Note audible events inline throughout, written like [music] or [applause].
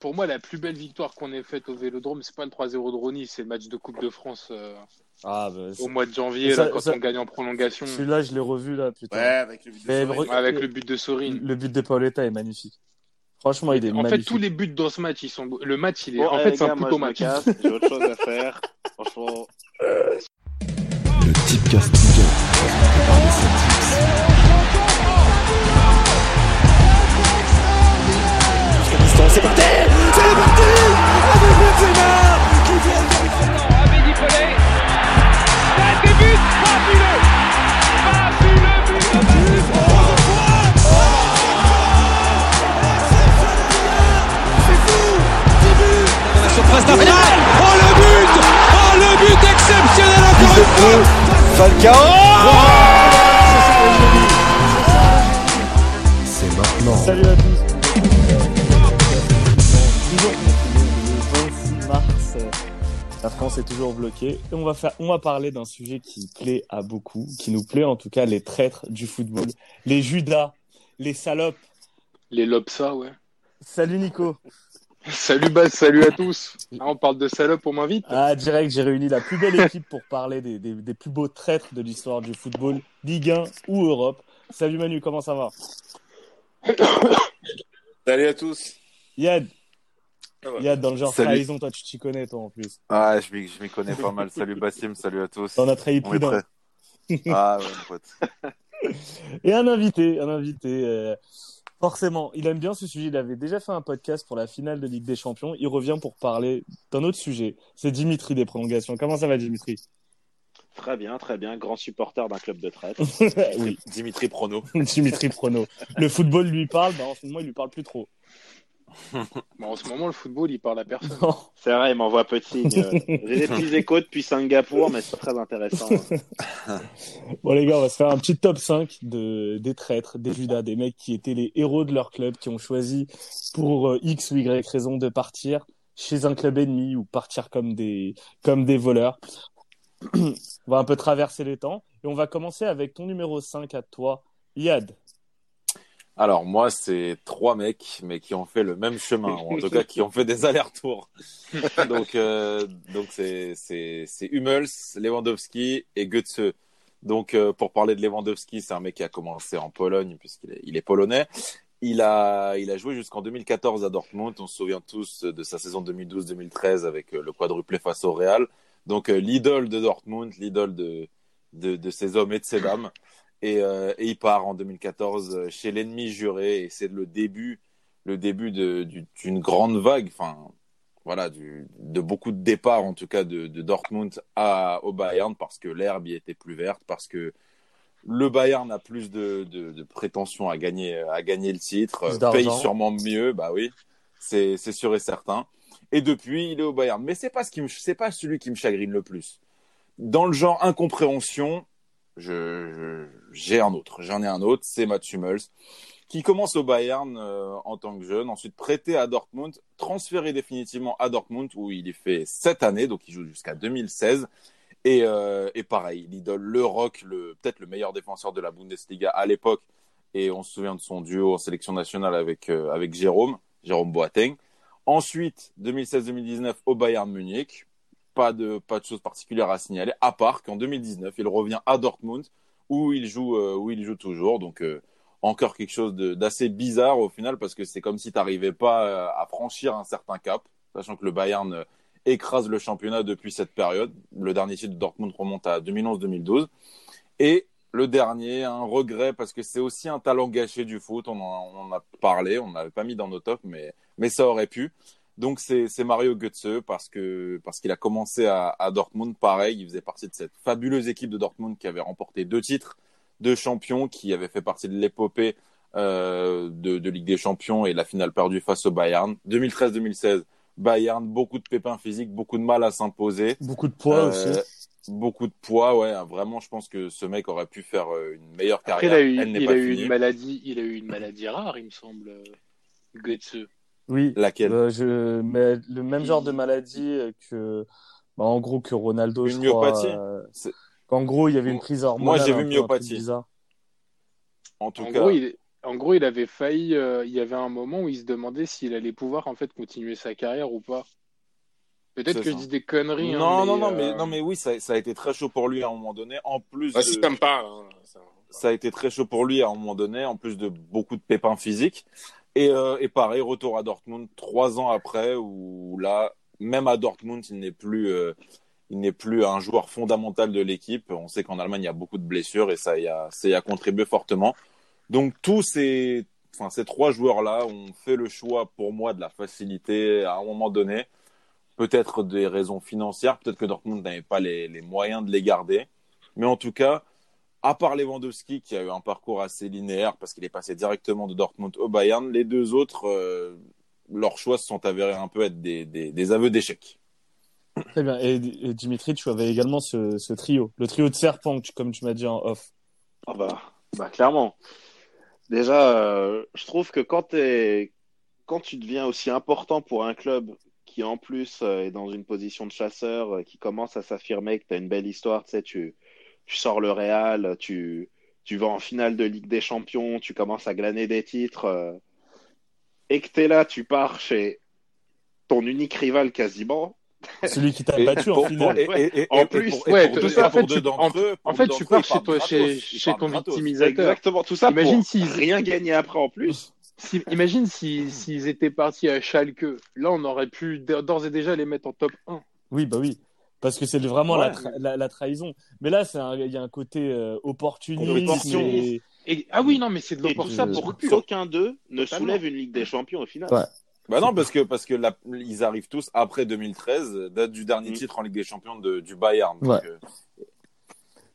pour moi, la plus belle victoire qu'on ait faite au Vélodrome, c'est pas le 3-0 de Ronny, c'est le match de Coupe de France euh, Ah, bah, au mois de janvier, Ça- là, quand ça- on gagne en prolongation, celui-là, je l'ai revu là, putain. Ouais, avec le but de re- avec le but de Sorin. Le but de Paoletta est magnifique. Franchement, il est En fait, magnifique. tous les buts dans ce match, ils sont beaux. Le match, il est. Bon, en allez, fait, c'est un me match. J'ai autre chose à faire. Franchement, Le Tipcast Ligue 1, présenté par les Celtics. C'est parti C'est parti Avec Benzema qui vient Pelé. Fabuleux. Fabuleux but. La d'affaire. Oh le but Oh le but exceptionnel encore une fois C'est maintenant. La France est toujours bloquée. Et on va, faire, on va parler d'un sujet qui plaît à beaucoup, qui nous plaît en tout cas, les traîtres du football, les Judas, les salopes. Les Lopsa, ouais. Salut Nico [laughs] Salut Baz, salut à tous. Ah, on parle de salope, on m'invite. Ah, direct, j'ai réuni la plus belle équipe pour parler des, des, des plus beaux traîtres de l'histoire du football, Ligue 1 ou Europe. Salut Manu, comment ça va? [coughs] Salut à tous. Yad Ça va. Yad, dans le genre Salut. trahison, toi tu t'y connais toi en plus. Ah, je m'y, je m'y connais pas mal. Salut Bassim, salut à tous. T'en as trahi On plus d'un. [laughs] Ah ouais, mon pote. [laughs] Et un invité, un invité. euh, forcément, il aime bien ce sujet. Il avait déjà fait un podcast pour la finale de Ligue des Champions. Il revient pour parler d'un autre sujet. C'est Dimitri des prolongations. Comment ça va, Dimitri? Très bien, très bien. Grand supporter d'un club de traite. [laughs] Oui, Dimitri Prono. Dimitri Prono. Le football lui parle. Bah, en ce moment, il lui parle plus trop. [laughs] Bon, en ce moment, le football, il parle à personne. C'est vrai, il m'envoie peu de signes. Euh, [laughs] J'ai des petits échos depuis Singapour, mais c'est très intéressant. [laughs] Bon, les gars, on va se faire un petit top 5 de, des traîtres, des Judas, des mecs qui étaient les héros de leur club, qui ont choisi pour euh, X ou Y raison de partir chez un club ennemi ou partir comme des, comme des voleurs. [clears throat] on va un peu traverser les temps et on va commencer avec ton numéro 5 à toi, Yad. Alors moi, c'est trois mecs, mais qui ont fait le même chemin, ou en tout cas qui ont fait des allers-retours. [laughs] donc euh, donc c'est c'est c'est Hummels, Lewandowski et Götze. Donc euh, pour parler de Lewandowski, c'est un mec qui a commencé en Pologne puisqu'il est, il est polonais. Il a il a joué jusqu'en 2014 à Dortmund. On se souvient tous de sa saison 2012-2013 avec euh, le quadruplé face au Real. Donc euh, l'idole de Dortmund, l'idole de, de de ces hommes et de ces dames. Et, euh, et il part en 2014 chez l'ennemi juré. Et c'est le début le début de- du- d'une grande vague. Enfin voilà du, de beaucoup de départs en tout cas de, de Dortmund à au Bayern parce que l'herbe y était plus verte parce que le Bayern a plus de, de, de prétention à gagner à gagner le titre. Euh, paye sûrement mieux bah oui. C'est c'est sûr et certain. Et depuis il est au Bayern. Mais c'est pas ce qui c'est pas celui qui me chagrine le plus. Dans le genre incompréhension j'ai un autre. J'en ai un autre, c'est Mats Hummels, qui commence au Bayern euh, en tant que jeune, ensuite prêté à Dortmund, transféré définitivement à Dortmund où il y fait sept années, donc il joue jusqu'à 2016. Et, euh, et pareil, il idole le rock, le, peut-être le meilleur défenseur de la Bundesliga à l'époque. Et on se souvient de son duo en sélection nationale avec, euh, avec Jérôme, Jérôme Boateng. Ensuite, 2016-2019 au Bayern Munich. Pas de, pas de choses particulières à signaler, à part qu'en 2019, il revient à Dortmund où il joue, euh, où il joue toujours. Donc, euh, encore quelque chose d'assez bizarre au final parce que c'est comme si tu n'arrivais pas euh, à franchir un certain cap, sachant que le Bayern écrase le championnat depuis cette période. Le dernier titre de Dortmund remonte à 2011-2012. Et le dernier, un regret parce que c'est aussi un talent gâché du foot. On en, a parlé, on n'avait pas mis dans nos tops, mais, mais ça aurait pu. Donc c'est Mario Götze parce que parce qu'il a commencé à, à Dortmund pareil, il faisait partie de cette fabuleuse équipe de Dortmund qui avait remporté deux titres de champion, qui avait fait partie de l'épopée euh, de, de Ligue des Champions et la finale perdue face au Bayern. 2013-2016, Bayern, beaucoup de pépins physiques, beaucoup de mal à s'imposer. Beaucoup de poids Euh, aussi. Beaucoup de poids, ouais. Vraiment, je pense que ce mec aurait pu faire euh, une meilleure Après, carrière. il a eu, Elle n'est il pas a eu une maladie, il a eu une maladie rare, il me semble. Götze. Oui. Laquelle Euh, je, mais le même genre de maladie euh, que, bah, en gros, que Ronaldo, Une je crois. myopathie euh, En gros, il y avait une prise hormonale. Moi, j'ai vu myopathie. bizarre. En tout En cas, gros, il, En gros, il avait failli. euh, il y avait un moment où il se demandait s'il allait pouvoir en fait continuer sa carrière ou pas. Peut-être que ça. je dis des conneries. hein, Non, non, mais, non, mais, euh, non, mais oui, ça, ça a été très chaud pour lui à un moment donné. En plus, Bah, si de- ça me parle. hein, ça- ça a été très chaud pour lui à un moment donné, en plus de beaucoup de pépins physiques. Et, euh, et pareil, retour à Dortmund trois ans après, où là, même à Dortmund, il n'est plus, euh, il n'est plus un joueur fondamental de l'équipe. On sait qu'en Allemagne, il y a beaucoup de blessures et ça y a, ça y a contribué fortement. Donc tous ces, enfin, ces trois joueurs-là ont fait le choix pour moi de la facilité à un moment donné. Peut-être des raisons financières, peut-être que Dortmund n'avait pas les, les moyens de les garder. Mais en tout cas, à part Lewandowski qui a eu un parcours assez linéaire parce qu'il est passé directement de Dortmund au Bayern, les deux autres, euh, leurs choix se sont avérés un peu être des, des, des aveux d'échec. Très bien. Et, et Dimitri, tu avais également ce, ce trio, le trio de serpent, comme tu m'as dit en off. Ah bah, bah clairement. Déjà, euh, je trouve que quand, tu deviens aussi important pour un club qui en plus euh, est dans une position de chasseur, euh, qui commence à s'affirmer, que tu as une belle histoire, tu sais, tu, tu sors le Real, tu, tu vas en finale de Ligue des Champions, tu commences à glaner des titres, euh, et que tu es là, tu pars chez ton unique rival quasiment. Celui qui t'a battu en pour- finale. et- et- et- En plus, pour- et ouais, pour tout ça, en fait, tu- d'entre en- eux- pour en fait, deux tu d'entre pars chez partent toi, gratos, chez, ils chez partent ton gratos. victimisateur. Exactement, tout ça Imagine pour s'ils- rien gagner après en plus. Si- imagine si- s'ils étaient partis à Schalke. Là, on aurait pu d'ores et déjà les mettre en top 1. Oui, bah oui. Parce que c'est vraiment la, tra- la, la trahison. Mais là, c'est un- il y a un côté euh, opportunisme. Opportunisme. et- Et, ah oui, non, mais c'est de l'opportunisme. pour qu'aucun d'eux ne Totalement. soulève une Ligue des Champions au final. Ouais. Bah non, parce que, parce que la- ils arrivent tous après 2013, date du dernier Mm. titre en Ligue des Champions de, du Bayern. Donc, Ouais. euh,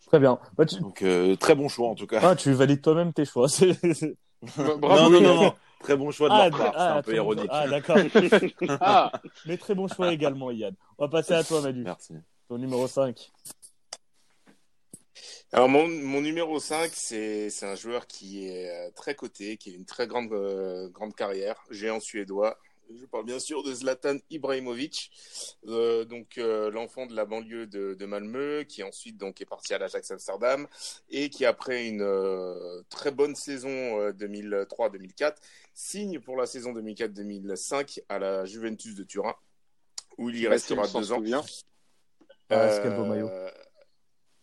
Très bien. Bah, tu... donc, euh, très bon choix en tout cas. Ah, tu valides toi-même tes choix. [laughs] Bah, Bravo. non, non, non, non. Très bon choix de Ah, leur part, ah, c'est un peu très bon ironique. Ah, d'accord. [laughs] Ah, Mais très bon choix également, Yann. On va passer à toi, Manu. Merci. Ton numéro 5. Alors mon, mon numéro 5, c'est c'est un joueur qui est euh, très coté, qui a une très grande, euh, grande carrière, géant suédois. Je parle bien sûr de Zlatan Ibrahimovic, euh, donc euh, l'enfant de la banlieue de, de Malmö, qui ensuite donc est parti à l'Ajax Amsterdam et qui après une euh, très bonne saison euh, 2003-2004 signe pour la saison 2004-2005 à la Juventus de Turin, où il y restera deux ans. Ah, c'est quel beau maillot.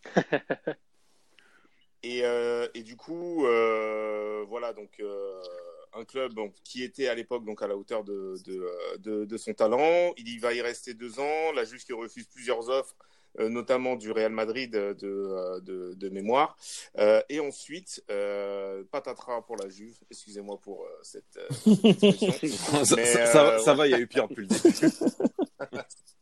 [laughs] Et, euh, et du coup, euh, voilà, donc euh, un club donc, qui était à l'époque donc à la hauteur de, de, de, de son talent. Il y va y rester deux ans. La Juve qui refuse plusieurs offres, euh, notamment du Real Madrid euh, de, euh, de, de mémoire. Euh, et ensuite, euh, patatras pour la Juve. Excusez-moi pour euh, cette expression. [laughs] ça, Mais, ça- ça va, ça va, il y a eu pire depuis le début. [laughs]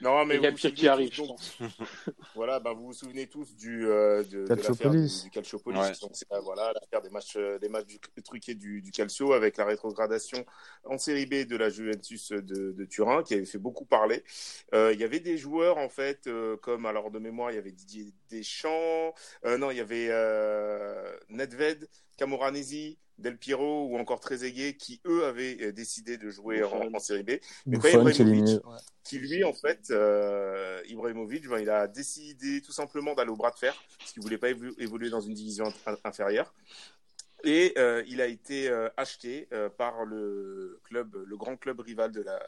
Non, mais Il y a vous vous pire qui souvenez arrive, je pense. [laughs] Voilà, bah, vous vous souvenez tous du, euh, de, Calciopolis. du, du Calciopolis. Ouais. Donc, c'est euh, voilà, l'affaire des matchs, euh, des matchs du, truqués du, du Calcio avec la rétrogradation en série B de la Juventus de, de Turin qui avait fait beaucoup parler. Euh, il y avait des joueurs, en fait, euh, comme, alors de mémoire, il y avait Didier Deschamps, euh, non, il y avait euh, Nedved, Camoranesi, Del Piero ou encore Trezeguet qui, eux, avaient euh, décidé de jouer en, en série B. Mais Buffon Ibrahimovic. qui lui, en fait, euh, Ibrahimovic, ben, il a décidé tout simplement d'aller au bras de fer, parce qu'il voulait pas évo- évoluer dans une division in- inférieure. Et euh, il a été euh, acheté euh, par le club, le grand club rival de la,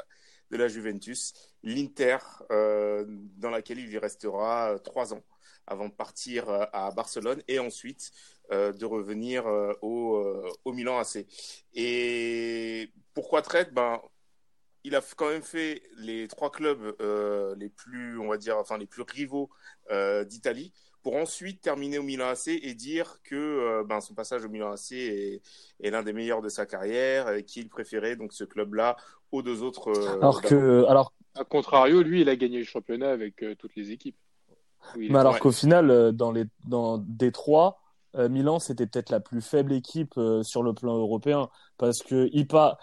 de la Juventus, l'Inter, euh, dans laquelle il y restera trois ans avant de partir à Barcelone et ensuite euh, de revenir euh, au, euh, au Milan AC. Et pourquoi traite ben, il a quand même fait les trois clubs euh, les plus, on va dire, enfin les plus rivaux euh, d'Italie, pour ensuite terminer au Milan AC et dire que euh, ben, son passage au Milan AC est, est l'un des meilleurs de sa carrière et qu'il préférait donc ce club-là aux deux autres. euh, Alors que, alors, A contrario, lui, il a gagné le championnat avec euh, toutes les équipes. Oui, mais alors ouais. qu'au final, euh, dans les, dans des trois, euh, Milan, c'était peut-être la plus faible équipe euh, sur le plan européen. Parce que IPA,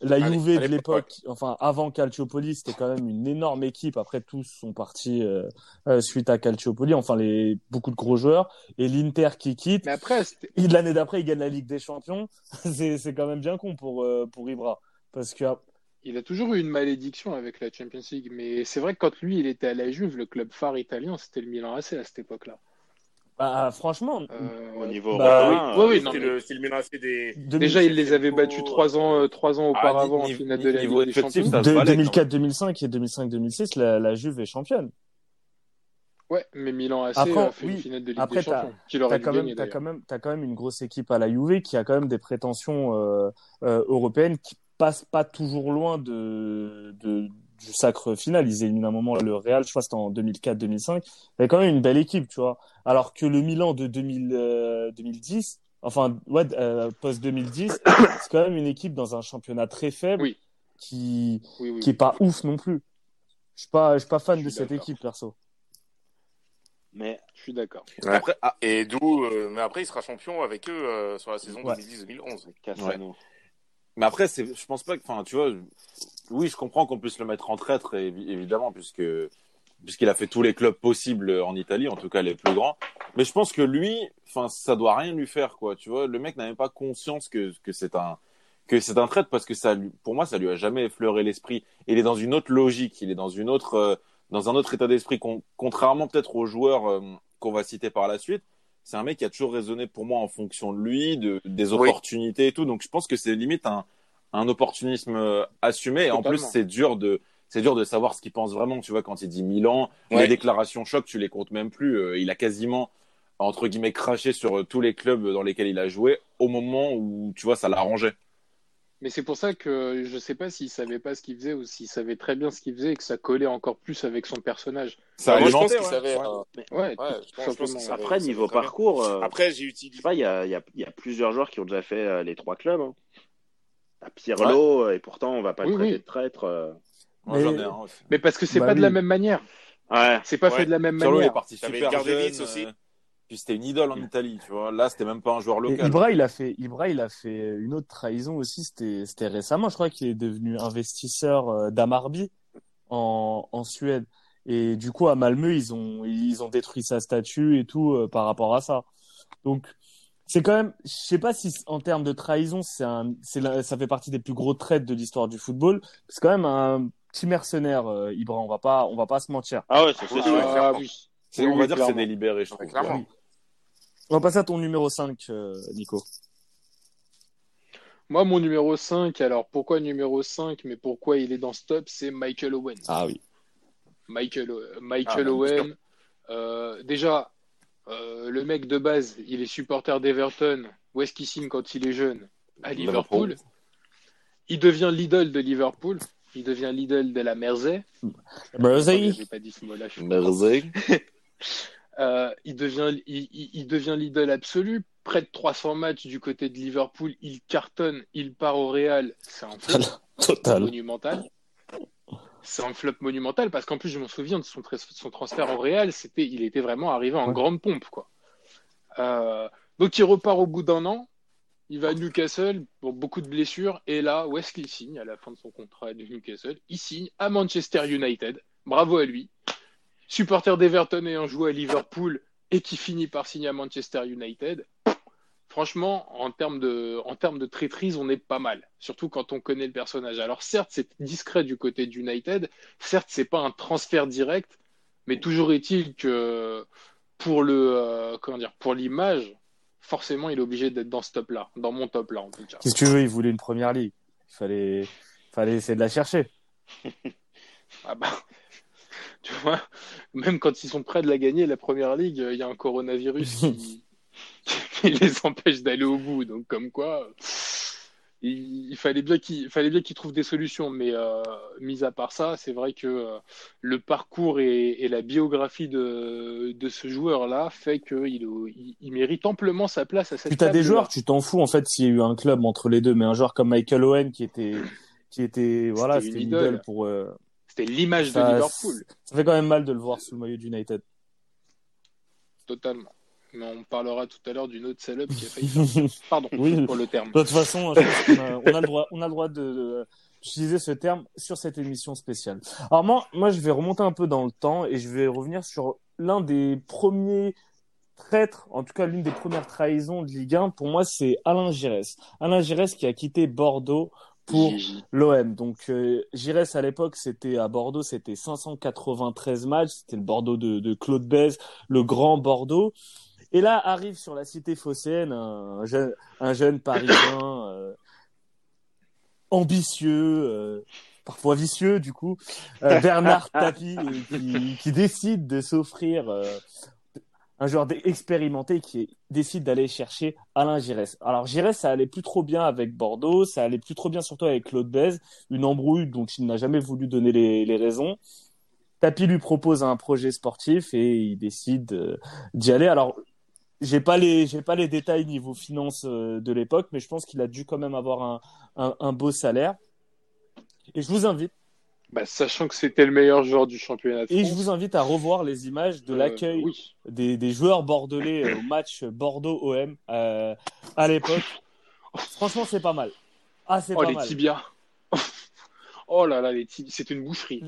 la Juve de l'époque, enfin, avant Calciopoli, c'était quand même une énorme équipe. Après, tous sont partis euh, euh, suite à Calciopoli. Enfin, les, beaucoup de gros joueurs. Et l'Inter qui quitte. Mais après, L'année d'après, il gagne la Ligue des Champions. [laughs] c'est, c'est quand même bien con pour, euh, pour Ibra. Parce que, il a toujours eu une malédiction avec la Champions League. Mais c'est vrai que quand lui, il était à la Juve, le club phare italien, c'était le Milan AC à cette époque-là. Bah, franchement, Euh, Au niveau Bah, européen, oui, euh, oui, non, c'est mais- le, c'est le Milan AC des. Déjà, il les avait Chelsea, battus trois ans, euh, trois ans Ah, auparavant en finale de la niveau Ligue des Champions. ça se de valait, 2004-2005 et 2005-2006, la, la Juve est championne. Ouais, mais Milan AC Après, a fait oui. une finale de Ligue Après, des Champions, dû quand, même, t'as, d'ailleurs. quand même, t'as quand même une grosse équipe à la Juve qui a quand même des prétentions euh, euh, européennes qui passent pas toujours loin de, de, du sacre final. Ils éliminent un moment le Real, je crois que c'était en 2004-2005. Il y a quand même une belle équipe, tu vois. Alors que le Milan de 2000, euh, 2010, enfin, ouais, euh, post-2010, [coughs] c'est quand même une équipe dans un championnat très faible Oui. qui, Oui, oui. qui est pas ouf non plus. Je suis pas, je suis pas fan de cette équipe, perso. Mais Je suis d'accord. Ouais. Après, ah, Et d'où, euh, mais après, il sera champion avec eux euh, sur la saison Ouais. 2010-2011. Cassano. Mais après, c'est, je pense pas que, enfin, tu vois, oui, je comprends qu'on puisse le mettre en traître, évi- évidemment, puisque, puisqu'il a fait tous les clubs possibles en Italie, en tout cas les plus grands. Mais je pense que lui, enfin, ça doit rien lui faire, quoi. Tu vois, le mec n'a même pas conscience que, que c'est un, que c'est un traître parce que ça, pour moi, ça lui a jamais effleuré l'esprit. Il est dans une autre logique, il est dans une autre, euh, dans un autre état d'esprit, con- contrairement peut-être aux joueurs euh, qu'on va citer par la suite. C'est un mec qui a toujours raisonné pour moi en fonction de lui, de, des Oui. opportunités et tout. Donc je pense que c'est limite un, un opportunisme euh, assumé. Et en plus, c'est dur de, c'est dur de savoir ce qu'il pense vraiment. Tu vois, quand il dit Milan, les déclarations choc, tu les comptes même plus. Euh, il a quasiment entre guillemets craché sur euh, tous les clubs dans lesquels il a joué au moment où tu vois ça l'arrangeait. Mais c'est pour ça que je sais pas s'il savait pas ce qu'il faisait ou s'il savait très bien ce qu'il faisait et que ça collait encore plus avec son personnage. Ça Ouais, moi, je pense qu'il ouais. savait. Ouais. Ouais, Ouais, savait. Après, niveau parcours, euh, Après, j'ai je sais utilisé. pas, il y a, il y, a, il y a plusieurs joueurs qui ont déjà fait euh, les trois clubs. Hein. À Pirlo, euh, et pourtant, on va pas Oui, le traiter oui. de traître. euh. Moi, Mais- j'en ai un. Mais parce que c'est Bah pas de la même manière. Ouais. C'est pas Ouais. fait de la même est manière. parti T'avais super Gardevitz jeune. aussi. Puis c'était une idole en Italie, tu vois. Là, c'était même pas un joueur Et local. Ibra, il a fait, Ibra, il a fait une autre trahison aussi. C'était, c'était récemment. Je crois qu'il est devenu investisseur euh, d'Amarby en, en Suède. Et du coup, à Malmö, ils ont, ils ont détruit sa statue et tout euh, par rapport à ça. Donc, c'est quand même, je sais pas si en termes de trahison, c'est un, c'est ça fait partie des plus gros traites de l'histoire du football. C'est quand même un petit mercenaire, euh, Ibra. On va pas, on va pas se mentir. Ah ouais, c'est. Ah oui. On va oui, dire que c'est délibéré, je trouve. clairement. On va passer à ton numéro 5, euh, Nico. Moi, mon numéro 5, alors pourquoi numéro 5, mais pourquoi il est dans ce top, c'est Michael Owen. Ah oui. Michael, euh, Michael Ah, Owen, euh, déjà, euh, le mec de base, il est supporter d'Everton. Où est-ce qu'il signe quand il est jeune À Liverpool. Liverpool. Il devient l'idole de Liverpool. Il devient l'idole de la Mersey. Mersey. J'ai pas dit ce mot-là. je suis Merzey. [laughs] Euh, il devient, il, il- il devient l'idole absolue. Près de 300 matchs du côté de Liverpool. Il cartonne. Il part au Real. C'est un flop Total. monumental. C'est un flop monumental parce qu'en plus, je me souviens de son, tra- son transfert au Real. C'était, il était vraiment arrivé en Ouais. grande pompe, quoi. Euh, donc, il repart au bout d'un an. Il va à Newcastle pour beaucoup de blessures. Et là, où est-ce qu'il signe à la fin de son contrat de Newcastle? Il signe à Manchester United. Bravo à lui. Supporter d'Everton ayant joué à Liverpool et qui finit par signer à Manchester United. Franchement, en termes de, en termes de traîtrise, on est pas mal. Surtout quand on connaît le personnage. Alors certes, c'est discret du côté d'United. Certes, c'est pas un transfert direct, mais toujours est-il que pour le, euh, comment dire, pour l'image, forcément, il est obligé d'être dans ce top-là, dans mon top-là en tout cas. Qu'est-ce que tu veux Il voulait une première ligue. Il fallait, fallait essayer de la chercher. [laughs] Ah bah, tu vois, même quand ils sont près de la gagner, la première ligue, il y a un coronavirus qui, [laughs] qui les empêche d'aller au bout. Donc, comme quoi, il, il fallait bien qu'ils fallait bien qu'ils trouvent des solutions. Mais euh, mis à part ça, c'est vrai que euh, le parcours et, et la biographie de, de ce joueur-là fait qu'il il, il mérite amplement sa place à cette Puis t'as des joueurs, tu t'en fous en fait s'il y a eu un club entre les deux, mais un joueur comme Michael Owen qui était, qui était, voilà, C'était une idole pour. euh, C'était l'image de Liverpool, Ça fait quand même mal de le voir sous le maillot d'United. totalement. Mais on parlera tout à l'heure d'une autre salope qui a failli faire. [laughs] Pardon Oui. pour le terme. De toute façon, je pense qu'on a, on a le droit, on a le droit de, de- d'utiliser ce terme sur cette émission spéciale. Alors moi, moi, je vais remonter un peu dans le temps et je vais revenir sur l'un des premiers traîtres, en tout cas l'une des premières trahisons de Ligue 1. Pour moi, c'est Alain Giresse. Alain Giresse qui a quitté Bordeaux pour l'OM. Donc euh, Giresse à l'époque, c'était à Bordeaux, c'était 593 matchs, c'était le Bordeaux de, de Claude Bèze, le grand Bordeaux. Et là arrive sur la cité phocéenne un jeune, un jeune Parisien euh, ambitieux, euh, parfois vicieux du coup, euh, Bernard Tapie, euh, qui, qui décide de s'offrir euh, un joueur expérimenté qui décide d'aller chercher Alain Giresse. Alors Giresse, ça allait plus trop bien avec Bordeaux, ça allait plus trop bien surtout avec Claude Bèze, une embrouille dont il n'a jamais voulu donner les, raisons. Tapi lui propose un projet sportif et il décide euh, d'y aller. Alors j'ai pas les pas les détails niveau finance euh, de l'époque, mais je pense qu'il a dû quand même avoir un beau salaire. Et je vous invite Bah, sachant que c'était le meilleur joueur du championnat de et je vous invite à revoir les images de euh, l'accueil oui. des, des joueurs bordelais au match Bordeaux-OM euh, à l'époque. Franchement, c'est pas mal. Ah, c'est Oh, pas les mal. tibias. [laughs] oh là là, les tibias. C'était une boucherie.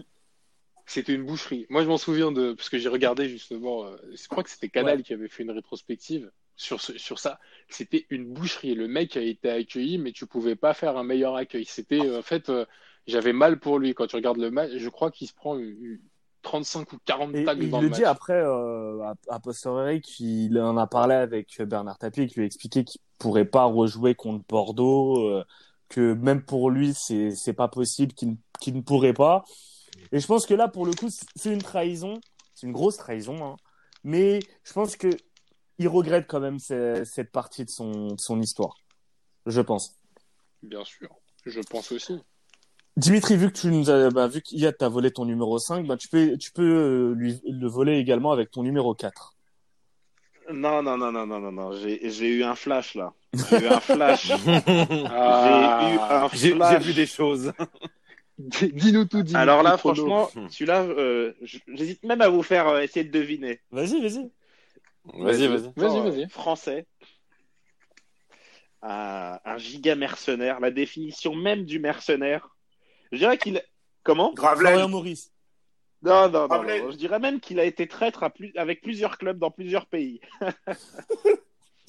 C'était une boucherie. Moi, je m'en souviens de. Parce que j'ai regardé justement. euh, Je crois que c'était Canal Ouais. qui avait fait une rétrospective sur, ce- sur ça. C'était une boucherie. Le mec a été accueilli, mais tu pouvais pas faire un meilleur accueil. C'était. euh, en fait, euh, j'avais mal pour lui. Quand tu regardes le match, je crois qu'il se prend une- une 35 ou 40 Et tags il dans le le dit après euh, à, à posteriori qu'il en a parlé avec Bernard Tapie, qui lui a expliqué qu'il pourrait pas rejouer contre Bordeaux, euh, que même pour lui c'est c'est pas possible, qu'il ne- qu'il ne pourrait pas. Et je pense que là pour le coup c'est une trahison, c'est une grosse trahison, hein. mais je pense que il regrette quand même ce- cette partie de son de son histoire, je pense. Bien sûr. Je pense aussi. Dimitri, vu que tu nous as, bah, vu qu'Iyad t'a volé ton numéro 5, bah, tu peux, tu peux euh, lui le voler également avec ton numéro 4. Non, non, non, non, non, non, non. J'ai j'ai eu un flash là. J'ai eu un flash. Ah. [laughs] J'ai eu un J'ai j'ai flash. vu des choses. Dis-nous tout, Dimitri. Alors là, franchement, celui-là, euh, j'hésite même à vous faire euh, essayer de deviner. Vas-y, vas-y. Vas-y, vas-y. Vas-y, Euh, vas-y. Français. Un, un giga mercenaire. La définition même du mercenaire. Je dirais qu'il. Comment Gravelin. Florian Maurice. Non, non, non, non. Je dirais même qu'il a été traître à plus... avec plusieurs clubs dans plusieurs pays. [laughs]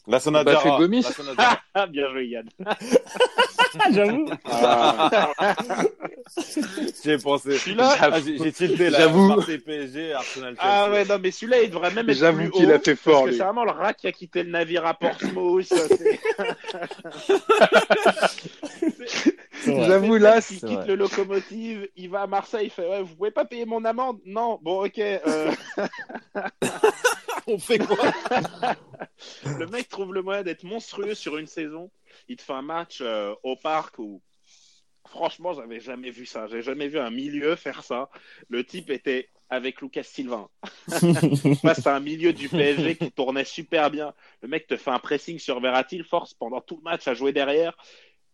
La Bah, Sonadara. Gomis. La Sonadara. Ah, [laughs] bien joué, Yann. [laughs] J'avoue. Ah. J'ai pensé. Celui-là, Ah, j'ai tilté là. J'avoue. PSG, Arsenal Chelsea. Ah ouais, non, mais celui-là, il devrait même être J'avoue qu'il a fait fort, Parce que lui. c'est vraiment le rat qui a quitté le navire à Portsmouth. C'est- C'est. J'avoue, Le là, il c'est quitte vrai. le locomotive, il va à Marseille, il fait ouais, vous pouvez pas payer mon amende? Non, bon ok. euh, [laughs] On fait quoi? [laughs] Le mec trouve le moyen d'être monstrueux sur une saison. Il te fait un match euh, au parc où franchement j'avais jamais vu ça. J'ai jamais vu un milieu faire ça. Le type était avec Lucas Sylvain [laughs] face à un milieu du PSG qui tournait super bien. Le mec te fait un pressing sur Verratti, il force pendant tout le match à jouer derrière.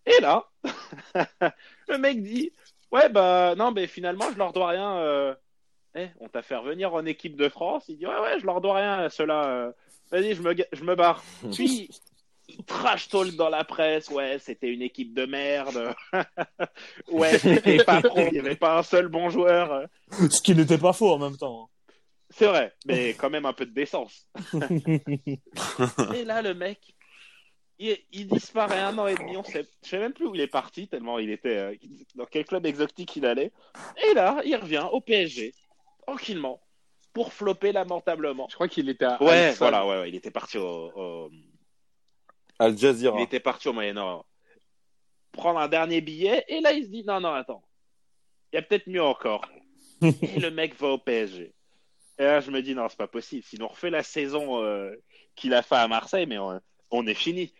Et là, [laughs] le mec dit Ouais, bah non, mais finalement, je leur dois rien. euh. Eh, on t'a fait revenir en équipe de France. Il dit Ouais, ouais, je leur dois rien à ceux-là. euh. Vas-y, je me, je me barre. [laughs] Puis, trash talk dans la presse. Ouais, c'était une équipe de merde. [laughs] ouais, c'était pas pro. Il n'y avait pas un seul bon joueur. Ce qui n'était pas faux en même temps. C'est vrai, mais quand même un peu de décence. Et là, le mec, il, il disparaît un an et demi. On sait, je sais même plus où il est parti, tellement il était euh, dans quel club exotique il allait. Et là, il revient au PSG, tranquillement, pour flopper lamentablement. Je crois qu'il était à Ouais, voilà, ouais, ouais, il était parti au, au- Al Jazeera. il était parti au Moyen-Orient. Prendre un dernier billet, et là, il se dit non, non, attends, il y a peut-être mieux encore. [laughs] et le mec va au PSG. Et là, je me dis non, c'est pas possible. Sinon, on refait la saison euh, qu'il a fait à Marseille, mais on, on est fini.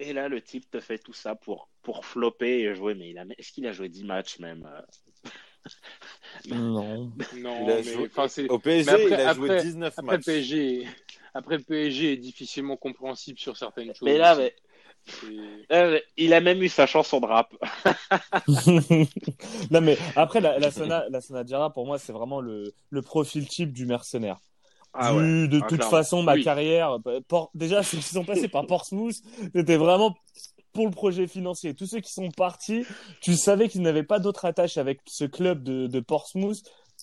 Et là, le type te fait tout ça pour, pour flopper et jouer. Mais il a, est-ce qu'il a joué 10 matchs même euh? [laughs] Non. Non, Il a mais joué- enfin, c'est Au PSG, Mais après- il a joué après- 19 après matchs. PSG. Après le PSG est difficilement compréhensible sur certaines choses. Mais là, mais- là, il a même eu sa chanson de rap. [laughs] non mais après la, la Sona, la Sonadjara pour moi c'est vraiment le, le profil type du mercenaire. Ah de Ah, toute clairement. façon ma Oui. carrière, Por- déjà [laughs] ceux qui sont passés par Portsmouth, c'était vraiment pour le projet financier. Tous ceux qui sont partis, tu savais qu'ils n'avaient pas d'autre attache avec ce club de, de Portsmouth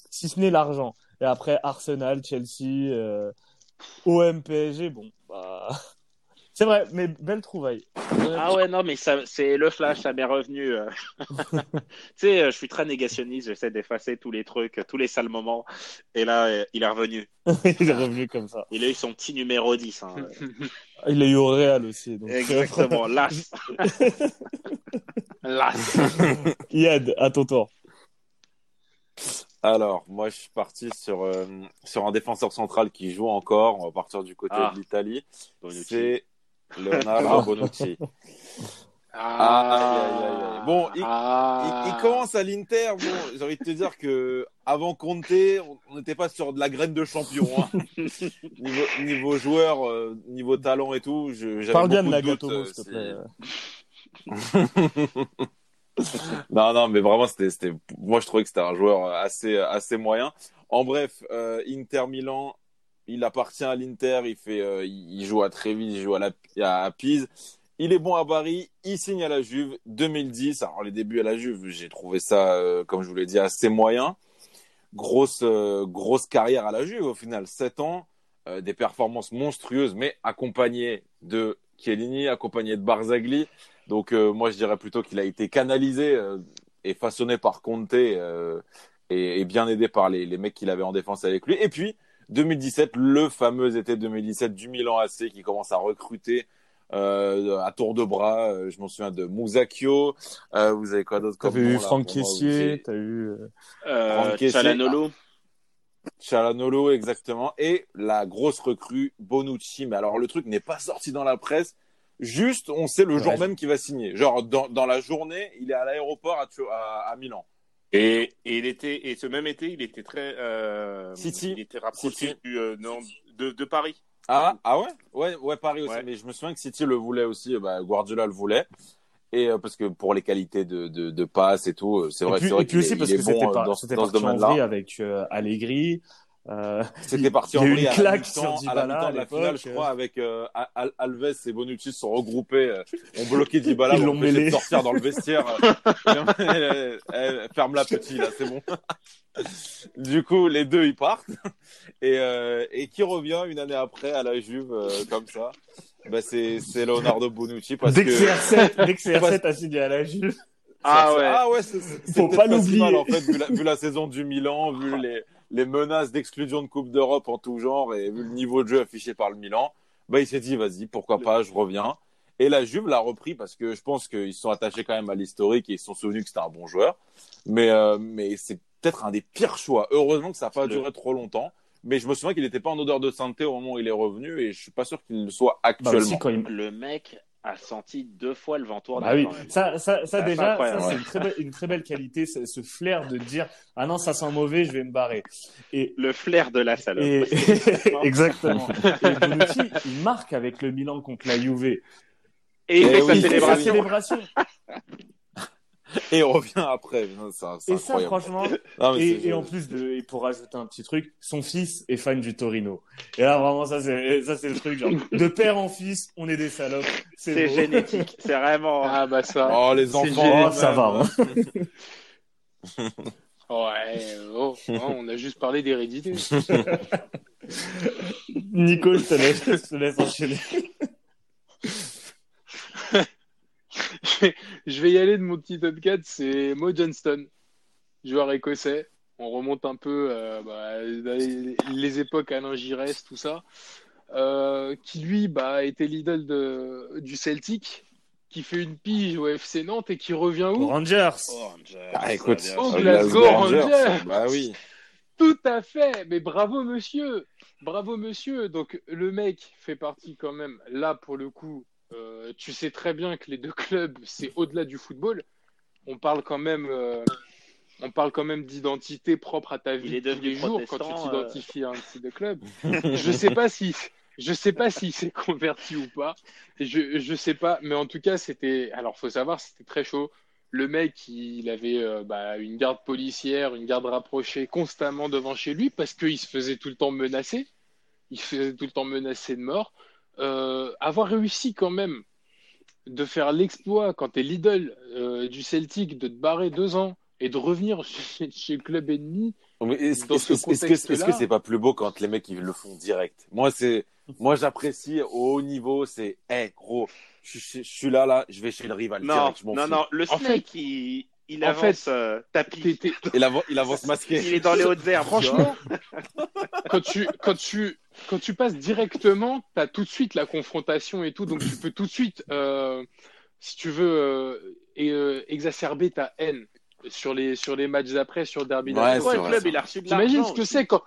si ce n'est l'argent. Et après Arsenal, Chelsea, euh, OM, PSG, bon bah C'est vrai, mais belle trouvaille. Ah ouais, non, mais c'est le flash, ça m'est revenu. euh. [laughs] tu sais, euh, je suis très négationniste, j'essaie d'effacer tous les trucs, tous les sales moments. Et là, euh, il est revenu. [laughs] Il est revenu comme ça. Il a eu son petit numéro 10. hein. Il a eu au Real aussi. Donc... Exactement, [laughs] l'as. L'as. Yad, à ton tour. Alors, moi, je suis parti sur, euh, sur un défenseur central qui joue encore. On va partir du côté Ah. de l'Italie. C'est Leonardo Bonucci. Ah, Aïe, aïe, aïe, aïe. Bon, il- Ah. Il, il commence à l'Inter. Bon, j'ai envie de te dire que avant Conte, on n'était pas sur de la graine de champion. hein. [laughs] niveau, niveau joueur, euh, niveau talent et tout, je, Parle bien de Nagatomo, s'il te euh, plaît. [laughs] non, non, mais vraiment, c'était, c'était, moi, je trouvais que c'était un joueur assez, assez moyen. En bref, euh, Inter Milan, il appartient à l'Inter, il fait, euh, il joue à Trévis, il joue à, à Pise. Il est bon à Bari, il signe à la Juve 2010. Alors les débuts à la Juve, j'ai trouvé ça, euh, comme je vous l'ai dit, assez moyen. Grosse, euh, grosse carrière à la Juve au final, 7 ans, des performances monstrueuses, mais accompagné de Chiellini, accompagné de Barzagli. Donc moi je dirais plutôt qu'il a été canalisé et façonné par Conte et, et bien aidé par les, les mecs qu'il avait en défense avec lui. Et puis 2017, le fameux été 2017 du Milan AC qui commence à recruter euh, à tour de bras. Euh, je m'en souviens de Mousakio. Euh, vous avez quoi d'autre T'avais eu Franck Caissier, t'as eu. euh, Euh. Çalhanoğlu. Chalanolo, exactement. Et la grosse recrue, Bonucci. Mais alors, le truc n'est pas sorti dans la presse. Juste, on sait le jour même qu'il va signer. Genre, dans, dans la journée, il est à l'aéroport à, à, à Milan. Et, et il était, et ce même été, il était très, euh, City. il était rapproché City. du, euh, non, de, de Paris. Ah, ah ouais? Ouais, ouais, Paris aussi. Ouais. Mais je me souviens que City le voulait aussi. Bah, Guardiola le voulait. Et euh, parce que pour les qualités de, de, de passe et tout, euh, c'est vrai, c'est vrai et puis qu'il aussi est- parce il que est bon c'était euh, pas- dans, dans ce domaine-là. avec euh, Allegri. Euh, C'était parti il y en a eu vrille une à la claque sur à la mi-temps de la finale, je crois, avec euh, Al- Alves et Bonucci sont regroupés, euh, ont bloqué Dybala, l'ont mêlé. de sortir dans le vestiaire. Euh, [laughs] eh, Ferme la petite, là, c'est bon. [laughs] du coup, les deux, ils partent. Et, euh, et qui revient une année après à la Juve, euh, comme ça? Bah, c'est c'est Leonardo Bonucci. Parce dès que que... c'est R7, [laughs] dès que c'est Parce- R7 a signé à la Juve. Ah ouais. Ah ouais, c'est Faut pas l'oublier. en fait, vu la, vu la saison du Milan, vu les, les menaces d'exclusion de Coupe d'Europe en tout genre et vu le niveau de jeu affiché par le Milan, bah il s'est dit vas-y, pourquoi pas, je reviens. Et la Juve l'a repris parce que je pense qu'ils se sont attachés quand même à l'historique et ils se sont souvenus que c'était un bon joueur. Mais euh, mais c'est peut-être un des pires choix. Heureusement que ça n'a pas duré trop longtemps. Mais je me souviens qu'il n'était pas en odeur de sainteté au moment où il est revenu et je suis pas sûr qu'il le soit Bah actuellement. aussi quand il, Le mec a senti deux fois le vent tourner. Bah oui, ça, ça, ça déjà, c'est ouais. une très belle, une très belle qualité, ce, ce flair de dire ah non ça sent mauvais, je vais me barrer. Et, Le flair de la salope. et [laughs] [laughs] exactement. Et [laughs] Bonucci, il marque avec le Milan contre la Juve. Et il fait oui, sa il fait sa célébration. Et il revient après. Ça, Et ça, franchement, [laughs] Non, et, et en plus de, et pour rajouter un petit truc, son fils est fan du Torino. Et là, vraiment, ça, c'est, ça, c'est le truc, genre, de père en fils, on est des salopes. C'est génétique. C'est vraiment. Ah bah ça. Oh, les enfants. Oh, ça va. hein. [laughs] Ouais, oh, oh, on a juste parlé d'hérédité. [laughs] Nico, je te laisse, je te laisse enchaîner. [laughs] je vais- y aller de mon petit top 4, c'est Mo Johnston, joueur écossais. On remonte un peu euh, bah, les, les époques Alain Giresse, tout ça. Euh, qui lui bah, était l'idole de- du Celtic, qui fait une pige au FC Nantes et qui revient où? Rangers. Oh, Rangers, Ah, écoute, Oh, Glasgow Rangers. Bah oui. Tout à fait, mais bravo monsieur, bravo monsieur. Donc le mec fait partie quand même, là pour le coup, euh, tu sais très bien que les deux clubs, c'est au-delà du football. On parle quand même, euh, on parle quand même d'identité propre à ta vie Il est tous les jours quand tu t'identifies à un type de club. [laughs] je sais pas si, je sais pas s'il s'est converti ou pas. Je, je sais pas, mais en tout cas c'était, alors faut savoir, c'était très chaud. Le mec, il avait euh, bah, une garde policière, une garde rapprochée constamment devant chez lui parce qu'il se faisait tout le temps menacer. Il se faisait tout le temps menacer de mort. Euh, avoir réussi quand même de faire l'exploit quand tu es l'idole euh, du Celtic, de te barrer deux ans et de revenir [laughs] chez, chez le club ennemi. Est-ce Dans est-ce ce que c'est pas plus beau quand les mecs ils le font direct? Moi c'est moi j'apprécie au haut niveau, c'est hey gros, je, suis- je suis là là, je vais chez le rival Non, direct, je non, fous. non, le En Snake, il, il en avance fait, euh, tapis. T'es- t'es- Il avance, il avance masqué. Il est dans les hautes herbes. Franchement, [laughs] quand tu, quand tu, quand tu passes directement, tu as tout de suite la confrontation et tout, donc tu peux tout de suite, euh, si tu veux, euh, et, euh, exacerber ta haine sur les, sur les matchs d'après, sur le derby Ouais, Ouais, le club, ça. il a reçu de T'imagines l'argent. ce que c'est quand,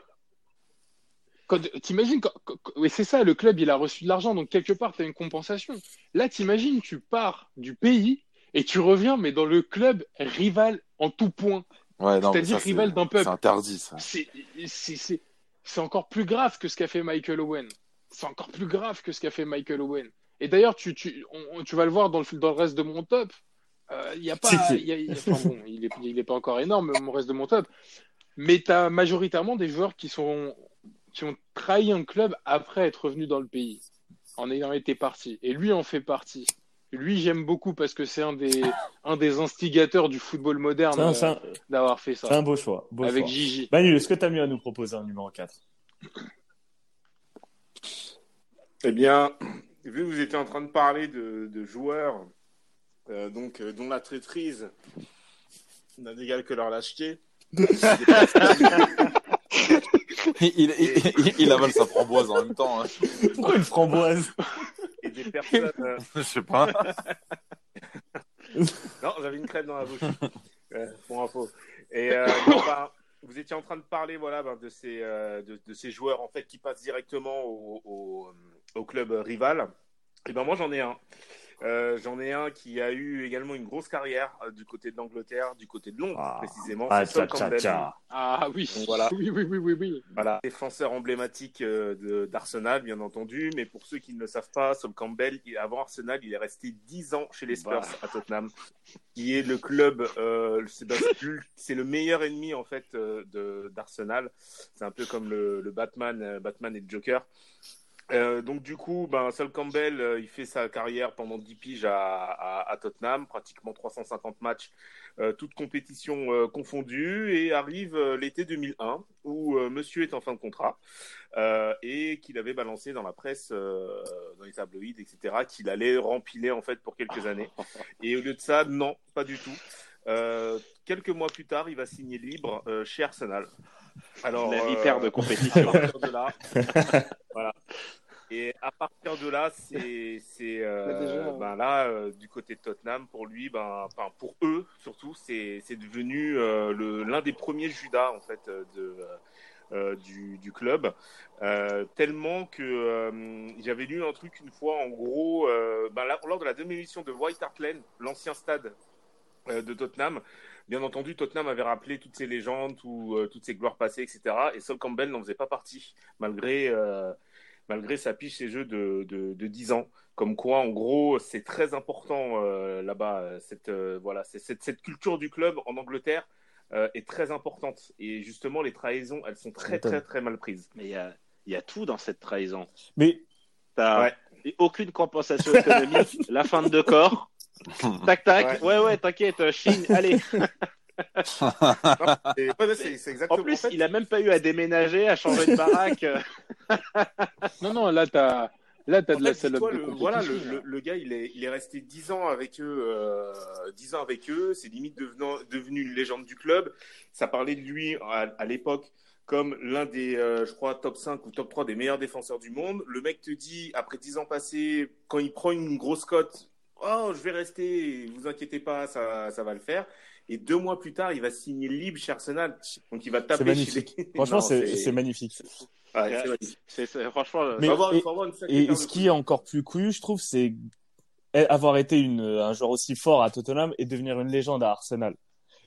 quand t'imagines quand, quand- quand- oui, c'est ça, le club, il a reçu de l'argent, donc quelque part, tu as une compensation. Là, t'imagines, tu pars du pays et tu reviens, mais dans le club rival en tout point. Ouais, C'est-à-dire rival d'un peuple. C'est interdit ça. C'est, encore plus grave que ce qu'a fait Michael Owen. C'est encore plus grave que ce qu'a fait Michael Owen. Et d'ailleurs, tu, tu, on- on- tu vas le voir dans le, dans le reste de mon top. Euh, Il y a pas, Si, si. il y a- il y a- enfin bon, il est, il est pas encore énorme, mon reste de mon top. Mais tu as majoritairement des joueurs qui sont, qui ont trahi un club après être revenus dans le pays, en ayant été partis. Et lui en fait partie. Lui, j'aime beaucoup parce que c'est un des, un des instigateurs du football moderne C'est un, c'est euh, d'avoir fait c'est ça. un beau choix. beau Avec choix. Gigi. Manu, est-ce que tu as mieux à nous proposer un numéro 4 Eh bien, vu que vous étiez en train de parler de, de joueurs euh, donc, euh, dont la traîtrise n'a d'égal que leur lâcheté, [laughs] Il, il, il, il avale sa framboise en même temps. hein. Pourquoi une framboise? Et des [laughs] personnes. euh, Je sais pas. [laughs] Non, j'avais une crème dans la bouche. Euh, pour info. Et euh, non, ben, vous étiez en train de parler voilà, ben, de, ces, euh, de, de ces joueurs en fait, qui passent directement au, au, au club rival. Et ben moi, j'en ai un. Euh, j'en ai un qui a eu également une grosse carrière euh, du côté de l'Angleterre, du côté de Londres Ah. précisément. Ah, tcha, tcha, Campbell. tcha. Ah oui, Donc voilà. [laughs] oui, oui, oui, oui, oui. Voilà, défenseur emblématique euh, d'Arsenal, bien entendu. Mais pour ceux qui ne le savent pas, Sol Campbell, il- avant Arsenal, il est resté 10 ans chez les Spurs Bah. à Tottenham, qui est le club, euh, c'est le meilleur ennemi en fait euh, de- d'Arsenal. C'est un peu comme le, le Batman, euh, Batman et le Joker. Euh, donc du coup, ben, Sol Campbell, euh, il fait sa carrière pendant 10 piges à, à, Tottenham, pratiquement 350 matchs, euh, toutes compétitions euh, confondues, et arrive l'été 2001 où Monsieur est en fin de contrat et qu'il avait balancé dans la presse, dans les tabloïds, etc., qu'il allait rempiler en fait pour quelques années. Et au lieu de ça, non, pas du tout. Euh, quelques mois plus tard, il va signer libre euh, chez Arsenal. Alors, La euh, vipère de compétition. à partir de là, voilà. Et à partir de là, c'est, euh, déjà, ben là, euh, du côté de Tottenham, pour lui, ben, pour eux surtout, c'est, c'est devenu euh, le, l'un des premiers Judas en fait euh, de, euh, du, du club, Euh, tellement que euh, j'avais lu un truc une fois, en gros, euh, ben là, lors de la démolition de White Hart Lane, l'ancien stade euh, de Tottenham. Bien entendu, Tottenham avait rappelé toutes ces légendes, tout, euh, toutes ces gloires passées, etc. Et Sol Campbell n'en faisait pas partie, malgré, euh, malgré sa piche ses jeux de, de, de 10 ans. Comme quoi, en gros, c'est très important euh, là-bas. euh, Cette, euh, voilà, c'est- cette, cette culture du club en Angleterre euh, est très importante. Et justement, les trahisons, elles sont très, très, très mal prises. Mais il y a, il y a tout dans cette trahison. Mais T'as Ouais. aucune compensation économique, [laughs] la fin de corps. Tac, tac. Ouais, ouais, t'inquiète, euh, Chine, [laughs] allez. En plus, fait, il a même pas eu à déménager, à changer de baraque. [laughs] Non, non, là, t'as là, t'as de la fait, salope dis-toi, de le, compétition, voilà, le, là. le, le gars, il est, il est resté 10 ans avec eux, euh, 10 ans avec eux. C'est limite devenant, devenu une légende du club. Ça parlait de lui à, à l'époque comme l'un des, euh, je crois, top 5 ou top 3 des meilleurs défenseurs du monde. Le mec te dit, après 10 ans passés, quand il prend une grosse cote, oh, je vais rester, vous inquiétez pas, ça, ça va le faire. Et deux mois plus tard, il va signer libre chez Arsenal. Donc il va c'est taper magnifique. chez les... Franchement, Non, c'est c'est magnifique. Ouais, c'est magnifique. C'est, c'est- franchement, euh, Mais- avoir- et- avoir une ce qui est encore plus couillu, je trouve, c'est avoir été une, un joueur aussi fort à Tottenham et devenir une légende à Arsenal.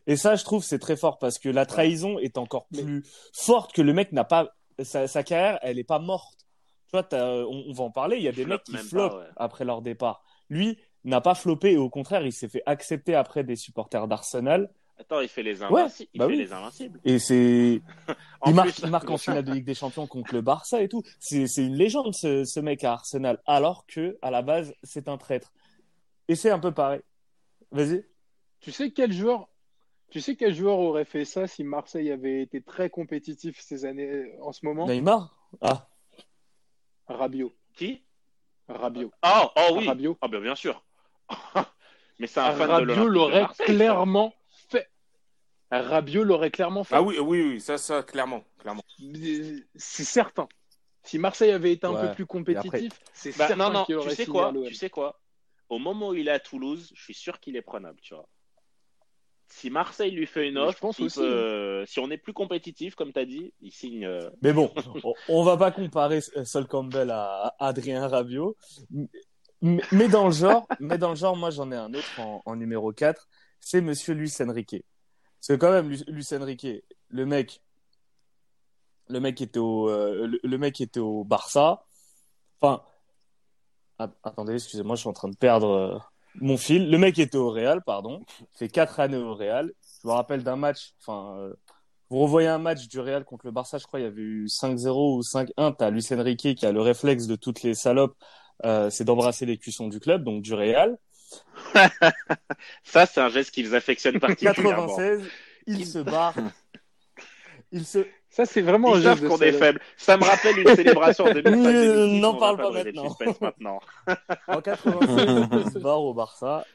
Et ça, je trouve, c'est très fort parce que la trahison est encore Mais- plus forte que le mec n'a pas sa, sa carrière, elle est pas morte. Tu vois, on, on va en parler. Il y a des mecs qui floppent ouais. après leur départ. Lui n'a pas floppé et au contraire, il s'est fait accepter après des supporters d'Arsenal. Attends, il fait les invincibles. il bah fait oui. les invincibles. Et c'est, [laughs] En il marque, plus, il marque en finale de Ligue des Champions contre le Barça et tout. C'est, c'est une légende ce, ce mec à Arsenal, alors que à la base c'est un traître. Et c'est un peu pareil. Vas-y. Tu sais quel joueur Tu sais quel joueur aurait fait ça si Marseille avait été très compétitif ces années en ce moment? Neymar? Ah, Rabiot. Qui? Rabiot. Ah, oh oui. Rabiot. Ah, ben bien sûr. [laughs] Mais c'est un fan Rabiot l'aurait clairement fait. Rabiot l'aurait clairement fait. Ah oui, oui, oui, ça, ça, clairement, clairement. C'est certain. Si Marseille avait été un Ouais. peu plus compétitif, c'est Bah, certain non, non, tu sais quoi. Tu sais quoi Au moment où il est à Toulouse, je suis sûr qu'il est prenable, tu vois. Si Marseille lui fait une Mais je offre, pense aussi, peut- euh, si on est plus compétitif, comme tu as dit, il signe. euh, mais bon, [laughs] on, on va pas comparer Sol Campbell à, à Adrien Rabiot. Mais, dans le genre, mais dans le genre, moi j'en ai un autre en, numéro 4, c'est Monsieur Luis Enrique. Parce que quand même, Lu- Luis Enrique, le mec, le mec était au, euh, le, mec était au Barça. Enfin, att- attendez, excusez-moi, je suis en train de perdre euh, mon fil. Le mec était au Real, pardon. Fait quatre années au Real. Je me rappelle d'un match, enfin, euh, vous revoyez un match du Real contre le Barça, je crois, il y avait eu 5-0 ou 5-1. T'as Luis Enrique qui a le réflexe de toutes les salopes, c'est d'embrasser les cuissons du club, donc du Real. [laughs] Ça, c'est un geste qu'ils affectionnent [laughs] particulièrement. 96, il se barre. [laughs] Il se, Ça, c'est vraiment un Ils savent geste qu'on est faible. Ça me rappelle une célébration en 2005. Euh, 2006, n'en parle pas maintenant. maintenant. En 96, il se barre au Barça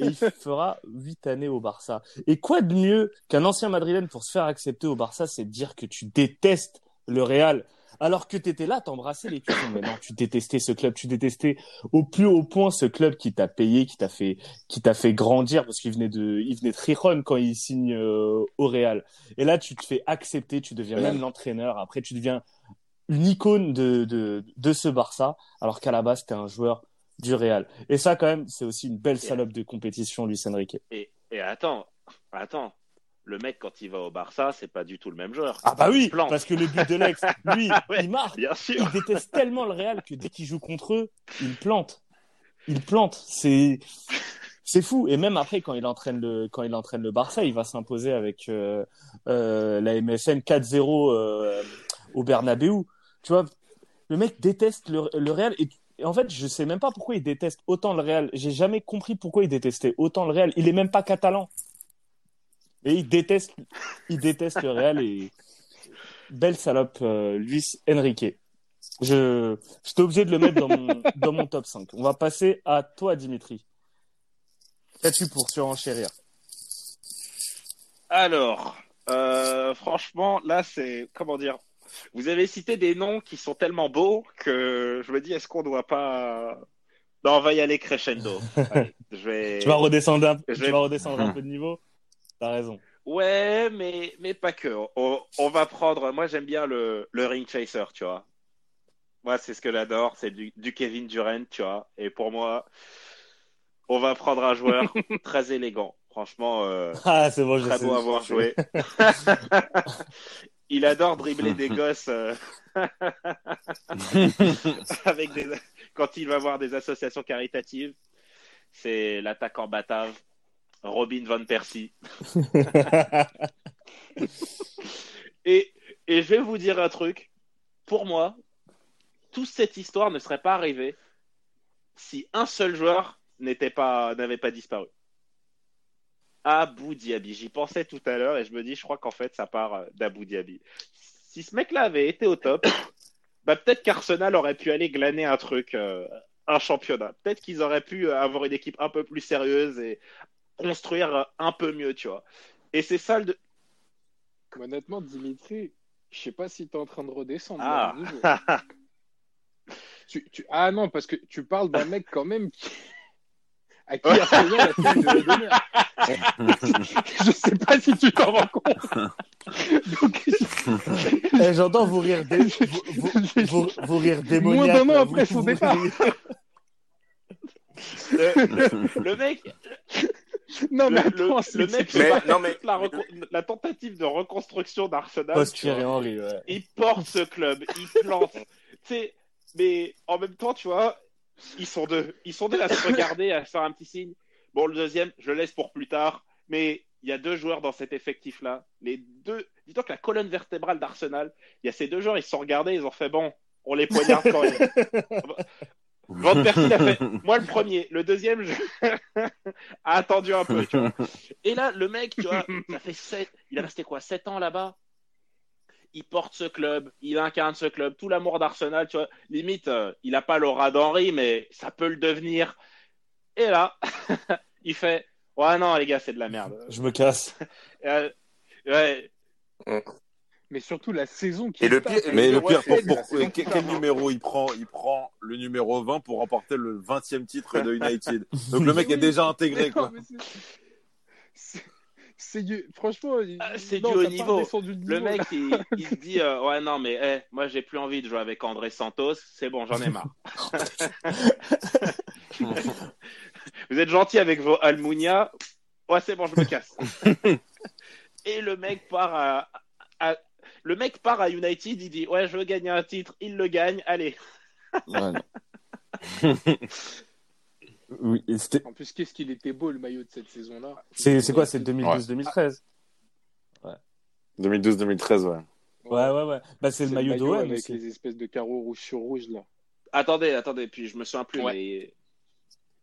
et il fera 8 années au Barça. Et quoi de mieux qu'un ancien Madrilène pour se faire accepter au Barça, c'est de dire que tu détestes le Real? Alors que t'étais là, t'embrassais les. Mais non, tu détestais ce club, tu détestais au plus haut point ce club qui t'a payé, qui t'a fait, qui t'a fait grandir parce qu'il venait de, il venait de Rijon quand il signe euh, au Real. Et là, tu te fais accepter, tu deviens même l'entraîneur. Après, tu deviens une icône de, de, de ce Barça, alors qu'à la base, t'es un joueur du Real. Et ça, quand même, c'est aussi une belle salope de compétition, Luis Enrique. Et, et attends, attends. Le mec, quand il va au Barça, c'est pas du tout le même joueur. Ah bah oui, plante. parce que le but de l'ex, [laughs] lui, ouais. il marque. Bien sûr. Il déteste tellement le Real que dès qu'il joue contre eux, il plante. Il plante. C'est c'est fou. Et même après, quand il entraîne le quand il entraîne le Barça, il va s'imposer avec euh, euh, la MSN 4-0 euh, au Bernabeu. Tu vois, le mec déteste le, le Real et et en fait, je sais même pas pourquoi il déteste autant le Real. J'ai jamais compris pourquoi il détestait autant le Real. Il est même pas catalan. Et il déteste, il déteste le Real et belle salope, euh, Luis Enrique. Je, j'étais obligé de le mettre dans mon, dans mon top 5. On va passer à toi, Dimitri. Qu'as-tu pour surenchérir? Alors, euh, franchement, là, c'est comment dire Vous avez cité des noms qui sont tellement beaux que je me dis, est-ce qu'on doit pas Non, on va y aller crescendo. [laughs] Allez, je vais. Tu vas redescendre un, Je tu vais- vas redescendre un peu de niveau? T'as raison. Ouais, mais mais pas que. On, on va prendre. Moi, j'aime bien le le ring chaser, tu vois. Moi, c'est ce que j'adore, c'est du, du Kevin Durant, tu vois. Et pour moi, on va prendre un joueur [laughs] très élégant. Franchement, euh, [laughs] Ah, c'est bon, très sais. beau à je voir sais. jouer. [laughs] Il adore dribbler des gosses euh, avec des quand il va voir des associations caritatives. C'est l'attaquant batave Robin van Persie. [laughs] Et, et je vais vous dire un truc. Pour moi, toute cette histoire ne serait pas arrivée si un seul joueur n'était pas n'avait pas disparu. Abu Dhabi. J'y pensais tout à l'heure et je me dis, je crois qu'en fait, ça part euh, d'Abu Dhabi. Si ce mec-là avait été au top, [coughs] bah peut-être qu'Arsenal aurait pu aller glaner un truc, euh, un championnat. Peut-être qu'ils auraient pu avoir une équipe un peu plus sérieuse et construire un peu mieux, tu vois. Et c'est ça le. de- Honnêtement, Dimitri, je sais pas si tu es en train de redescendre. Ah. là. Tu- tu- Ah non, parce que tu parles d'un mec quand même qui... à qui a fait une donner. [laughs] Je sais pas si tu t'en rends compte. Donc, Eh, j'entends vous rire dé... vous, vous, vous, vous rire démoniaque. Moins d'un an après son vous départ. le- le mec, [laughs] non, mais le, attends, mec, Mais- non, mais- la, tentative de reconstruction d'Arsenal. Henry, ouais. il porte ce club, il plante. [laughs] tu sais, mais en même temps, tu vois, ils sont deux. Ils sont deux à se regarder, à faire un petit signe. Bon, le deuxième, je le laisse pour plus tard. Mais il y a deux joueurs dans cet effectif-là. Les deux, dis-toi que la colonne vertébrale d'Arsenal, il y a ces deux joueurs, ils se sont regardés, ils ont fait bon, on les poignarde quand même. [laughs] Persie il a fait. [laughs] Moi le premier, le deuxième je... [laughs] a attendu un peu. Tu vois. Et là le mec, tu vois, ça fait sept... il est resté quoi, 7 ans là-bas? Il porte ce club, il incarne ce club, tout l'amour d'Arsenal, tu vois. Limite, euh, il a pas l'aura d'Henri, mais ça peut le devenir. Et là, [laughs] il fait, ouais non les gars, c'est de la merde. Je me casse. Euh, ouais, Mais surtout la saison qui Et le pire- Mais le pire, pour, quel, numéro il prend Il prend le numéro 20 pour remporter le 20e titre de United. [laughs] Donc le mec est déjà mais intégré, [laughs] non, quoi. mais c'est- c'est- C'est du... franchement, Ah, c'est non, du haut niveau. Le mec, il, il se dit euh, Ouais, non, mais eh, moi, j'ai plus envie de jouer avec André Santos. C'est bon, j'en ai marre. [laughs] Vous êtes gentil avec vos Almunia. Ouais, c'est bon, je me casse. Et le mec part à, à- Le mec part à United. Il dit Ouais, je veux gagner un titre. Il le gagne. Allez. Ouais, non. [laughs] Oui, En plus, qu'est-ce qu'il était beau le maillot de cette saison-là. c'est c'est quoi C'est 2012-2013 2012-2013, ouais. Ouais, ouais, ouais. Bah, c'est le maillot d'OM avec aussi. les espèces de carreaux rouge sur rouge là. Attendez, attendez. Puis je me souviens plus. Ouais. Mais.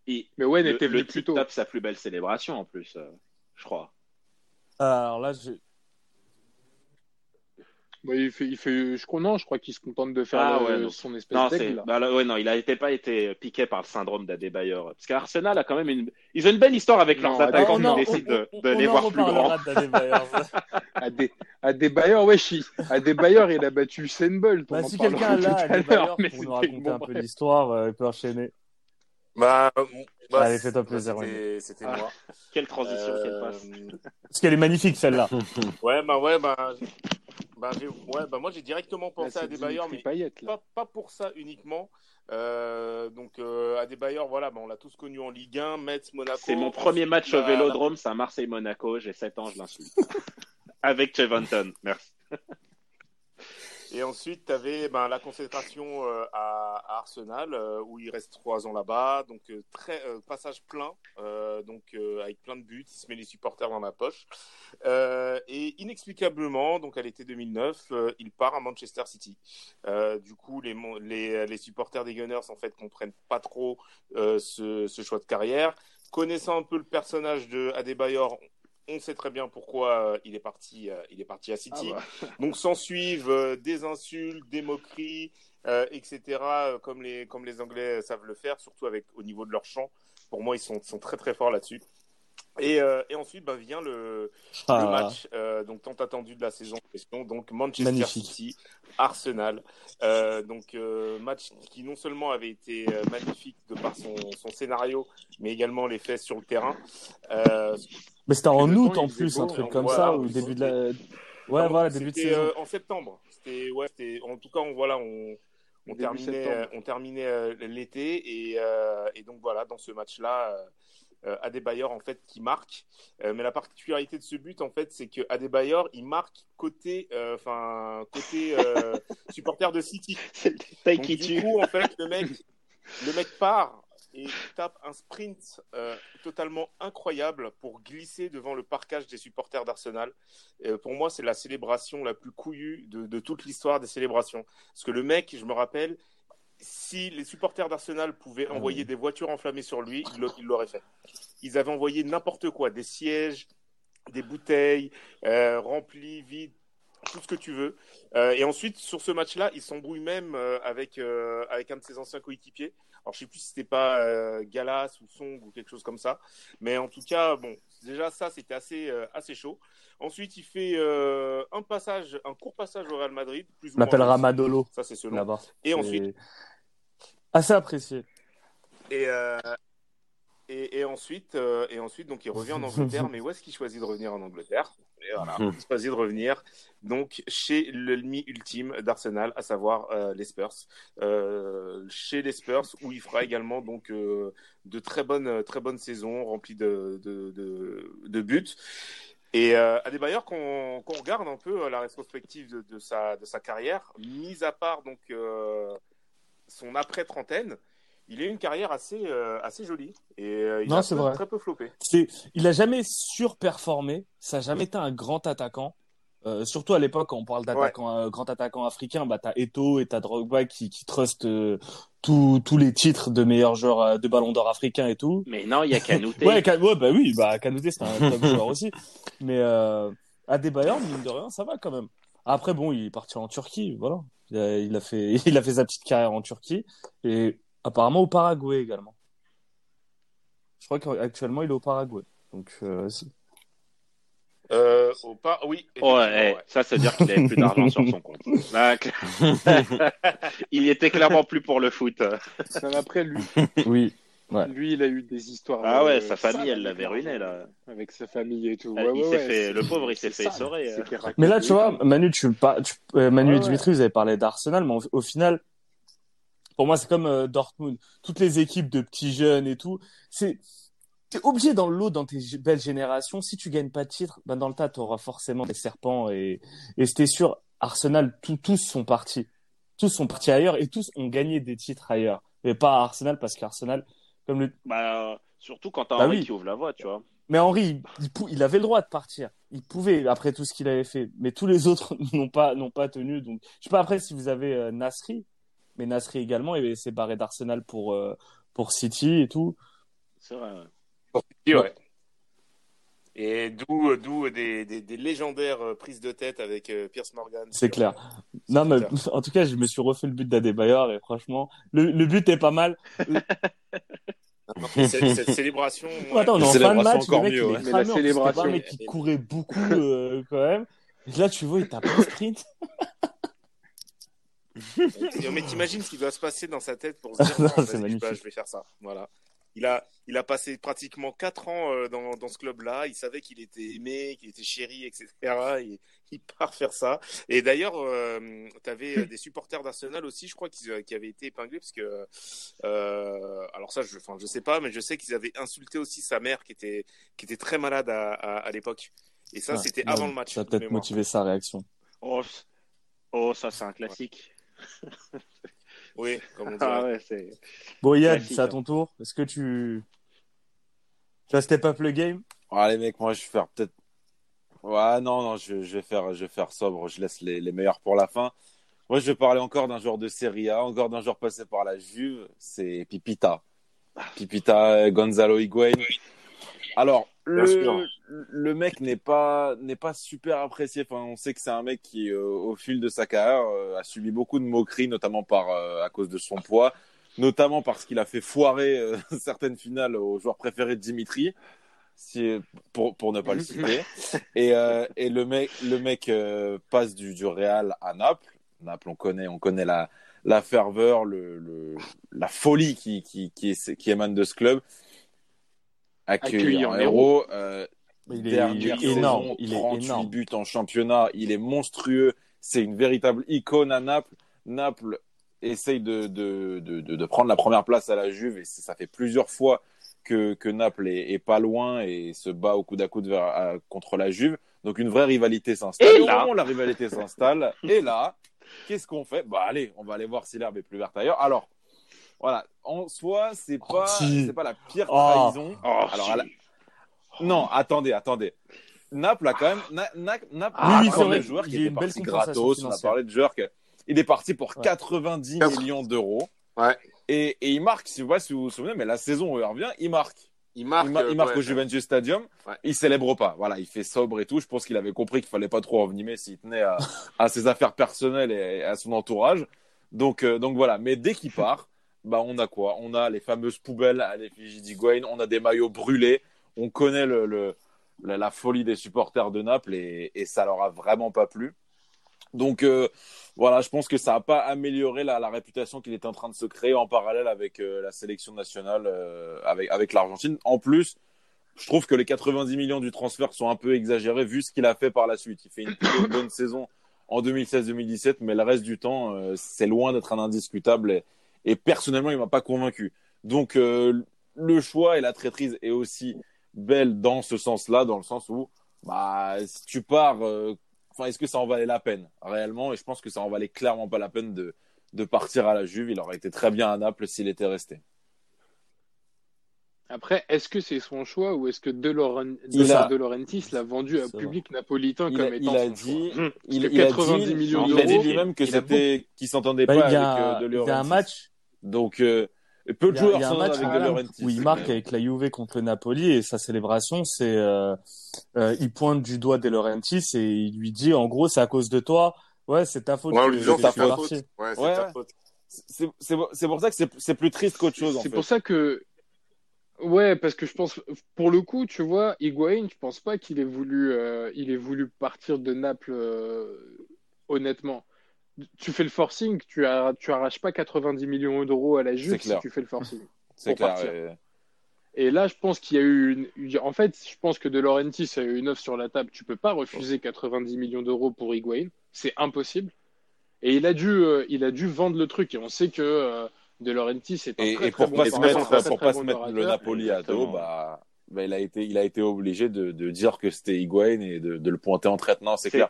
il- Mais ouais, le, était venu le plus tôt. tape sa plus belle célébration en plus, euh, je crois. Alors là, je... Bah, il fait, il fait, je crois non, je crois qu'il se contente de faire Ah le- ouais, son espèce Non, là. bah, là, ouais, non, il a été pas été piqué par le syndrome d'Adebayor. Parce qu'Arsenal a quand même une, ils ont une belle histoire avec Non, leurs attaquants qui on- décident de, de on les voir plus grands. à des bailleurs, wesh, il- a battu Usain Bolt. on Bah, si quelqu'un tout là, à Adebayor, pour nous raconter bon, un peu l'histoire, euh, il peut enchaîner. Bah, bah, Allez, fais-toi plaisir, C'était, c'était Ah. moi. Quelle transition, Euh, quelle passe. Parce qu'elle est magnifique celle-là. [laughs] Ouais, bah ouais, bah, bah, ouais, bah moi j'ai directement pensé à Adebayor, Dimitri mais pas, pas pour ça uniquement. Euh, donc euh, Adebayor, voilà, bah, on l'a tous connu en Ligue 1, Metz, Monaco. C'est mon premier match au Vélodrome, c'est à Marseille-Monaco. J'ai 7 ans, je l'insulte. [laughs] avec Chevanton. Merci. Et ensuite, tu avais ben, la consécration euh, à, Arsenal, euh, où il reste trois ans là-bas. Donc, euh, très, passage plein, donc, avec plein de buts. Il se met les supporters dans la poche. Et inexplicablement, donc à l'été 2009, euh, il part à Manchester City. Du coup, les, les, supporters des Gunners, en fait, comprennent pas trop ce, ce choix de carrière. Connaissant un peu le personnage de Adebayor, on sait très bien pourquoi euh, il est parti, euh, il est parti à City. Ah bah. [laughs] Donc s'en suivent euh, des insultes, des moqueries, euh, etc. Comme les, comme les Anglais savent le faire, surtout avec au niveau de leur chant. Pour moi, ils sont, sont très très forts là-dessus. Et, euh, et ensuite bah, vient le, Ah, le match euh, donc tant attendu de la saison en question, donc Manchester Magnifique. City, Arsenal. Euh, donc euh, match qui non seulement avait été magnifique de par son, son scénario, mais également les faits sur le terrain. Mais c'était en temps, août en plus, un truc comme voilà, ça, au oui, début de la. Ouais, Non, voilà, début de c'était, saison. euh, en septembre. C'était ouais, c'était en tout cas on voilà on on terminait euh, on terminait euh, l'été et euh, et donc voilà dans ce match-là euh, Adebayor en fait qui marque Euh, mais la particularité de ce but en fait c'est que Adebayor il marque côté euh, enfin côté euh, [laughs] supporter de City. C'est le détail Donc, qui du tue. coup en fait le mec le mec part et tape un sprint euh, totalement incroyable pour glisser devant le parquage des supporters d'Arsenal. Euh, pour moi, c'est la célébration la plus couillue de, de toute l'histoire des célébrations. Parce que le mec, je me rappelle, si les supporters d'Arsenal pouvaient envoyer des voitures enflammées sur lui, il l'aurait fait. Ils avaient envoyé n'importe quoi, des sièges, des bouteilles euh, remplies, vides, tout ce que tu veux. Euh, et ensuite, sur ce match-là, il s'embrouille même euh, avec, euh, avec un de ses anciens coéquipiers. Alors, je sais plus si c'était pas euh, Galas ou Song ou quelque chose comme ça. Mais en tout cas, bon, déjà, ça, c'était assez, euh, assez chaud. Ensuite, il fait euh, un passage, un court passage au Real Madrid. Plus On l'appelle moins réussi. Ramadolo Ça, c'est selon. là-bas. Et ensuite, Assez apprécié. et, et, et ensuite, euh, et ensuite, donc il revient en [laughs] Angleterre. mais où est-ce qu'il choisit de revenir en Angleterre? Et voilà, il choisit de revenir donc chez l'ennemi ultime d'Arsenal, à savoir euh, les Spurs. Euh, chez les Spurs, où il fera également donc euh, de très bonnes, très bonnes saisons remplies de, de, de, de buts. Et euh, Adebayor, qu'on qu'on regarde un peu la rétrospective de, de, sa, de sa carrière, mis à part donc son après trentaine, il a eu une carrière assez, euh, assez jolie. Et euh, il Non, a c'est peu- vrai. très peu floppé. C'est, il a jamais surperformé. Ça a jamais été un grand attaquant. Euh, surtout à l'époque, quand on parle d'attaquant, euh, grand attaquant africain, bah t'as Eto et t'as Drogba qui, qui trustent euh, tous tous les titres de meilleurs joueurs euh, de Ballon d'Or africain et tout. Mais non, il y a Kanouté. [laughs] Ouais, ouais, bah oui, bah Kanouté c'est un top [laughs] joueur aussi. Mais euh, à des Bayern, mine de rien, ça va quand même. Après, bon, il est parti en Turquie, voilà. Il a, il a fait, [laughs] il a fait sa petite carrière en Turquie et apparemment au Paraguay également. Je crois qu'actuellement il est au Paraguay. Donc euh, Euh, au oui. Ouais, eh, ouais. ça, c'est dire qu'il avait plus d'argent sur son compte. Là, [laughs] cl- [laughs] il y était clairement plus pour le foot. Mais après, lui, oui. Ouais. lui, il a eu des histoires. Ah ouais, euh, sa famille, elle l'avait ruiné, là. Avec sa famille et tout. Il Ouais, fait- le pauvre, il s'est fait essorer, euh. Mais là, tu vois. Manu, tu, euh, Manu et ouais. Dimitri, vous avez parlé d'Arsenal, mais au final, pour moi, c'est comme euh, Dortmund. Toutes les équipes de petits jeunes et tout, c'est, t'es obligé dans le lot, dans tes belles générations. Si tu gagnes pas de titre, ben dans le tas, tu auras forcément des serpents et, et c'était sûr, Arsenal, tout- tous sont partis. Tous sont partis ailleurs et tous ont gagné des titres ailleurs. Mais pas à Arsenal parce qu'Arsenal, comme le, Bah, surtout quand t'as Bah Henry oui. qui ouvre la voie, tu vois. mais Henri, il, il pou- il avait le droit de partir. Il pouvait, après tout ce qu'il avait fait. Mais tous les [laughs] autres n'ont pas, n'ont pas tenu. Donc, je sais pas après si vous avez euh, Nasri. Mais Nasri également, il s'est barré d'Arsenal pour, euh, pour City et tout. C'est vrai, ouais. Oui, ouais. Et d'où, d'où des, des, des légendaires euh, prises de tête avec euh, Pierce Morgan. C'est clair. sur Non, mais en tout cas, je me suis refait le but d'Adebayor et franchement, le, le but est pas mal. Et cette, cette célébration. Oh, [laughs] attends, on est en C'est fin de match, le encore mec, mieux, il est ouais. Mais la pas un mec qui courait beaucoup, euh, quand même. Et là, tu vois, il tape un sprint. [laughs] Mais t'imagines ce qui doit se passer dans sa tête pour se [laughs] dire Non, vas-y, je, bah, vais faire ça. Voilà. Il a, il a passé pratiquement quatre ans euh, dans, dans ce club-là. Il savait qu'il était aimé, qu'il était chéri, etc. Et il part faire ça. Et d'ailleurs, euh, tu avais des supporters d'Arsenal aussi, je crois, qui, qui avaient été épinglés parce que, euh, alors ça, je, enfin, je sais pas, mais je sais qu'ils avaient insulté aussi sa mère qui était, qui était très malade à, à, à l'époque. Et ça, Ouais. c'était Non, avant le match. Ça a peut-être motivé sa réaction. Oh, oh, ça, c'est un classique. [laughs] Oui, comme on. Ah ouais. Bon, Yann, c'est à hein. ton tour. Est-ce que tu, tu vas step up le game? Ah, les mecs, moi, je vais faire peut-être. Ouais, non, non, je, je vais faire, je vais faire sobre. Je laisse les, les meilleurs pour la fin. Moi, je vais parler encore d'un joueur de Serie A, encore d'un joueur passé par la Juve. C'est Pipita. Pipita, Gonzalo Higuain. Alors. Le, le mec n'est pas, n'est pas super apprécié. Enfin, on sait que c'est un mec qui, euh, au fil de sa carrière, euh, a subi beaucoup de moqueries, notamment par, euh, à cause de son poids, notamment parce qu'il a fait foirer [laughs] certaines finales au joueur préféré de Dimitri, si, pour, pour ne pas le citer. Et, et le mec, le mec passe du, du Real à Naples. Naples, on connaît, on connaît la, la ferveur, le, le, la folie qui, qui, qui émane de ce club. Accueilli Accueilli en en héros. euh, Il est, dernière il est énorme. saison, Il est 38 énorme. buts en championnat. Il est monstrueux. C'est une véritable icône à Naples. Naples essaye de, de, de, de, de prendre la première place à la Juve et c'est- ça fait plusieurs fois que, que Naples est, est pas loin et se bat au coude à coude vers, à- contre la Juve. Donc une vraie rivalité s'installe. Et là moment la rivalité s'installe, et là, qu'est-ce qu'on fait? Bah allez, on va aller voir si l'herbe est plus verte ailleurs. Alors, voilà, en soi, c'est pas, si. c'est pas la pire Oh. trahison. Oh, Alors, la- non, attendez, attendez. Naples a quand même. Na- Na- Naples Ah, a oui, quand c'est même il qui partis compensation gratos. On a parlé de Jerk. Il est parti pour Ouais. 90 Quatre- millions d'euros. Ouais. Et, et il marque, si vous, si vous vous souvenez, mais la saison où il revient, il marque. Il marque, il, ma- il marque ouais, au Juventus Stadium. Ouais. Il célèbre pas. Voilà, il fait sobre et tout. Je pense qu'il avait compris qu'il fallait pas trop envenimer s'il tenait à, [laughs] à ses affaires personnelles et à son entourage. Donc, euh, donc voilà. Mais dès qu'il part, bah on a quoi? On a les fameuses poubelles à l'effigie d'Higuain. On a des maillots brûlés. On connaît la, folie des supporters de Naples et, et ça leur a vraiment pas plu. Donc euh, voilà, je pense que ça n'a pas amélioré la, réputation qu'il est en train de se créer en parallèle avec euh, la sélection nationale, euh, avec, l'Argentine. En plus, je trouve que les 90 millions du transfert sont un peu exagérés vu ce qu'il a fait par la suite. Il fait une, bonne saison en 2016-2017, mais le reste du temps, c'est loin d'être un indiscutable. Et personnellement, il m'a pas convaincu. Donc euh, le choix et la traîtrise est aussi belle dans ce sens-là, dans le sens où bah, si tu pars, euh, enfin, est-ce que ça en valait la peine réellement? Et je pense que ça en valait clairement pas la peine de, de partir à la Juve. Il aurait été très bien à Naples s'il était resté. Après, est-ce que c'est son choix ou est-ce que De, Lauren... Il a- De Laurentiis l'a vendu au C'est public napolitain Il comme a, étant il a son dit, choix? il, il a 90 dit, millions il a dit d'euros, lui-même que il c'était, qu'il s'entendait Bah, pas il a, avec euh, De il y a un Laurentiis. match, Donc, euh, peu il de y a, joueurs match avec où, De Laurentiis. où il marque avec la Juve contre le Napoli et sa célébration, c'est euh, euh, il pointe du doigt De Laurentiis et il lui dit en gros c'est à cause de toi, ouais c'est ta faute Ouais, c'est suis ta parti. faute. Ouais, c'est Ouais, ta ouais. faute. C'est, c'est, c'est pour ça que c'est, plus triste qu'autre chose, C'est pour ça que. Ouais, parce que je pense, pour le coup, tu vois, Higuain, je pense pas qu'il ait voulu, euh, il ait voulu partir de Naples, euh, honnêtement. Tu fais le forcing, tu, as, tu arraches pas 90 millions d'euros à la Juve si tu fais le forcing. C'est clair. partir. ouais. Et là, je pense qu'il y a eu une... En fait, je pense que De Laurentiis a eu une offre sur la table. Tu peux pas refuser 90 millions d'euros pour Higuain. C'est impossible. Et il a dû, euh, il a dû vendre le truc. Et on sait que euh, De Laurentiis est un Et, très, et très pour bon pas se orateur, mettre, très, très pour pas bon se mettre le. Napoli à dos, bah, bah, il a été, il a été obligé de, de dire que c'était Higuain et de, de le pointer en traitement, C'est- clair.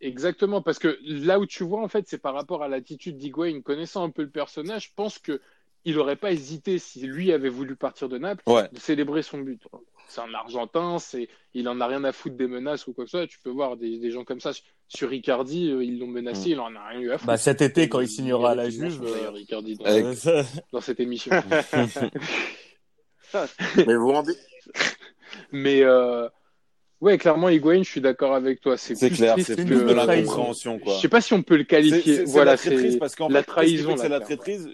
Exactement, parce que là où tu vois, en fait, c'est par rapport à l'attitude d'Higuain, connaissant un peu le personnage, je pense que il aurait pas hésité, si lui avait voulu partir de Naples, Ouais. de célébrer son but. C'est un Argentin, c'est, il en a rien à foutre des menaces ou quoi que ce soit. Tu peux voir des, des gens comme ça. Sur Ricardi, euh, ils l'ont menacé, il en a rien eu à foutre. Bah cet été quand il Il- signera à la Juve, d'ailleurs, euh, Ricardi, dans, Avec- [laughs] dans cette émission. [laughs] Mais vous vous rendez, Mais euh, ouais, clairement, Higuain, je suis d'accord avec toi. C'est C'est plus clair, triste c'est que plus de l'incompréhension, quoi. Je sais pas si on peut le qualifier. c'est- c'est voilà, la traîtrise c'est parce qu'en la trahison. c'est la traîtrise.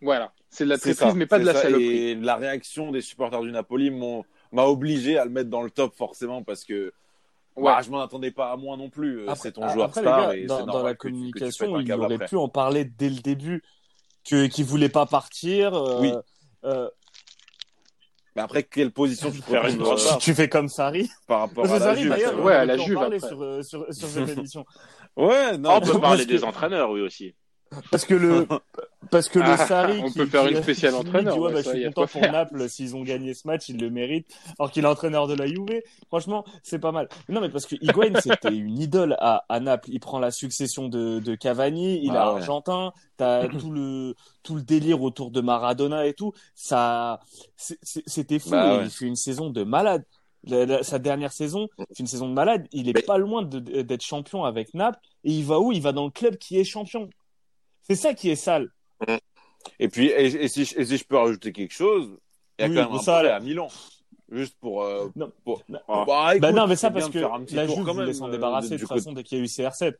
Voilà, c'est de la traîtrise, ça, mais pas de la ça. saloperie. Et la réaction des supporters du Napoli m'ont- m'a obligé à le mettre dans le top forcément parce que Ouais. bah, je m'en attendais pas à moi non plus. Euh, Après- c'est ton après, joueur les star gars, et dans, c'est dans la communication, il aurait après. pu en parler dès le début, qu'il voulait pas partir. euh, Oui. euh, Mais après, quelle position tu [laughs] Faire une grosse tu, tu fais comme Sarri. par rapport à la Sarri, Juve. Ouais, à la Juve, parler après. sur, euh, sur, sur cette [laughs] émission. Ouais, non. Ah, on peut parler que- des entraîneurs, oui aussi. Parce que le, [laughs] parce que le Ah, Sarri. on qui- peut faire qui- une spéciale entraîneur, dit, ouais, bah, ça, je suis content pour faire. Naples s'ils ont gagné ce match, il le mérite. Alors qu'il est entraîneur de la Juve. Franchement, c'est pas mal. Non, mais parce que Higuain, c'était une idole à, à Naples. Il prend la succession de, de Cavani, il est Ah ouais. argentin, t'as [clears throat] tout le, tout le délire autour de Maradona et tout. Ça, c'était fou. Bah ouais. Il fait une saison de malade. La- la- sa dernière saison, c'est une saison de malade. Il est Mais- pas loin d'être champion avec Naples. Et il va où? Il va dans le club qui est champion. C'est ça qui est sale. Et puis, et, et si, je- et si je peux rajouter quelque chose, il y a Oui, quand même un ça, à Milan. Juste pour. euh, Non. pour... Non. Bah, Bah écoute, non, mais ça parce que la Juve voulait s'en euh, débarrasser de toute façon dès qu'il y a eu CR7.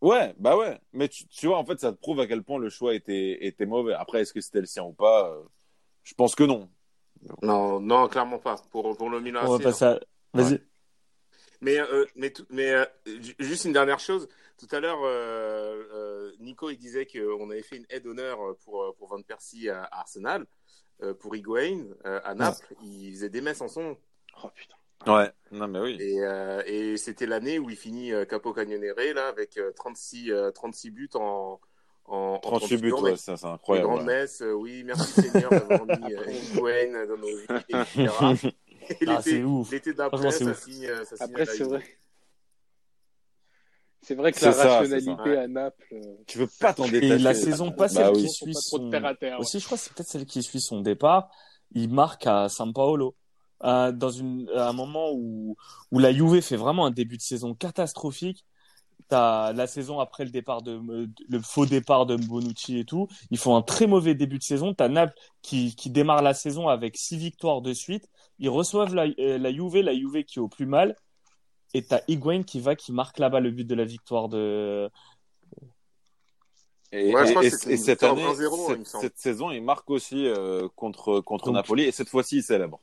Ouais, bah ouais. Mais tu, tu vois, en fait, ça te prouve à quel point le choix était, était mauvais. Après, est-ce que c'était le sien ou pas euh, Je pense que non. Non, non, clairement pas. Pour, pour le Milan On va AC, passer à... Vas-y. Mais, euh, mais, mais euh, ju- juste une dernière chose. Tout à l'heure, euh, euh, Nico il disait qu'on avait fait une aide d'honneur pour, euh, pour Van Persie à à Arsenal. Euh, pour Higuain, euh, à Naples, il faisait des messes en son. Oh putain. Ouais. Non, mais oui. Et, euh, et c'était l'année où il finit euh, Capo Cagnonere là, avec euh, 36, euh, 36 buts en, en, en 38 buts, ouais, ça, c'est incroyable. grandes ouais. messes, euh, oui, merci Seigneur d'avoir mis [laughs] euh, Higuain dans nos vies, etc. Ah, l'été- c'est ouf. L'été d'après, ça signe, euh, ça signe Après, c'est vrai. C'est vrai que la ça, rationalité ça. à Naples. euh, Tu veux pas t'en Et détacher. la saison Bah passée, oui. qui suit pas son... Aussi, je crois que c'est peut-être celle qui suit son départ. Il marque à San Paolo. Euh, dans une, à un moment où, où la Juve fait vraiment un début de saison catastrophique. T'as la saison après le départ de, le faux départ de Bonucci et tout. Ils font un très mauvais début de saison. T'as Naples qui, qui démarre la saison avec six victoires de suite. Ils reçoivent la, euh, la Juve, la Juve qui est au plus mal. Et t'as Higuain qui va, qui marque là-bas le but de la victoire de, Et, Ouais, cette victoire année, 1-0, il me cette, semble. cette saison, il marque aussi euh, contre, contre Donc- Napoli. Et cette fois-ci, il célèbre.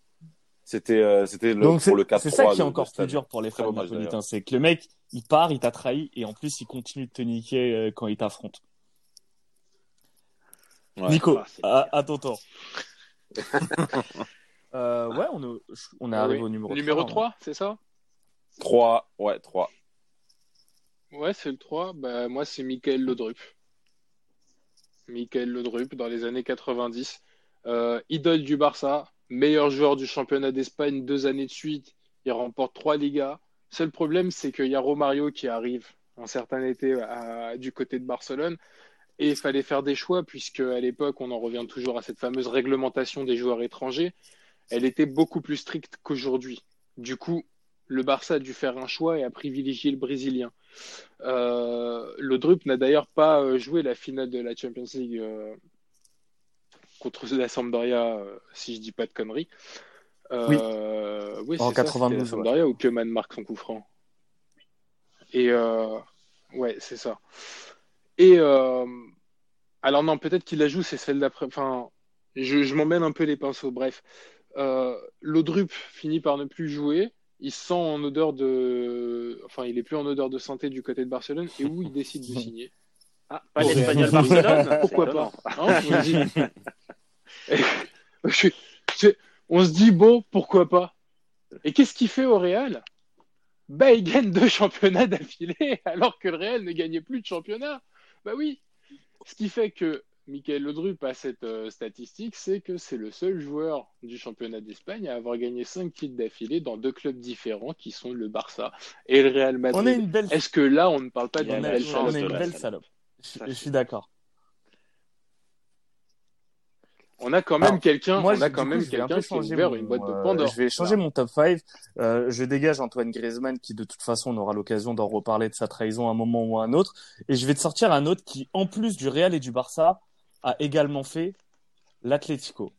C'était euh, c'était le, pour le 4-3. c'est ça qui est encore plus dur pour les fans napolitains, c'est que le mec, il part, il t'a trahi et en plus il continue de te niquer euh, quand il t'affronte. Ouais. Nico, Ah, à, à ton tour. [laughs] euh, ouais, on est, on est Ah arrivé oui. au numéro, Numéro 3. 3, c'est ça? 3, ouais, 3. Ouais, c'est le 3. Bah, moi, c'est Michael Laudrup. Michael Laudrup, dans les années 90. Euh, idole du Barça, meilleur joueur du championnat d'Espagne deux années de suite. Il remporte trois Ligas. Seul problème, c'est qu'il y a Romario qui arrive un certain été du côté de Barcelone. et il fallait faire des choix puisque à l'époque, on en revient toujours à cette fameuse réglementation des joueurs étrangers. Elle était beaucoup plus stricte qu'aujourd'hui. Du coup, le Barça a dû faire un choix et a privilégié le Brésilien. Euh, le Drup n'a d'ailleurs pas euh, joué la finale de la Champions League euh, contre la Sampdoria, euh, si je dis pas de conneries. Euh, oui, En c'est ça, 92, c'était la Sampdoria ou Keman marque son coup franc. Et ouais, c'est ça. Et alors non, peut-être qu'il la joue, c'est celle d'après. Enfin, je, je m'emmène un peu les pinceaux. Bref, Laudrup finit par ne plus jouer. Il se sent en odeur de. Enfin, il est plus en odeur de santé du côté de Barcelone. Et où il décide de signer Ah, pas l'Espagnol. Barcelone Pourquoi c'est pas. Hein, on, se dit... [laughs] Je- je- on se dit, bon, pourquoi pas Et qu'est-ce qu'il fait au Real? Bah, il gagne deux championnats d'affilée, alors que le Real ne gagnait plus de championnat. Bah oui. Ce qui fait que Michael Laudrup a cette euh, statistique, c'est que c'est le seul joueur du championnat d'Espagne à avoir gagné cinq titres d'affilée dans deux clubs différents qui sont le Barça et le Real Madrid. On a une belle, Est-ce que là, on ne parle pas d'une belle belle on de une la belle salope. salope. Je, suis d'accord. On a quand même Alors, quelqu'un, Moi, on a quand coup, même quelqu'un peu qui a ouvert mon, une boîte de euh, Pandore. je vais changer mon top 5. Euh, je dégage Antoine Griezmann qui, de toute façon, on aura l'occasion d'en reparler de sa trahison à un moment ou à un autre. Et je vais te sortir un autre qui, en plus du Real et du Barça, a également fait l'Atlético.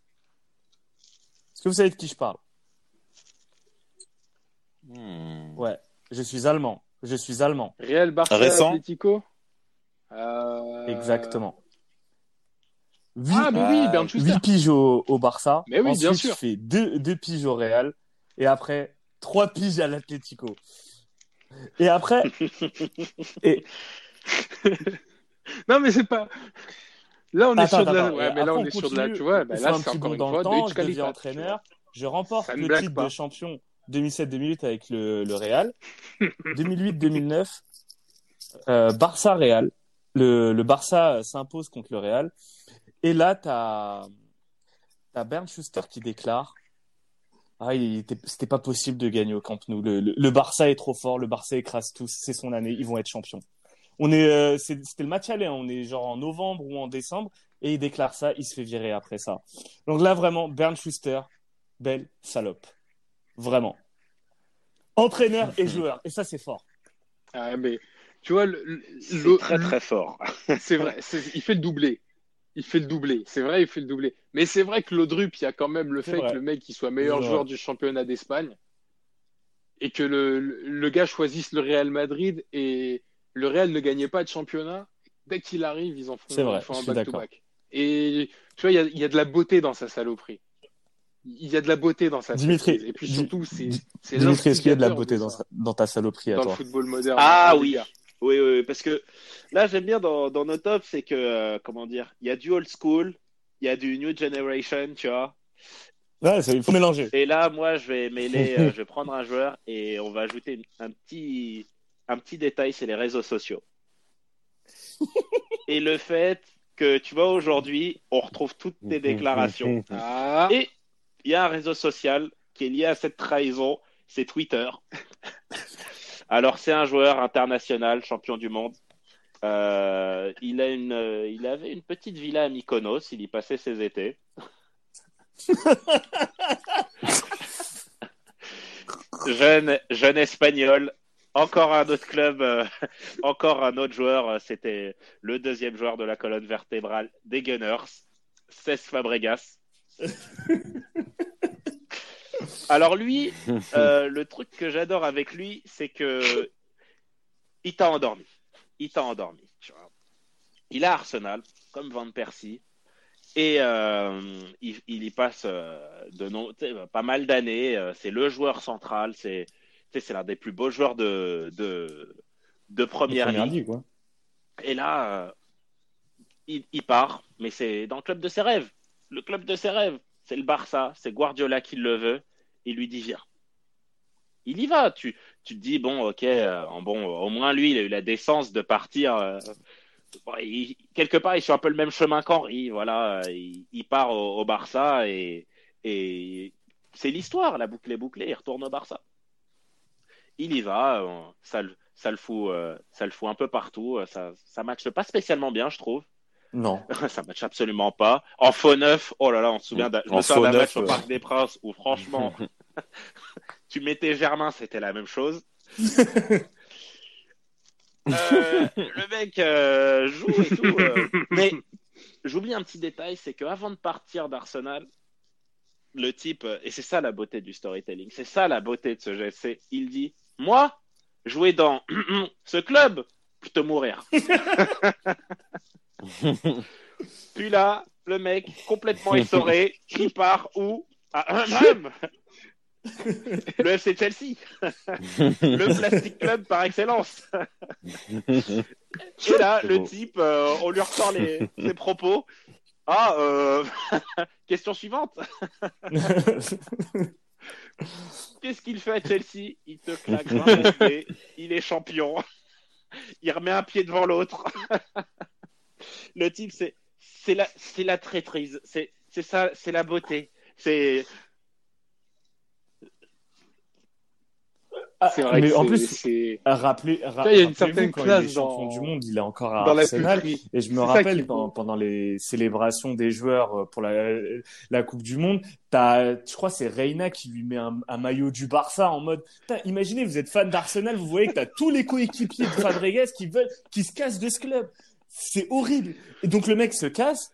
Est-ce que vous savez de qui je parle? Hmm. Ouais, je suis allemand. Je suis allemand. Real Barça Récent? Atlético? Euh, Exactement. Huit, Ah, mais oui, Bernd Schuster. 8 piges au, au Barça. Mais oui, Ensuite, bien sûr. fait 2 deux, deux piges au Real. Et après, 3 piges à l'Atlético. Et après, [laughs] et, Non, mais c'est pas. Là, on est sur de la. Ouais, mais là, on on est sur de la. Tu vois, il là, c'est petit encore bond une dans fois le de temps, Hitch je deviens tu entraîneur, je remporte le titre pas. de champion 2007-2008 avec le, le Real. [laughs] 2008-2009, euh, Barça-Real. Le, le Barça s'impose contre le Real. Et là, t'as as Bernd Schuster qui déclare ah, c'était pas possible de gagner au Camp Nou. Le, le, le Barça est trop fort, le Barça écrase tous, c'est son année, ils vont être champions. On est, euh, c'est- c'était le match aller, hein, on est genre en novembre ou en décembre, et il déclare ça, il se fait virer après ça. Donc là, vraiment, Bernd Schuster, belle salope. Vraiment. Entraîneur et [laughs] joueur, et ça, c'est fort. Ah, mais tu vois, le- très très fort. [laughs] c'est vrai, il fait le doublé. Il fait le doublé. C'est vrai, il fait le doublé. Mais c'est vrai que Laudrup, il y a quand même le fait vrai. que le mec il soit meilleur joueur du championnat d'Espagne et que le, le, le gars choisisse le Real Madrid et le Real ne gagnait pas de championnat. Dès qu'il arrive, ils en font, C'est vrai, ils font je un back-to-back. Et tu vois, il y y a de la beauté dans sa saloperie. Il y a de la beauté dans sa Dimitri. Et puis surtout, c'est Di- c'est Dimitri, est-ce qu'il y a de la beauté de dans, sa- dans ta saloperie à dans le football moderne. Ah oui. Oui, oui, oui, parce que là, j'aime bien dans, dans nos tops, c'est que, euh, comment dire, il y a du old school, il y a du new generation, tu vois. Ouais, c'est- il faut mélanger. Et là, moi, je vais mêler, euh, je vais prendre un joueur et on va ajouter une- un petit, un petit détail, c'est les réseaux sociaux. et le fait que, tu vois, aujourd'hui, on retrouve toutes tes déclarations. Ah, Et il y a un réseau social qui est lié à cette trahison, c'est Twitter. [laughs] Alors, c'est un joueur international, champion du monde. Euh, il, a une, euh, il avait une petite villa à Mykonos, il y passait ses étés. [laughs] jeune, jeune espagnol, encore un autre club, euh, [laughs] encore un autre joueur. euh, C'était le deuxième joueur de la colonne vertébrale des Gunners, Cesc Fabregas. [laughs] Alors lui, euh, [laughs] le truc que j'adore avec lui, c'est que il t'a endormi. Il t'a endormi. tu vois. Il à Arsenal, comme Van Persie, et euh, il, il y passe de non, pas mal d'années. C'est le joueur central. C'est c'est l'un des plus beaux joueurs de de, de première, Première ligue. ligue, ouais. Et là, euh, il, il part, mais c'est dans le club de ses rêves. Le club de ses rêves, c'est le Barça, c'est Guardiola qui le veut. Il lui dit viens. Il y va. Tu, tu te dis bon, ok, euh, bon, au moins lui, il a eu la décence de partir. euh, bon, il- quelque part, il suit un peu le même chemin qu'Henri. Voilà, il, il part au, au Barça et, et c'est l'histoire. La boucle est bouclée. Il retourne au Barça. Il y va. euh, ça, le- ça le fout, euh, ça le fout un peu partout. euh, Ça, ça matche pas spécialement bien, je trouve. Non. [laughs] ça match absolument pas. En faux neuf, oh là là, on se souvient d'un match au. Parc des Princes où franchement, [laughs] [laughs] tu mettais Germain, c'était la même chose. Euh, le mec euh, joue et tout. euh, mais j'oublie un petit détail, c'est qu'avant de partir d'Arsenal, le type, et c'est ça la beauté du storytelling, c'est ça la beauté de ce GSC, il dit Moi, jouer dans [clears throat] ce club, plutôt mourir. [laughs] [laughs] Puis là, le mec, complètement essoré, qui part où? À Unham [laughs] Le FC Chelsea Le Plastic Club par excellence Et là, le type, euh, on lui ressort les, ses propos. Ah, euh... question suivante. Qu'est-ce qu'il fait à Chelsea? Il te claque [laughs] 20 essais, il est champion. Il remet un pied devant l'autre. [laughs] Le type, c'est la c'est la traîtrise, c'est c'est ça, c'est la beauté. C'est C'est vrai mais que en plus, Rappelez, ra- il y a une certaine classe il est dans- du monde, il est encore à dans Arsenal. Et je me rappelle pendant les célébrations des joueurs euh, pour la, la Coupe du Monde, t'as, je crois que c'est Reina qui lui met un, un maillot du Barça en mode, imaginez, vous êtes fan d'Arsenal, vous voyez que t'as tous les coéquipiers de Fabregas qui veulent, qui se cassent de ce club. C'est horrible. Et donc le mec se casse,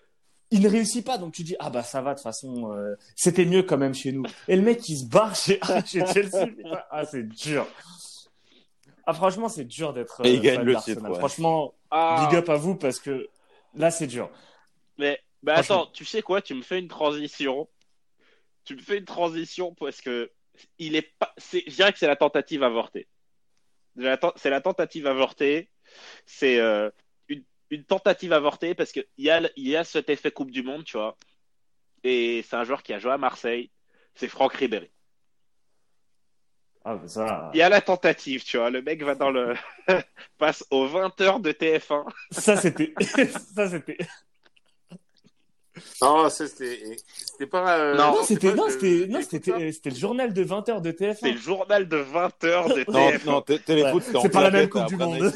il ne réussit pas, donc tu dis, ah bah ça va, de toute façon, euh, c'était mieux quand même chez nous. Et le mec, il se barre [laughs] chez, chez Chelsea. Ah, c'est dur. Ah, franchement, c'est dur d'être Et il euh, gagne le titre, ouais. Franchement, ah, Big up à vous parce que là, c'est dur. mais bah attends, tu sais quoi Tu me fais une transition. Tu me fais une transition parce que il est pas. C'est, je dirais que c'est la tentative avortée. C'est la tentative avortée. C'est euh, une, tentative avortée parce que il y a y a cet effet Coupe du Monde, tu vois. Et c'est un joueur qui a joué à Marseille. C'est Franck Ribéry. Ah, ça, Il y a la tentative, tu vois. Le mec va dans le [laughs] passe aux 20 heures de TF1. ça c'était, [laughs] ça c'était. Non, c'était pas. euh, Non, Non, c'est c'était, non, c'était, non, le- c'était, c'était le journal de 20h de C'est TF1. le journal de 20 heures de [laughs] Non, TF1. non, Téléfoot, Ouais. en C'est pas la même Coupe du après Monde.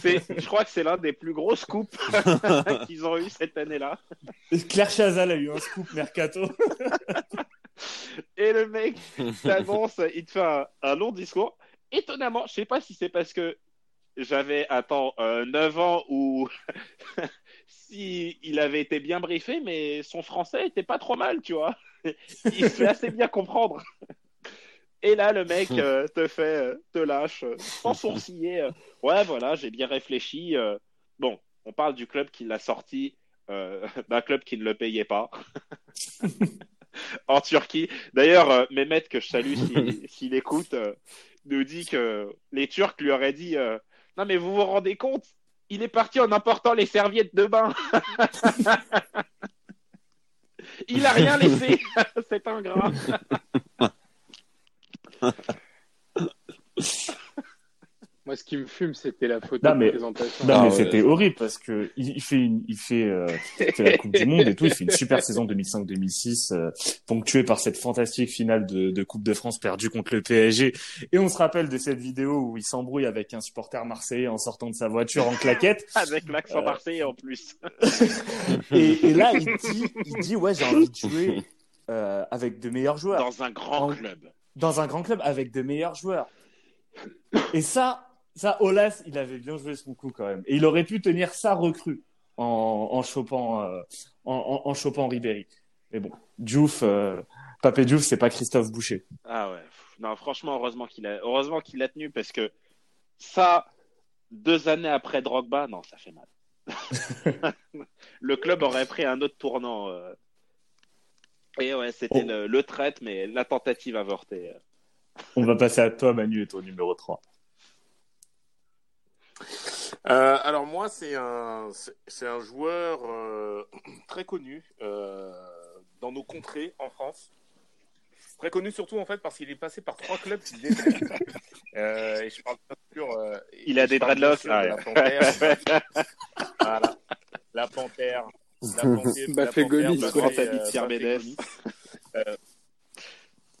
C'est- c'est- je crois que c'est l'un des plus gros scoops [laughs] qu'ils ont eu cette année-là. Claire Chazal a eu un scoop mercato. Et le mec t'annonce, il te fait un, un long discours. Étonnamment, je sais pas si c'est parce que j'avais, attends, euh, 9 ans ou si il avait été bien briefé, mais son français était pas trop mal, tu vois. [laughs] Il se fait assez bien comprendre. Et là, le mec [laughs] euh, te fait, euh, te lâche, euh, sans sourciller. euh, ouais, voilà, j'ai bien réfléchi. euh, bon, on parle du club qui l'a sorti, [laughs] d'un club qui ne le payait pas. en Turquie. D'ailleurs, Mehmet, que je salue s'il écoute, nous dit que les Turcs lui auraient dit Non, mais vous vous rendez compte Il est parti en apportant les serviettes de bain. [laughs] Il a rien laissé, [laughs] cet ingrat. [laughs] Moi, ce qui me fume, c'était la photo Non, de mais- présentation. Non, Ah ouais. c'était horrible parce que il il fait une, il fait, euh, il fait la Coupe du Monde et tout. Il fait une super saison 2005-2006, euh, ponctuée par cette fantastique finale de, de Coupe de France perdue contre le PSG. Et on se rappelle de cette vidéo où il s'embrouille avec un supporter marseillais en sortant de sa voiture en claquette. [laughs] Avec l'accent marseillais en plus. [laughs] Et, et là, il dit, il dit, ouais, j'ai envie de jouer euh, avec de meilleurs joueurs. Dans un grand En- club. dans un grand club avec de meilleurs joueurs. Et ça, ça, Olas, il avait bien joué son coup quand même. Et il aurait pu tenir sa recrue en, en chopant, euh, en, chopant Ribéry. Mais bon, Diouf, euh, Papé Diouf, c'est pas Christophe Boucher. Ah ouais. Non, franchement, heureusement qu'il a, heureusement qu'il a tenu parce que ça, deux années après Drogba, non, ça fait mal. [laughs] le club aurait pris un autre tournant. euh. Et ouais, c'était Oh. le, le traite, mais la tentative avortée. On va passer à toi, Manu, et ton numéro 3. Euh, alors moi, c'est un, c'est- un joueur euh, [clears throat] très connu euh, dans nos contrées en France. Très connu surtout en fait parce qu'il est passé par trois clubs. [laughs] Euh, et je parle bien sûr. euh, Il a des dreadlocks. Ah, la panthère. [laughs] voilà. La panthère. La [laughs] panthère.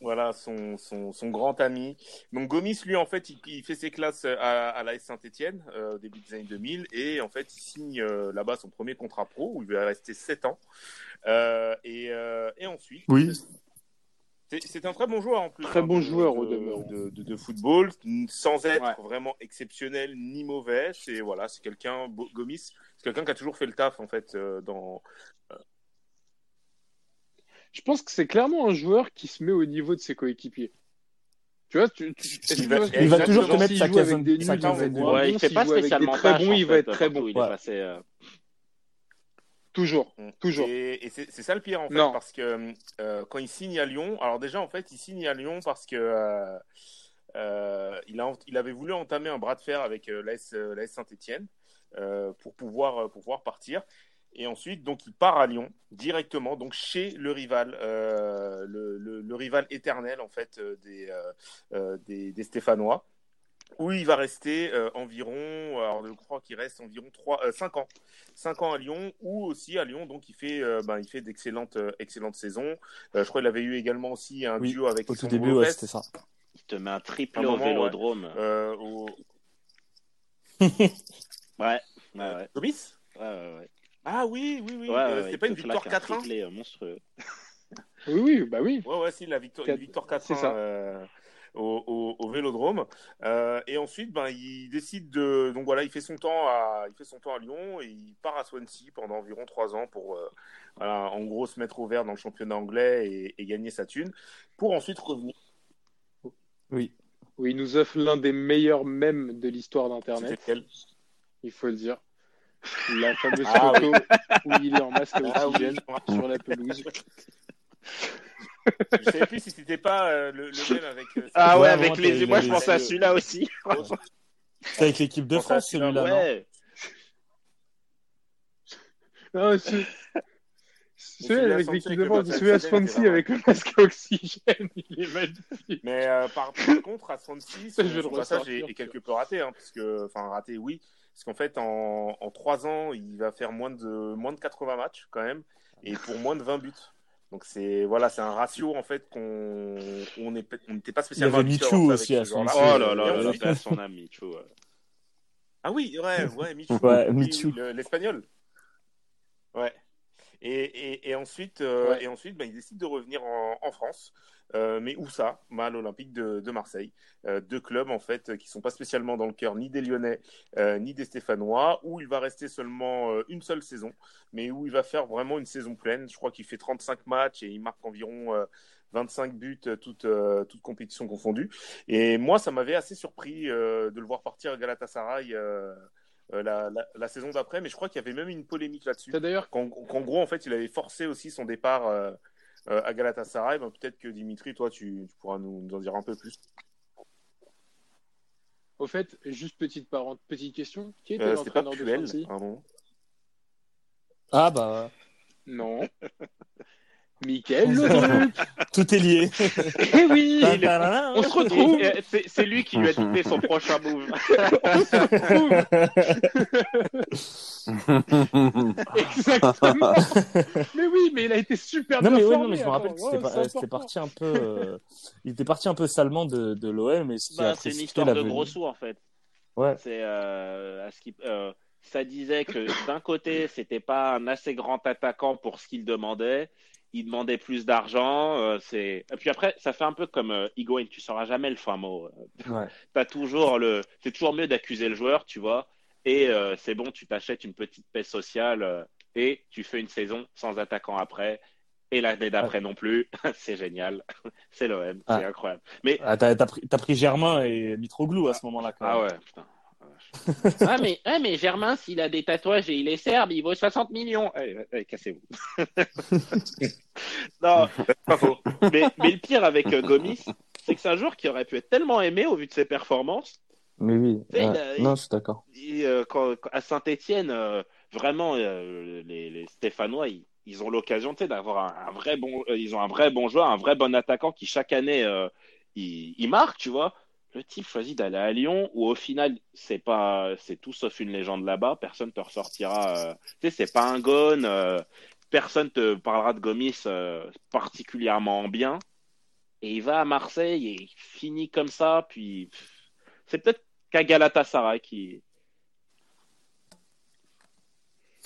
Voilà, son, son, son grand ami. Donc Gomis, lui, en fait, il, il fait ses classes à, à l'AS Saint-Etienne euh, au début des années 2000 et en fait, il signe euh, là-bas son premier contrat pro où il va rester 7 ans. Euh, et, euh, et ensuite, Oui. c'est c'est un très bon joueur en plus. Très hein, bon joueur, de, au demeurant. de, de, de football, sans être Ouais. vraiment exceptionnel ni mauvais. C'est voilà, c'est quelqu'un, Gomis, c'est quelqu'un qui a toujours fait le taf en fait euh, dans. Je pense que c'est clairement un joueur qui se met au niveau de ses coéquipiers. Tu vois, tu, tu, Il va- il va toujours te mettre sa quinzaine- de. Ouais, bon. il fait pas spécialement très en il va être très bon. où Il est Ouais. passé. Toujours, toujours. Et, et c'est ça le pire en fait, Non. parce que euh, quand il signe à Lyon, alors déjà en fait, il signe à Lyon parce que euh, euh, il, a, il avait voulu entamer un bras de fer avec euh, l'AS euh, euh, pour pouvoir euh, pour pouvoir partir. Et ensuite, donc, il part à Lyon directement, donc chez le rival, euh, le, le- le rival éternel en fait euh, des, euh, euh, des, des Stéphanois, où il va rester euh, environ, alors je crois qu'il reste environ 3, 5 ans, 5 ans à Lyon, ou aussi à Lyon, donc il fait, euh, ben, il fait d'excellentes, euh, excellentes saisons. Euh, je crois qu'il avait eu également aussi un Oui, duo avec Au tout début, ouais, c'était ça. Il te met un triple Un au moment, ouais. vélodrome. euh, au... Ouais, ouais, ouais. [laughs] Ouais, ouais, ouais. Ah oui, oui, oui. Ouais, euh, c'était pas une victoire claque un 4-1 triplé, euh, monstrueux. [laughs] Oui, oui, bah oui. Ouais, ouais, si, la victoire, une Quatre- victoire c'est 4-1 ça. euh, au, au, au Vélodrome. Euh, et ensuite, ben, il décide de. Donc voilà, il fait son temps à, il fait son temps à Lyon et il part à Swansea pendant environ 3 ans pour, euh, voilà, en gros, se mettre au vert dans le championnat anglais et, et gagner sa thune. Pour ensuite revenir. Oui. Où il nous offre l'un des meilleurs mèmes de l'histoire d'Internet, C'était quel il faut le dire. La fameuse Ah photo où il est en masque à Ah oui, sur la [laughs] pelouse. Je savais plus si c'était pas euh, le, le même avec. euh, Ah ouais, Ouais, avec les. Moi, je pensais à celui-là aussi. C'est avec l'équipe de Je pense à France, celui-là, celui-là, non Ouais. Non, c'est... C'est avec l'équipe de France, celui à Swansea c'est avec le masque à [laughs] oxygène, il est magnifique. Mais euh, par, par contre, à Swansea, Ça, son, passage est quelque peu raté, hein, parce que, enfin raté, oui, parce qu'en fait, en, en 3 ans, il va faire moins de moins de 80 matchs quand même, et pour moins de 20 buts. Donc c'est voilà, c'est un ratio en fait qu'on on n'était pas spécialement Michou voir ça aussi à. Oh là là là là, son ami, tu vois. Ah oui, ouais, ouais, Michou. Ouais, le- l'espagnol. Ouais. Et, et, et ensuite, euh, Ouais. et ensuite bah, il décide de revenir en, en France. Euh, mais où ça? Bah, À l'Olympique de, de Marseille. Euh, deux clubs, en fait, qui sont pas spécialement dans le cœur ni des Lyonnais, euh, ni des Stéphanois, où il va rester seulement une seule saison, mais où il va faire vraiment une saison pleine. Je crois qu'il fait 35 matchs et il marque environ euh, 25 buts, toutes, toutes compétitions confondues. Et moi, ça m'avait assez surpris de le voir partir à Galatasaray euh, la, la, la saison d'après, mais je crois qu'il y avait même une polémique là-dessus. T'as d'ailleurs, Qu'en qu'en gros, en fait, il avait forcé aussi son départ euh, euh, à Galatasaray. Ben, Peut-être que Dimitri, toi, tu, tu pourras nous, nous en dire un peu plus. au fait, juste petite parente, petite question, qui était Euh, l'entraîneur de pardon. Ah bah, Non. [laughs] Michael tout est lié. Eh oui On se retrouve Et, euh, C'est c'est lui qui lui a dicté son prochain move. [laughs] On se retrouve [laughs] Exactement Mais oui, mais il a été super Non bien mais oui, formé, non mais je me rappelle que c'était important. parti un peu, euh, il était parti un peu salement de, de l'OM Bah, c'est une histoire de venue. gros sous en fait. Ouais. C'est euh, à ce qui, euh, ça disait que d'un côté c'était pas un assez grand attaquant pour ce qu'il demandait. Il demandait plus d'argent. euh, c'est et puis après ça fait un peu comme euh, Higuain. Tu sauras jamais le fin mot. Euh, Ouais. [laughs] T'as toujours le. C'est toujours mieux d'accuser le joueur, tu vois. Et euh, c'est bon, tu t'achètes une petite paix sociale et tu fais une saison sans attaquant après. Et l'année d'après non plus. [laughs] c'est génial. [laughs] c'est l'OM. Ah. C'est incroyable. Mais Ah, t'as, t'as pris, t'as pris Germain et Mitroglou à ce moment-là. Ah ouais, putain. [laughs] ah, mais, ah, mais Germain, s'il a des tatouages et il est serbe, il vaut 60 millions. Allez, allez, cassez-vous. [laughs] non, Pas faux. mais, mais le pire avec euh, Gomis, c'est que c'est un joueur qui aurait pu être tellement aimé au vu de ses performances. Mais oui. Il a- Non, je suis d'accord. Euh, quand, quand- à Saint-Etienne, vraiment, euh, les, les Stéphanois, ils, ils ont l'occasion d'avoir un, un vrai bon, euh, ils ont un vrai bon joueur, un vrai bon attaquant qui chaque année, euh, il, il marque, tu vois. Le type choisit d'aller à Lyon, où au final, c'est pas, c'est tout sauf une légende là-bas. Personne te ressortira. euh, tu sais, c'est pas un gone. euh, personne te parlera de Gomis euh, particulièrement en bien. et il va à Marseille et il finit comme ça. Puis c'est peut-être qu'à Galatasaray qui.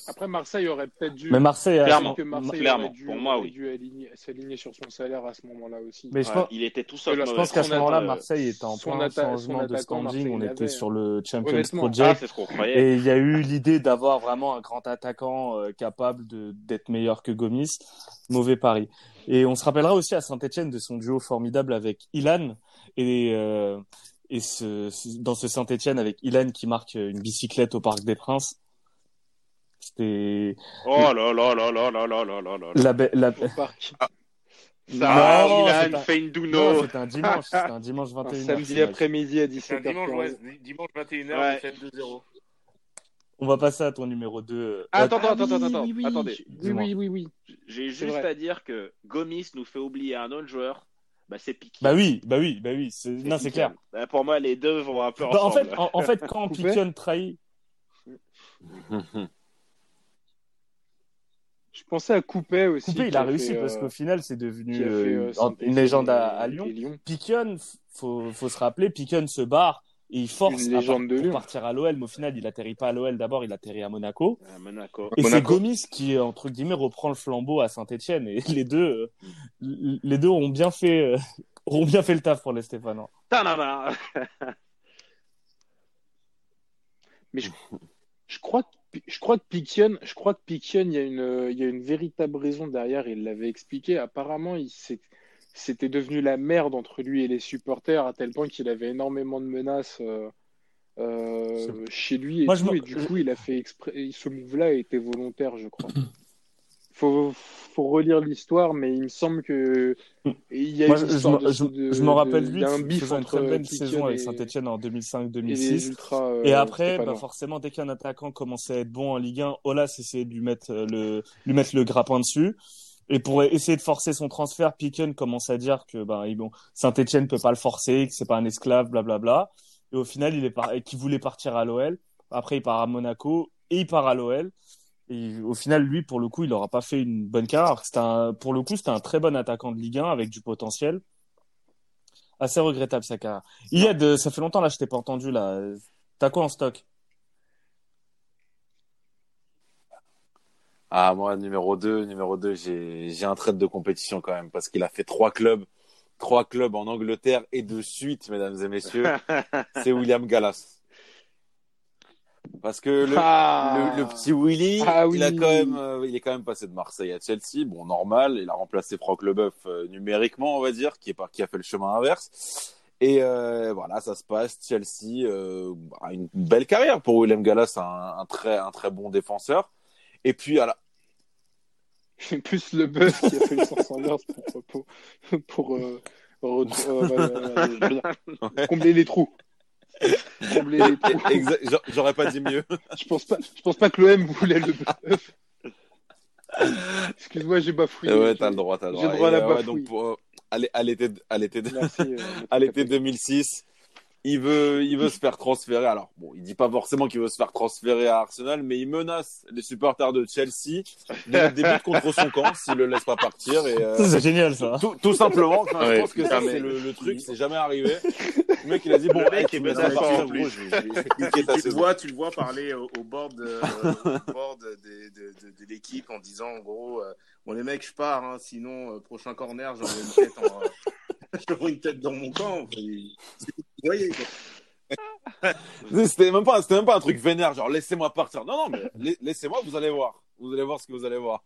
Après, Marseille aurait peut-être dû. Mais Marseille, a- Clairement. que Marseille Clairement, aurait dû, pour moi, aurait oui. dû aligner- s'aligner sur son salaire à ce moment-là aussi. mais je Ouais, pense, il était tout Je seul. pense je mauvais. pense qu'à ce son moment-là, Marseille était en plein atta- changement de standing. Marseille On était sur le Champions. Ah, Project. c'est ce qu'on croyait. Et il y a eu l'idée d'avoir vraiment un grand attaquant euh, capable de d'être meilleur que Gomis. Mauvais pari. Et on se rappellera aussi à Saint-Etienne de son duo formidable avec Ilan. Et, euh, et ce, ce- dans ce Saint-Etienne avec Ilan qui marque une bicyclette au Parc des Princes. C'était Oh là là là là là là là là là. la, be- la... Au parc. Ça, Non, il a c'est une un- c'était un dimanche. [laughs] C'était un dimanche Un 21h. samedi après-midi à C'est un dimanche, ouais, 17h15. c'est dimanche 21h, Ouais. vous faites 2-0. On va passer à ton numéro 2. Attends, Ah attends, oui, attends, attends, oui, oui, attendez. Oui, oui, oui, oui. J'ai C'est juste vrai. à dire que Gomis nous fait oublier un autre joueur. Bah, c'est Piqué. Bah oui, bah oui, bah oui. c'est- Non, c'est clair. Bah, pour moi, les deux vont un peu Bah, en ensemble. fait, en, en fait, quand [laughs] Piquion trahit, [laughs] Je pensais à Coupé aussi. Coupé, il a réussi euh, parce qu'au final, c'est devenu fait, euh, euh, une- légende à, Lyon. Lyon. Piquion, faut, faut se rappeler, Piquion se barre et il force à légende de pour partir à l'OL, mais au final, il atterrit pas à l'OL. D'abord, il atterrit à Monaco. À Monaco. Et c'est. Gomis qui, euh, entre guillemets, reprend le flambeau à Saint-Etienne. Et les deux, euh, les deux ont bien fait, euh, ont bien fait le taf pour les Stéphanois. Tanana. [laughs] Je crois que je crois que Piquion, je crois que Piquion, il y a une, il y a une véritable raison derrière. Il l'avait expliqué. Apparemment, il s'est- c'était devenu la merde entre lui et les supporters à tel point qu'il avait énormément de menaces euh, euh, chez lui et, Moi, tout, et du coup, il a fait exprès. Ce move-là était volontaire, je crois. [clears throat] Faut, faut relire l'histoire, mais il me semble que il y a Moi, une je, me- rappelle lui faisant une très belle saison avec et- Saint-Etienne en et 2005-2006. les ultras. euh, Et après, bah, forcément, dès qu'un attaquant commençait à être bon en Ligue 1, Olas essayait de lui mettre euh, le, lui mettre le grappin dessus. Et pour essayer de forcer son transfert, Piquen commence à dire que bon, Saint-Etienne peut pas le forcer, que c'est pas un esclave, blablabla. Et au final, il est par... qu'il voulait partir à l'OL. Après, il part à Monaco et il part à l'OL. Et au final, lui, pour le coup, il n'aura pas fait une bonne carrière. C'était un... Pour le coup, c'était un très bon attaquant de Ligue 1 avec du potentiel. Assez regrettable sa carrière. Yed, ça fait longtemps là, je t'ai pas entendu là. T'as quoi en stock? Ah, moi, numéro 2, numéro 2, j'ai, j'ai un trait de compétition quand même, parce qu'il a fait trois clubs, trois clubs en Angleterre et de suite, mesdames et messieurs, [laughs] c'est William Gallas. Parce que le, Ah. le, le petit Willy, Ah il a quand même, euh, il est quand même passé de Marseille à Chelsea. Bon, normal. Il a remplacé Franck Leboeuf euh, numériquement, on va dire, qui est pas, qui a fait le chemin inverse. Et euh, voilà, ça se passe. Chelsea, euh, bah, une belle carrière pour William Gallas, un, un très, un très bon défenseur. Et puis, à la, plus le qui a fait le sens inverse pour, pour, pour euh, euh, [laughs] combler les trous. Les [laughs] trous. J'aurais pas dit mieux. [laughs] Je pense pas, je pense pas que l'OM voulait le bluff. [laughs] Excuse-moi, j'ai bafouillé. Ouais, t'as le droit, t'as le J'ai droit. le droit à la bafouille. donc, pour, à l'été 2006, il veut, il veut se faire transférer. Alors, bon, il dit pas forcément qu'il veut se faire transférer à Arsenal, mais il menace les supporters de Chelsea de mettre des buts contre son camp s'il le laisse pas partir. Et, euh, Ça, C'est génial ça. tout, tout simplement, enfin, je pense que ça, mais- c'est le, le truc, c'est jamais arrivé. Le mec, il a dit, bon, Le mec hey, est partir, en plus. gros, je vais- je vais- je vais niquer Tu, le vois, tu le vois parler au, au board de, au board de, de, de, de l'équipe en disant en gros euh, bon les mecs je pars hein, sinon euh, prochain corner j'aurai une tête en, euh, [laughs] j'aurai une tête dans mon camp Enfin, voyez. [laughs] C'était même pas, c'était même pas un truc vénère, genre laissez-moi partir. Non, non, mais la- laissez-moi, vous allez voir. Vous allez voir ce que vous allez voir.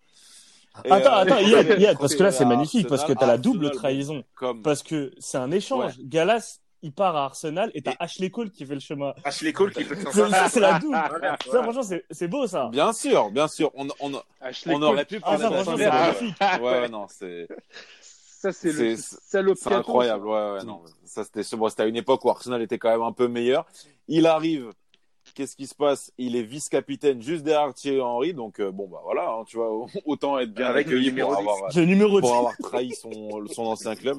Et, Attends, euh, attends, Yed, Yed, parce que là c'est magnifique, parce que t'as la double Arsenal, trahison. Comme, Parce que c'est un échange. Galas, il part à Arsenal et t'as Ashley Cole qui fait le chemin. Ashley Cole qui peut te C'est faire c'est la double. Voilà, Ça, voilà. franchement, c'est c'est beau ça. bien sûr, bien sûr, on, on, on aurait pu Ah, parler ça, de franchement, c'est magnifique. Ouais, ouais, non, c'est, Ça, c'est le C'est- incroyable. Ouais, ouais, non. Ça, c'était, bon, c'était à une époque où Arsenal était quand même un peu meilleur. Il arrive. Qu'est-ce qui se passe? Il est vice-capitaine juste derrière Thierry Henry. Donc, euh, bon, bah voilà, hein, tu vois, [laughs] autant être bien Avec le numéro pour 10. avoir, C'est le numéro pour 10. avoir trahi son, son ancien club.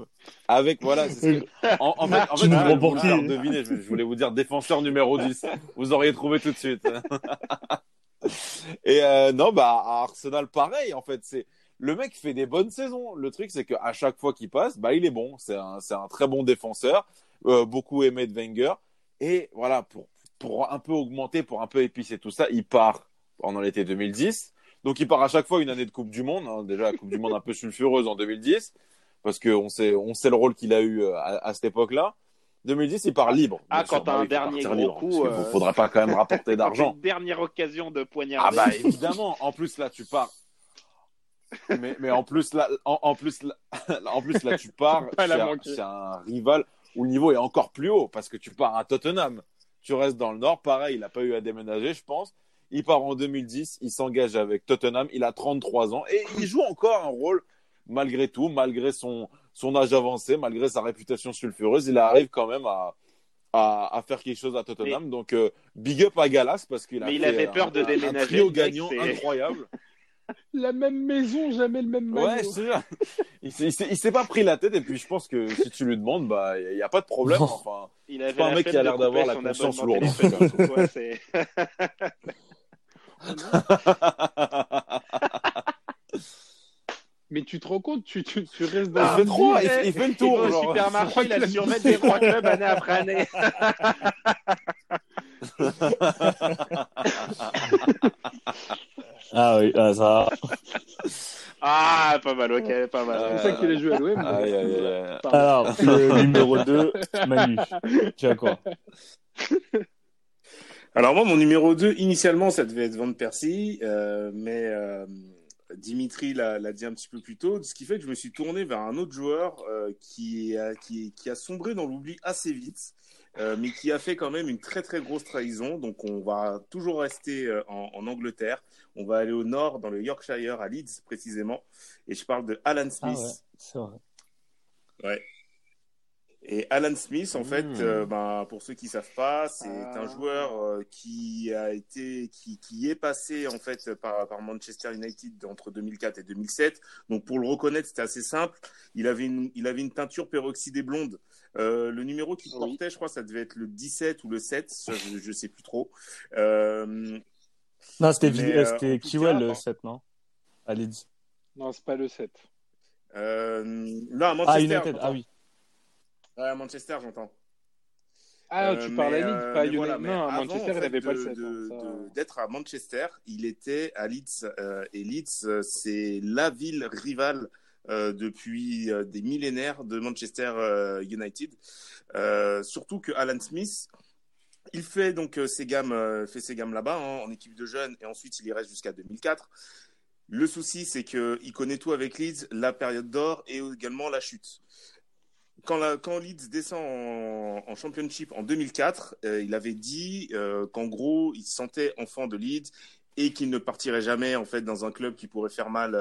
Avec, voilà, c'est ce que- [laughs] en, en fait, en fait, nous je vous deviner, je, je voulais vous dire défenseur numéro 10. Vous auriez trouvé tout de suite. [laughs] Et euh, non, bah, à Arsenal, pareil, en fait, c'est, le mec fait des bonnes saisons. Le truc, c'est qu'à chaque fois qu'il passe, bah, il est bon. C'est un, c'est un très bon défenseur. Euh, beaucoup aimé de Wenger. Et voilà, pour, pour un peu augmenter, pour un peu épicer tout ça, il part pendant l'été 2010. Donc, il part à chaque fois une année de Coupe du Monde. hein. Déjà, la Coupe du Monde un peu sulfureuse en 2010. Parce qu'on sait, on sait le rôle qu'il a eu euh, à, à cette époque-là. 2010, il part libre. Ah, quand t'as bah un il dernier partir gros libre, coup, qu'il euh, faudrait pas quand même rapporter [laughs] d'argent. Dernière occasion de Ah poignarder. bah évidemment. En plus là tu pars. Mais, mais en plus là, en, en plus là, [laughs] en plus là tu pars chez un, rival où le niveau est encore plus haut parce que tu pars à Tottenham. Tu restes dans le Nord, pareil, il n'a pas eu à déménager, je pense. Il part en 2010, il s'engage avec Tottenham, il a 33 ans et il joue encore un rôle malgré tout, malgré son, son âge avancé, malgré sa réputation sulfureuse, il arrive quand même à, à, à faire quelque chose à Tottenham. Donc, euh, big up à Galas parce qu'il a Mais il fait un- de déménager, Un trio gagnant c'est- incroyable. [laughs] La même maison, jamais le même maillot. Ouais, je te jure. Il s'est- il il pas pris la tête et puis je pense que si tu lui demandes, bah, il n'y a pas de problème. Enfin, Il avait pas un mec qui a l'air d'avoir la conscience lourde, en [laughs] Mais tu te rends compte, tu, tu, tu restes il dans trop, ville, il, il fait le Il tour. au supermarché, il a le survêt des trois clubs année après année. [laughs] [laughs] Ah oui, ah, ça. [laughs] Ah, pas mal, ok, pas mal. C'est pour ça qu'il a joué à l'OM. Alors, le [laughs] numéro 2, Manu. Tu as quoi? Alors moi, mon numéro 2, initialement, ça devait être Van Persie, euh, mais euh, Dimitri l'a l'a dit un petit peu plus tôt, ce qui fait que je me suis tourné vers un autre joueur euh, qui, a, qui, qui a sombré dans l'oubli assez vite, euh, mais qui a fait quand même une très très grosse trahison. Donc on va toujours rester euh, en, en Angleterre. On va aller au nord, dans le Yorkshire, à Leeds précisément, et je parle de Alan Ah Smith. ouais, c'est vrai. Ouais. Et Alan Smith, en fait, Mmh. euh, ben, pour ceux qui savent pas, c'est Ah. un joueur euh, qui a été, qui, qui est passé en fait par, par Manchester United entre 2004 et 2007. Donc pour le reconnaître, c'était assez simple. Il avait une, il avait une teinture peroxydée blonde. Euh, le numéro qu'il Oui. portait, je crois, ça devait être le 17 ou le 7, ça, je, je sais plus trop. Non, c'était euh, cas, le bon. 7, non? À Leeds. Non, c'est pas le 7. euh, là, à Manchester, Ah, United, j'entends. ah oui. Ouais, à Manchester, j'entends. Ah, Euh, tu parles mais, à Leeds, euh, pas à voilà, non, à avant, Manchester, en il n'avait pas de- le 7. de- hein, D'être à Manchester, il était à Leeds. euh, et Leeds, euh, c'est la ville rivale euh, depuis euh, des millénaires de Manchester euh, United. Euh, surtout que Alan Smith, il fait donc euh, ses gammes, euh, fait ses gammes là-bas hein, en équipe de jeunes et ensuite il y reste jusqu'à 2004. Le souci, c'est que il connaît tout avec Leeds, la période d'or et également la chute quand, Leeds descend en, Championship en 2004, euh, il avait dit qu'en gros, il se sentait enfant de Leeds et qu'il ne partirait jamais en fait dans un club qui pourrait faire mal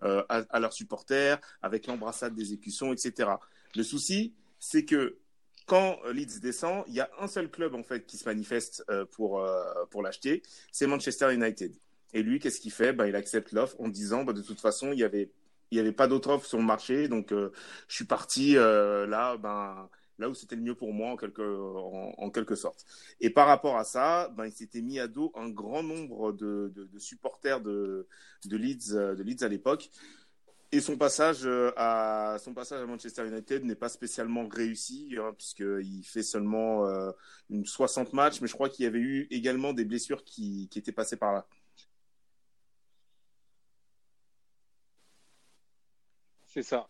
à, à leurs supporters, avec l'embrassade des écussons, etc. Le souci, c'est que quand Leeds descend, il y a un seul club en fait qui se manifeste euh, pour euh, pour l'acheter, c'est Manchester United. Et lui, qu'est-ce qu'il fait? Ben, Il accepte l'offre en disant bah, de toute façon, il y avait il y avait pas d'autre offre sur le marché, donc euh, je suis parti euh, là, ben, là où c'était le mieux pour moi en quelque, en, quelque sorte. Et par rapport à ça, ben, il s'était mis à dos un grand nombre de, de, de supporters de, de, Leeds, euh, de Leeds à l'époque. Et son passage euh, à son passage à Manchester United n'est pas spécialement réussi hein, puisqu'il fait seulement euh, une 60 matchs, mais je crois qu'il y avait eu également des blessures qui, qui étaient passées par là. C'est ça.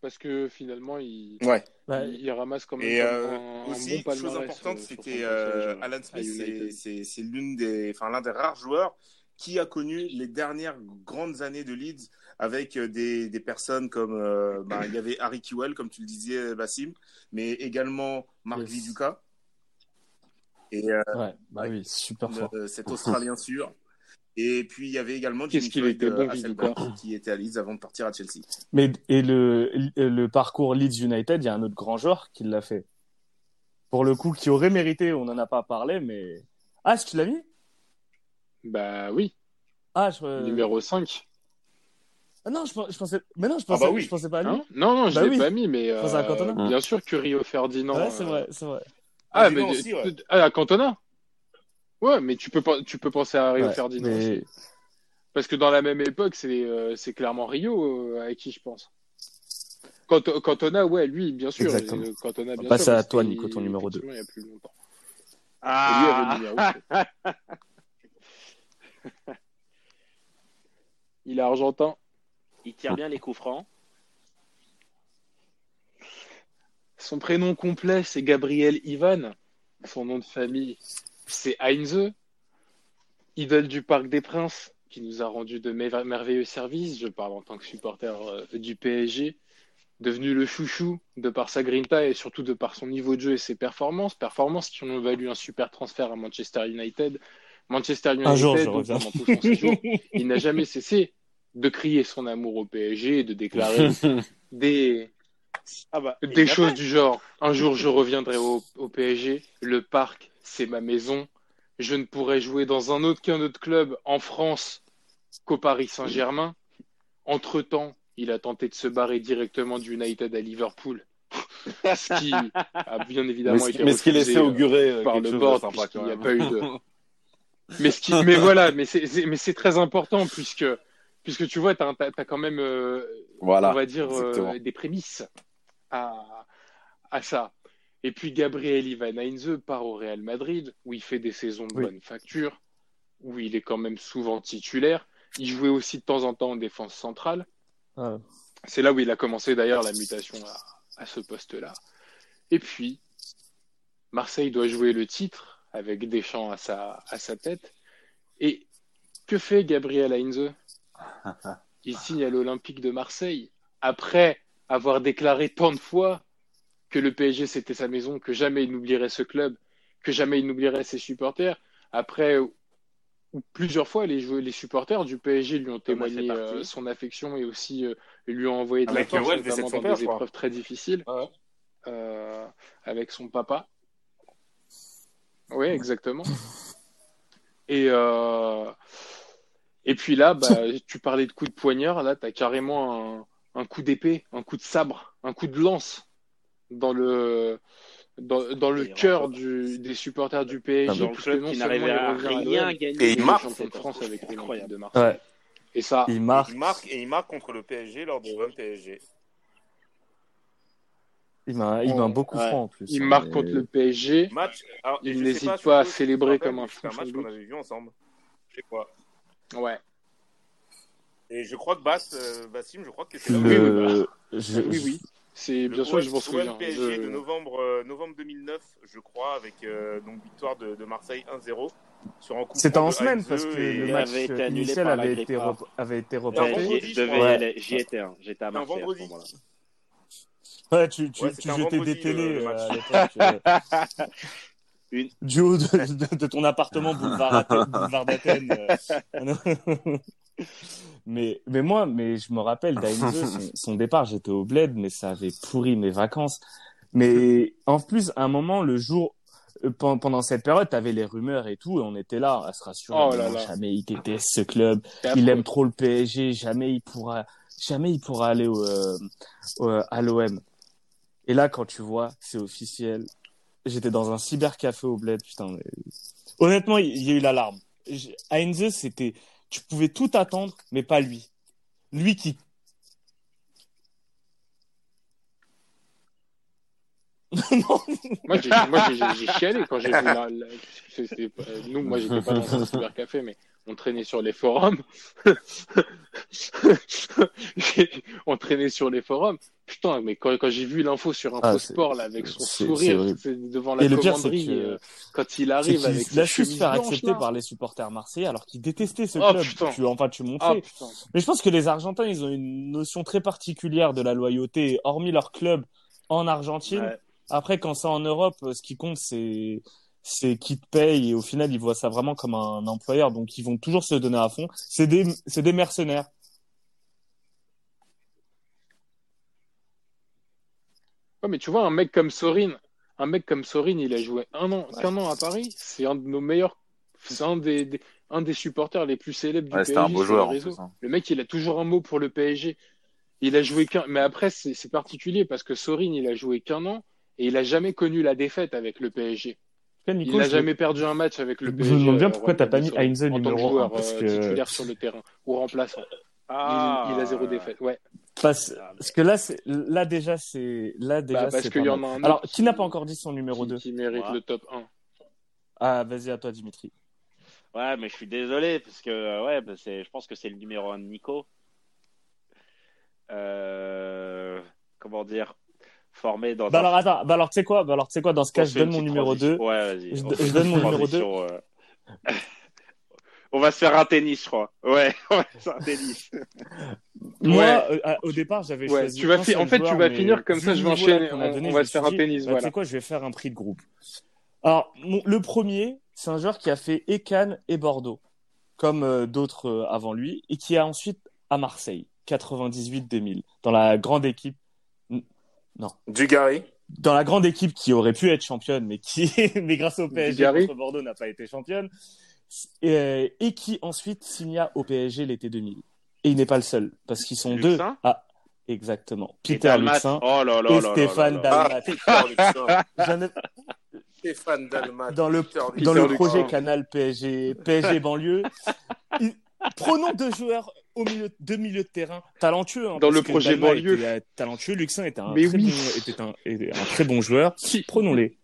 Parce que finalement, il, Ouais. Bah, il, il ramasse quand même Et un- euh, un, aussi, bon chose importante, c'était euh, Alan Smith, c'est- l'une des, enfin l'un des rares joueurs qui a connu les dernières grandes années de Leeds avec euh, des, des personnes comme, euh, ben, il y avait Harry Kewell, comme tu le disais, Bassim, mais également Mark Yes. Viduka et euh, ouais, bah oui, super fort. euh, cet Australien sûr. Et puis il y avait également Qu'est-ce Jimmy qu'il Floyd était bon, euh, Hasselbank, qui était à Leeds avant de partir à Chelsea. Mais et le, le parcours Leeds United, il y a un autre grand joueur qui l'a fait. Pour le coup, qui aurait mérité, on n'en a pas parlé, mais. Ah, est-ce que tu l'as mis? Bah oui, Ah, je. numéro 5. Ah non, je, pen- je pensais. Mais non, je Ah pensais, bah oui. je pensais pas à lui. Hein? Non, non, je Bah l'ai oui. pas mis, mais à euh, Cantona. bien sûr que Rio Ferdinand. ouais, c'est euh, vrai, c'est vrai. Ah, mais aussi, ouais. ah, à Cantona? Ouais, mais tu peux, pas- tu peux penser à Rio Ouais, Ferdinand mais- aussi. Parce que dans la même époque, c'est euh, c'est clairement Rio euh, avec qui je pense. Quand, Cantona, ouais, lui, bien sûr. Exactement. euh, Cantona, On bien passe sûr, à toi, Nico, ton numéro deux. effectivement Il y a plus longtemps. Ah. Et lui avait le numéro. [laughs] Il est argentin. Il tire bien les coups francs. Son prénom complet, c'est Gabriel Ivan. Son nom de famille, c'est Heinze. Idole du Parc des Princes, qui nous a rendu de mer- merveilleux services. Je parle en tant que supporter euh, du PSG. Devenu le chouchou de par sa grinta et surtout de par son niveau de jeu et ses performances. Performances qui ont valu un super transfert à Manchester United. Manchester United, Un jour, je donc, reviens. pendant tout son séjour, il n'a jamais cessé de crier son amour au PSG et de déclarer [laughs] des, Ah bah, il des choses du genre un jour je reviendrai au, au PSG, le parc c'est ma maison, je ne pourrai jouer dans un autre qu'un autre club en France qu'au Paris Saint-Germain. Entre-temps, il a tenté de se barrer directement du United à Liverpool, [laughs] ce qui a bien Mais évidemment ce été mais ce qui laissait euh, augurer euh, par le board sympa quand n'y a pas eu de mais ce qui mais voilà mais mais c'est très important puisque puisque tu vois t'as t'as t'as quand même euh, Voilà. on va dire euh, des prémices à à ça et puis Gabriel Ivan Heinze part au Real Madrid où il fait des saisons de Oui. bonne facture où il est quand même souvent titulaire il jouait aussi de temps en temps en défense centrale Ah. c'est là où il a commencé d'ailleurs la mutation à, à ce poste-là. Et puis, Marseille doit jouer le titre avec Deschamps à sa, à sa tête. Et que fait Gabriel Heinze? Il signe à l'Olympique de Marseille après avoir déclaré tant de fois que le PSG c'était sa maison, que jamais il n'oublierait ce club, que jamais il n'oublierait ses supporters. Après, où plusieurs fois, les, joueurs, les supporters du PSG lui ont fait témoigné euh, son affection et aussi euh, lui ont envoyé de Avec, la force, notamment dans père, des épreuves très difficiles, Ouais. euh, avec son papa. Oui, exactement. Et, euh, et puis là, bah, [laughs] tu parlais de coup de poignard, là, tu as carrément un, un coup d'épée, un coup de sabre, un coup de lance dans le, dans, dans le Et cœur du, des supporters du PSG. Dans le club qui n'arrivait à rien gagner. Et il marque, France avec incroyable. de Marseille. Ouais. Et ça, Il marque, Il marque et il marque contre le PSG lors de l'OM PSG. il m'a, il m'a beaucoup Ouais. franc en plus. il hein, marque contre le PSG. Match. alors, Il n'hésite pas à célébrer comme un mais C'est un fou, match qu'on avait vu ensemble. Je sais quoi. Ouais. Et je crois que Bass, euh, Bassim, je crois que c'est là Le... je- Oui, oui. C'est Le bien sûr, je m'en souviens. PSG Je- de novembre, euh, novembre 2009, je crois, avec euh, donc victoire de, de Marseille 1-0 sur un coup C'était en semaine parce que le match avait été initial la avait été, rep- avait été reporté. vendredi, j'y- étais. hein. J'étais à Un Marseille à ce vendredi. moment-là. Ouais, tu, tu, Ouais, tu jetais vendredi, des télés le- le euh, à l'époque. [laughs] Une- Du haut de, de- de ton appartement boulevard, Athènes- [laughs] boulevard d'Athènes. euh. [laughs] mais, mais moi, mais je me rappelle d'Ainze, son, [laughs] son départ, j'étais au bled, mais ça avait pourri mes vacances. Mais en plus, à un moment, le jour, euh, pen- pendant cette période, t'avais les rumeurs et tout, et on était là à se rassurer. Oh là là. Jamais il déteste ce club. Il aime trop le PSG. Jamais il pourra, jamais il pourra aller au, euh, au- à l'OM. Et là, quand tu vois, c'est officiel. J'étais dans un cybercafé au bled, putain. Honnêtement, il y a eu l'alarme. Heinze, c'était, tu pouvais tout attendre, mais pas lui. Lui qui, Moi, j'ai, moi, j'ai, j'ai [laughs] chialé quand j'ai vu la, la- c'était pas- nous, moi, j'étais pas dans un [laughs] cybercafé, mais on traînait sur les forums. [laughs] on traînait sur les forums. Putain, mais quand, quand j'ai vu l'info sur Ah, InfoSport, là, avec son sourire, devant la Et le pire, commanderie, que- euh, quand il arrive qu'il avec l'a su se chemise faire blanche, accepter là. par les supporters marseillais alors qu'ils détestaient ce Oh, club. putain. Tu, enfin, tu Ah, montrais. putain. Mais je pense que les Argentins, ils ont une notion très particulière de la loyauté, hormis leur club en Argentine. Ouais. Après, quand c'est en Europe, ce qui compte, c'est c'est qui te paye et au final, ils voient ça vraiment comme un employeur, donc ils vont toujours se donner à fond. C'est des c'est des mercenaires. Ouais, mais tu vois, un mec comme Sorin, un mec comme Sorin, il a joué un an, Ouais. qu'un an à Paris. C'est un de nos meilleurs, c'est un des, des- un des supporters les plus célèbres du Ouais, c'était un PSG beau sur joueur en plus. hein. Le mec, il a toujours un mot pour le PSG. Il a joué qu'un, mais après, c'est c'est particulier parce que Sorin, il a joué qu'un an et il a jamais connu la défaite avec le PSG. Nico, Il n'a jamais perdu un match avec le Je me PSG. demande bien euh, pourquoi t'as pas mis Heinze en tant que numéro joueur parce euh, que- titulaire sur le terrain ou remplaçant. Ah, il, il a zéro défaite. Ouais. Parce, Ah, parce que là, c'est, là déjà, c'est, là déjà, Bah, parce qu'il y en a un Alors, qui- qui n'a pas encore dit son numéro qui, 2 qui mérite le top 1. Ah, vas-y, à toi, Dimitri. Ouais, mais je suis désolé parce que euh, ouais, bah, c'est, je pense que c'est le numéro 1 de Nico. Euh, comment dire? Formé dans Bah un- alors, attends, bah alors, tu sais quoi, bah alors, tu sais quoi, dans ce cas, On je donne mon numéro transition. 2. Ouais, vas-y. Je- On je donne mon numéro transition, euh. [laughs] On va se faire un tennis, je crois. Ouais, [laughs] on va se faire un tennis. [laughs] Moi, Ouais. euh, au départ, j'avais Ouais, choisi. tu vas fi- en fait, tu vas finir comme ça, je vais enchaîner, on- donné, on va se faire un dit, tennis, bah, voilà. Tu sais quoi, je vais faire un prix de groupe. Alors, mon- le premier, c'est un joueur qui a fait et Cannes et Bordeaux, comme euh, d'autres euh, avant lui, et qui a ensuite à Marseille, 98-2000, dans la grande équipe. Dugarry. Dans la grande équipe qui aurait pu être championne, mais qui, [laughs] mais grâce au PSG contre Bordeaux n'a pas été championne, et, et qui ensuite signa au PSG l'été 2000. Et il n'est pas le seul, parce qu'ils sont deux. Ah, exactement. Et Peter Dalmat. Luxin Oh là là et là Stéphane Dalmat. Stéphane Dalmat. dans le, Peter dans Luxin. le Luxin. projet Canal PSG, PSG banlieue. Prenons deux joueurs au milieu, deux milieux de terrain talentueux. hein, Dans le projet banlieue. euh, talentueux. Luxin était un, Mais très oui. bon, était un, était un très bon joueur. Prenons-les.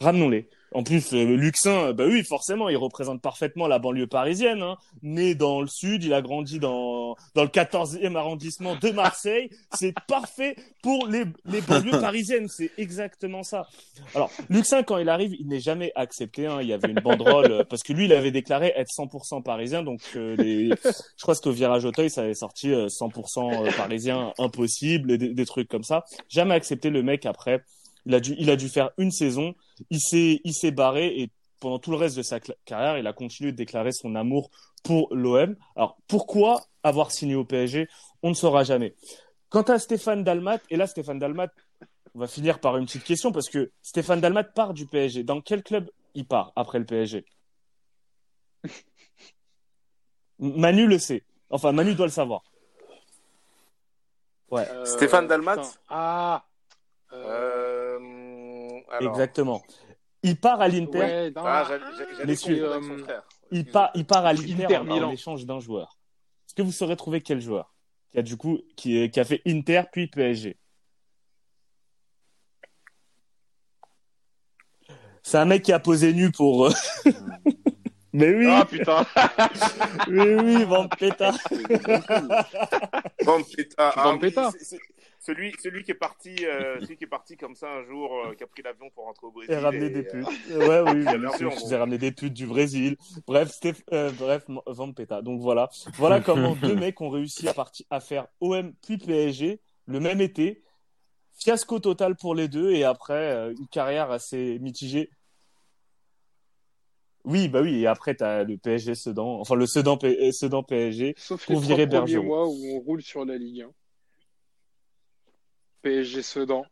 Ramenons-les. En plus, euh, Luxin, euh, bah oui, forcément, il représente parfaitement la banlieue parisienne. Hein. Né dans le sud, il a grandi dans, dans le 14e arrondissement de Marseille. [laughs] C'est parfait pour les, les banlieues parisiennes. C'est exactement ça. Alors, Luxin, quand il arrive, il n'est jamais accepté. Hein. Il y avait une banderole, euh, parce que lui, il avait déclaré être 100% parisien. Donc, euh, les... je crois que au virage Auteuil, ça avait sorti euh, 100% parisien, impossible, et des, des trucs comme ça. Jamais accepté le mec après. Il a dû, il a dû faire une saison. Il s'est, il s'est barré et pendant tout le reste de sa carrière, il a continué de déclarer son amour pour l'OM. Alors, pourquoi avoir signé au PSG On ne saura jamais. Quant à Stéphane Dalmat, et là, Stéphane Dalmat, on va finir par une petite question parce que Stéphane Dalmat part du PSG. Dans quel club il part après le PSG Manu le sait. Enfin, Manu doit le savoir. Ouais, Euh, Stéphane Dalmat putain. Ah euh, Euh, alors. exactement. Il part à l'Inter. ouais, non, Ah, euh, il, part, il part à l'Inter Inter en, échange d'un joueur. Est-ce que vous saurez trouver quel joueur qui a du coup qui, a fait Inter puis PSG C'est un mec qui a posé nu pour. euh, [laughs] Mais oui, Ah putain. [laughs] mais oui, Vampeta. Vampeta. Vampeta. oui, c'est- c'est- Celui, celui qui est parti, euh, celui qui est parti comme ça un jour, euh, qui a pris l'avion pour rentrer au Brésil. Et ramener et, des euh, putes. [laughs] Ouais, oui, Bien sûr, sûr. bon. J'ai ramené des putes du Brésil. Bref, Stéph... euh, bref, Vampeta. Donc voilà. Voilà [laughs] comment deux mecs ont réussi à, partir, à faire OM puis PSG le même été. Fiasco total pour les deux et après euh, une carrière assez mitigée. Oui, bah oui, et après t'as le PSG Sedan, enfin le Sedan, P- Sedan PSG. Sauf pour les virer trois premiers mois où on roule sur la Ligue 1. PSG Sedan,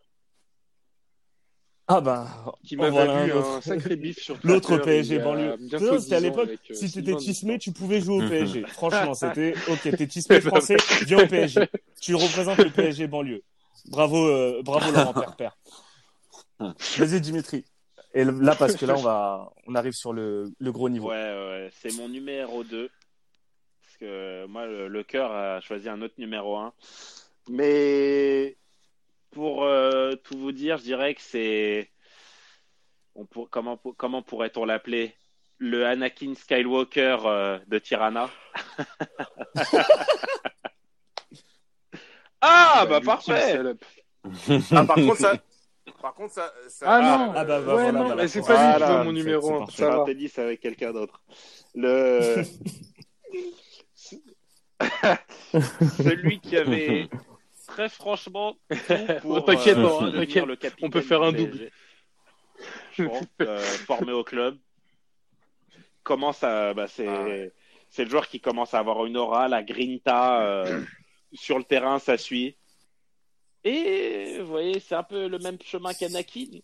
Ah bah, qui Oh, m'a voilà valu un autre. un sacré bif sur [laughs] L'autre PSG banlieue. c'était à 10 ans l'époque, euh, si t'étais tismé, Distant. tu pouvais jouer au PSG. [laughs] Franchement, c'était, [laughs] ok, t'es tismé français, viens au PSG. Tu représentes le PSG banlieue. Bravo, euh, bravo Laurent Perpère. Vas-y Dimitri. Et là, parce que là, on va, on arrive sur le, le gros niveau. Ouais, ouais, c'est mon numéro 2. Parce que moi, le, le cœur a choisi un autre numéro 1. Mais pour euh, tout vous dire, je dirais que c'est. On pour... comment, comment pourrait-on l'appeler? Le Anakin Skywalker euh, de Tirana. [laughs] ah, bah Ultime parfait. Ah, par contre, ça. Par contre, ça. ça- Ah non, Ah bah, bah, ouais, voilà, non, voilà. mais c'est pas lui qui veut mon numéro c'est 1. parfait. Je fais Ça un va. tennis avec quelqu'un d'autre. Le. [laughs] [laughs] Celui qui avait très franchement tout [laughs] pour t'inquiète, euh, non, devenir t'inquiète. le capitaine On peut faire du un PSG. double. Je pense, euh, [laughs] formé au club. Commence à, bah, c'est, Ah c'est le joueur qui commence à avoir une aura, la grinta euh, sur le terrain, ça suit. Et vous voyez, c'est un peu le même chemin qu'Anakin.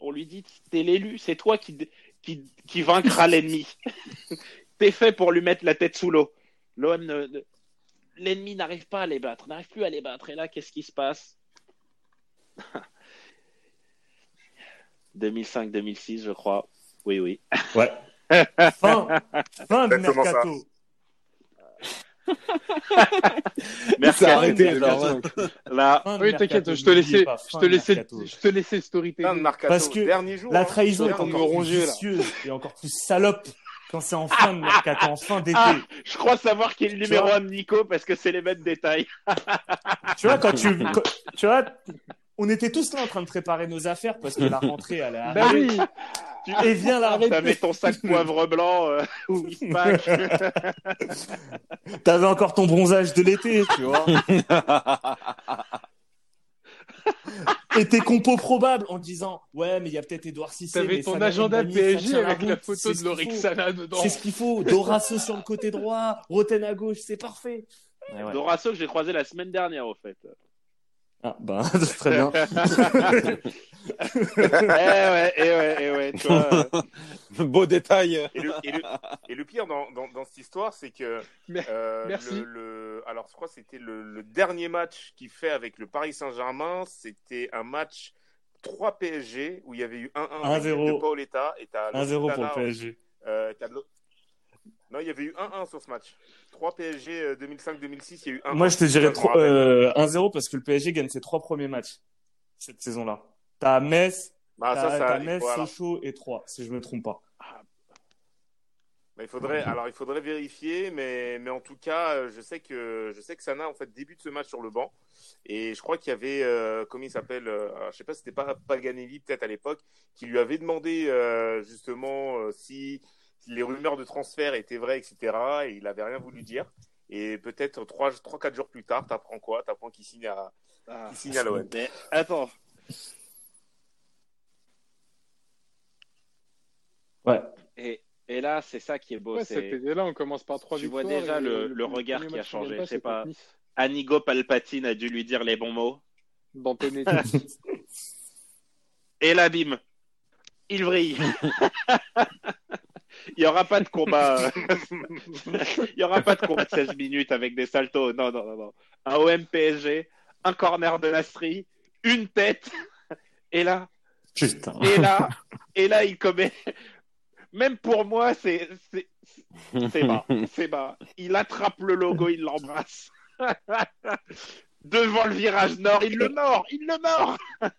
On lui dit, t'es l'élu, c'est toi qui, qui, qui vaincra l'ennemi. [laughs] T'es fait pour lui mettre la tête sous l'eau. L'OM ne- l'ennemi n'arrive pas à les battre, n'arrive plus à les battre. Et là, qu'est-ce qui se passe [laughs] 2005-2006, je crois. Oui, oui. Ouais. [laughs] Fin, fin [laughs] de mercato. Merci. C'est arrêté, genre. Là, Oui, t'inquiète, je te laissais, je te laissais, je te laissais storytelling. Parce que Dernier jour. La hein. trahison est encore plus vicieuse et encore plus salope quand c'est en fin de mercato, en fin d'été. Ah, je crois savoir qui est le numéro 1 de Nico parce que c'est les mêmes détails. [laughs] Tu vois, quand tu, quand- tu vois, on était tous là en train de préparer nos affaires parce que la rentrée allait Bah arriver. oui, Et viens là, T'avais ton sac poivre blanc euh, [laughs] ou [laughs] t'avais encore ton bronzage de l'été, tu vois. [laughs] Et tes compos probables en disant ouais mais il y a peut-être Edouard Cissé. t'avais ton Salah agenda Mbani, PSG avec la photo c'est de ce qu'il faut. Lorixana dedans. C'est ce qu'il faut. Dorasso sur le côté droit, Roten à gauche, c'est parfait. Ouais. Dorasso que j'ai croisé la semaine dernière au fait. Ah bah [laughs] très bien. [laughs] eh ouais, eh ouais, eh ouais, tu vois. euh, [laughs] Beau détail. Et le, et le- et le pire dans, dans, dans cette histoire, c'est que euh, merci. le, le- alors je crois que c'était le, le dernier match qu'il fait avec le Paris Saint-Germain, c'était un match 3 PSG où il y avait eu 1-1 avec 1-0. de Paoletta et t'as 1-0 pour le PSG. euh, Non, il y avait eu 1-1 sur ce match. 3 PSG euh, 2005-2006, il y a eu 1 Moi, je te dirais trop- euh, 1-0 parce que le PSG gagne ses trois premiers matchs cette saison-là. T'as Metz, Bah, t'as ça, t'as il Metz, faut- alors, Sochaux et 3, si je me trompe pas. bah, il faudrait, alors il faudrait vérifier, mais, mais en tout cas, euh, je sais que je sais que Sana en fait débute ce match sur le banc et je crois qu'il y avait, euh, comment il s'appelle, euh, alors, je sais pas, si c'était pas Paganelli peut-être à l'époque, qui lui avait demandé euh, justement euh, si les rumeurs de transfert étaient vraies, etc. Et il avait rien voulu dire. Et peut-être trois, trois, quatre jours plus tard, t'apprends quoi? T'apprends qu'il signe à, Ah. qu'il signe à l'OM. Mais attends, Ouais. et, et là, c'est ça qui est beau. Ouais, c'est été-là, on commence par trois Tu vois déjà le- le regard qui a changé, gagne pas. Anigo Palpatine a dû lui dire les bons mots. D'Antonetti. [laughs] Et là, bim, il vrille. [laughs] Il n'y aura pas de combat. [laughs] Il n'y aura pas de combat de 16 minutes avec des saltos. Non, non, non, non. Un OM PSG, un corner de Nastri, une tête. Et là, Putain. et là, et là, il commet. Même pour moi, c'est c'est c'est bas, [laughs] c'est bas. Il attrape le logo, il l'embrasse. [laughs] Devant le virage nord, il le mord, il le mord. [laughs]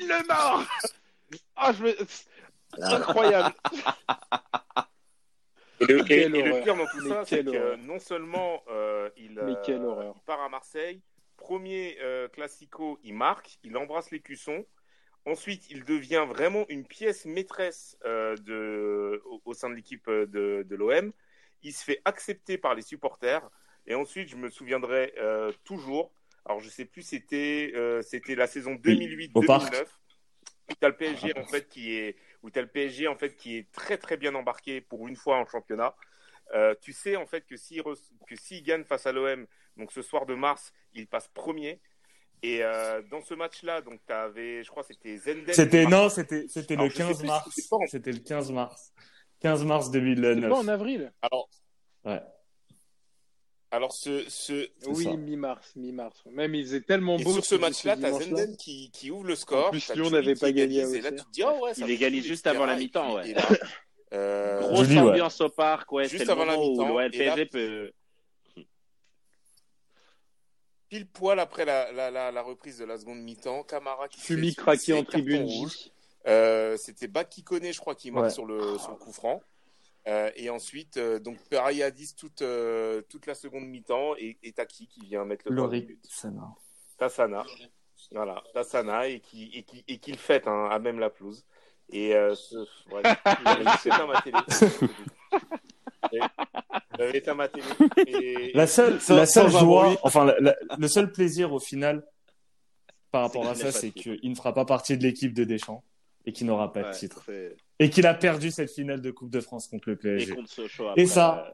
il le mord. Ah, je me... c'est incroyable. Et le, et- Quelle et le horreur. pire dans tout Mais ça, c'est que horreur. non seulement euh, il, euh, il part à Marseille, premier euh, classico, il marque, il embrasse les cuissons. Ensuite, il devient vraiment une pièce maîtresse euh, de, au, au sein de l'équipe euh, de, de l'OM. Il se fait accepter par les supporters. Et ensuite, je me souviendrai euh, toujours. Alors, je sais plus, c'était euh, c'était la saison au parc. 2008-2009 où t'as le PSG en fait qui est où t'as le PSG en fait qui est très très bien embarqué pour une fois en championnat. Tu sais en fait que s'il que s'il gagne face à l'OM, donc ce soir de mars, il passe premier. Et euh, dans ce match-là, donc t'avais, je crois, que c'était Zenden. C'était non, c'était c'était le je sais 15 plus si mars. c'était le 15 mars. 15 mars C'est 2009. pas en avril Alors, Ouais. alors ce, ce, Oui, mi-mars, mi-mars. Même ils étaient tellement et beaux. sur ce match-là, t'as. Zenden qui, qui ouvre le score. En plus, Lyon n'avait pas gagné Et là, tu te dis, ah ouais, ça Il égalise juste avant la Et mi-temps, ouais. et Grosse ambiance au parc, ouais. Juste avant la mi-temps, le et PSG peut. Pile poil après la, la, la, la reprise de la seconde mi-temps, Camara qui Fumi craqué en tribune. rouge. Euh, C'était Bakikone, je crois, qui marque Ouais. sur, le, sur le coup franc. Euh, et ensuite, euh, donc pareil à 10 toute, euh, toute la seconde mi-temps et, et Taki qui vient mettre le Lori. non. Tassana. Voilà, Tassana et qui, et qui, et qui le fête hein, à même la pelouse. Et ce, ouais, [laughs] éteint ma télé. J'avais [laughs] éteint ma télé. Et, La seule, Sans- la seule sans un joie, bruit. enfin, la- la- le seul plaisir au final par rapport à ça, est c'est qu'il ne fera pas partie de l'équipe de Deschamps et qu'il n'aura pas de titre. Et qu'il a perdu cette finale de Coupe de France contre le Et PSG. contre Sochaux. Et après, ça, euh,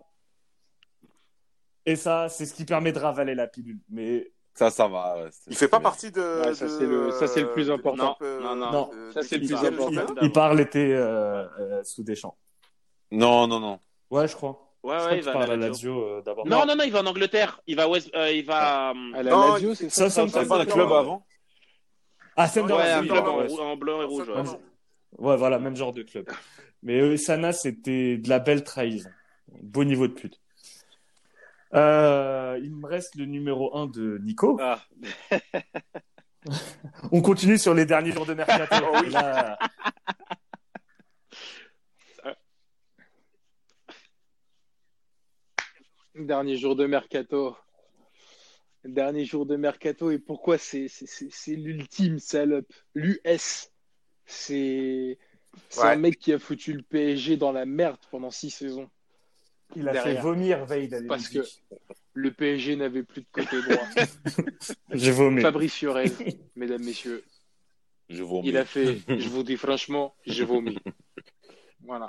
Et ça, c'est ce qui permet de ravaler la pilule. Mais Ça, ça va. ouais, Il fait pas partie de. Ouais, ça, de- c'est le- ça, c'est le plus important. Non, non, non. de- Ça, c'est le d'équipe plus de important. championnat. il, il part l'été euh, euh, sous Deschamps. Non, non, non. Ouais, je crois. Ouais, je crois ouais, il va à la la Lazio. Euh, d'abord. Non, non, non, il va en Angleterre. Il va, à West- euh, il va. euh, À la Non, Lazio, c'est ça Ça, ça pas un club avant Ah, Ouais, Sunderland, Ouais, un club en, blanc et rouge. ouais. Voilà, même genre de club. Mais euh, Sana, c'était de la belle trahison. Beau niveau de pute. Euh, il me reste le numéro 1 de Nico. Ah. [laughs] On continue sur les derniers jours de mercato. [laughs] Oh oui. Là, Dernier jour de mercato. Dernier jour de mercato. Et pourquoi c'est c'est- c'est- c'est l'ultime salope L'US. C'est Ouais. un mec qui a foutu le PSG dans la merde pendant six saisons. il a fait vomir Veil d'aller Parce que le PSG n'avait plus de côté droit. [laughs] J'ai vomi. Fabrice Fiorel, [laughs] mesdames, messieurs, Je vomis. il a fait, [laughs] je vous dis franchement, j'ai vomi. Voilà.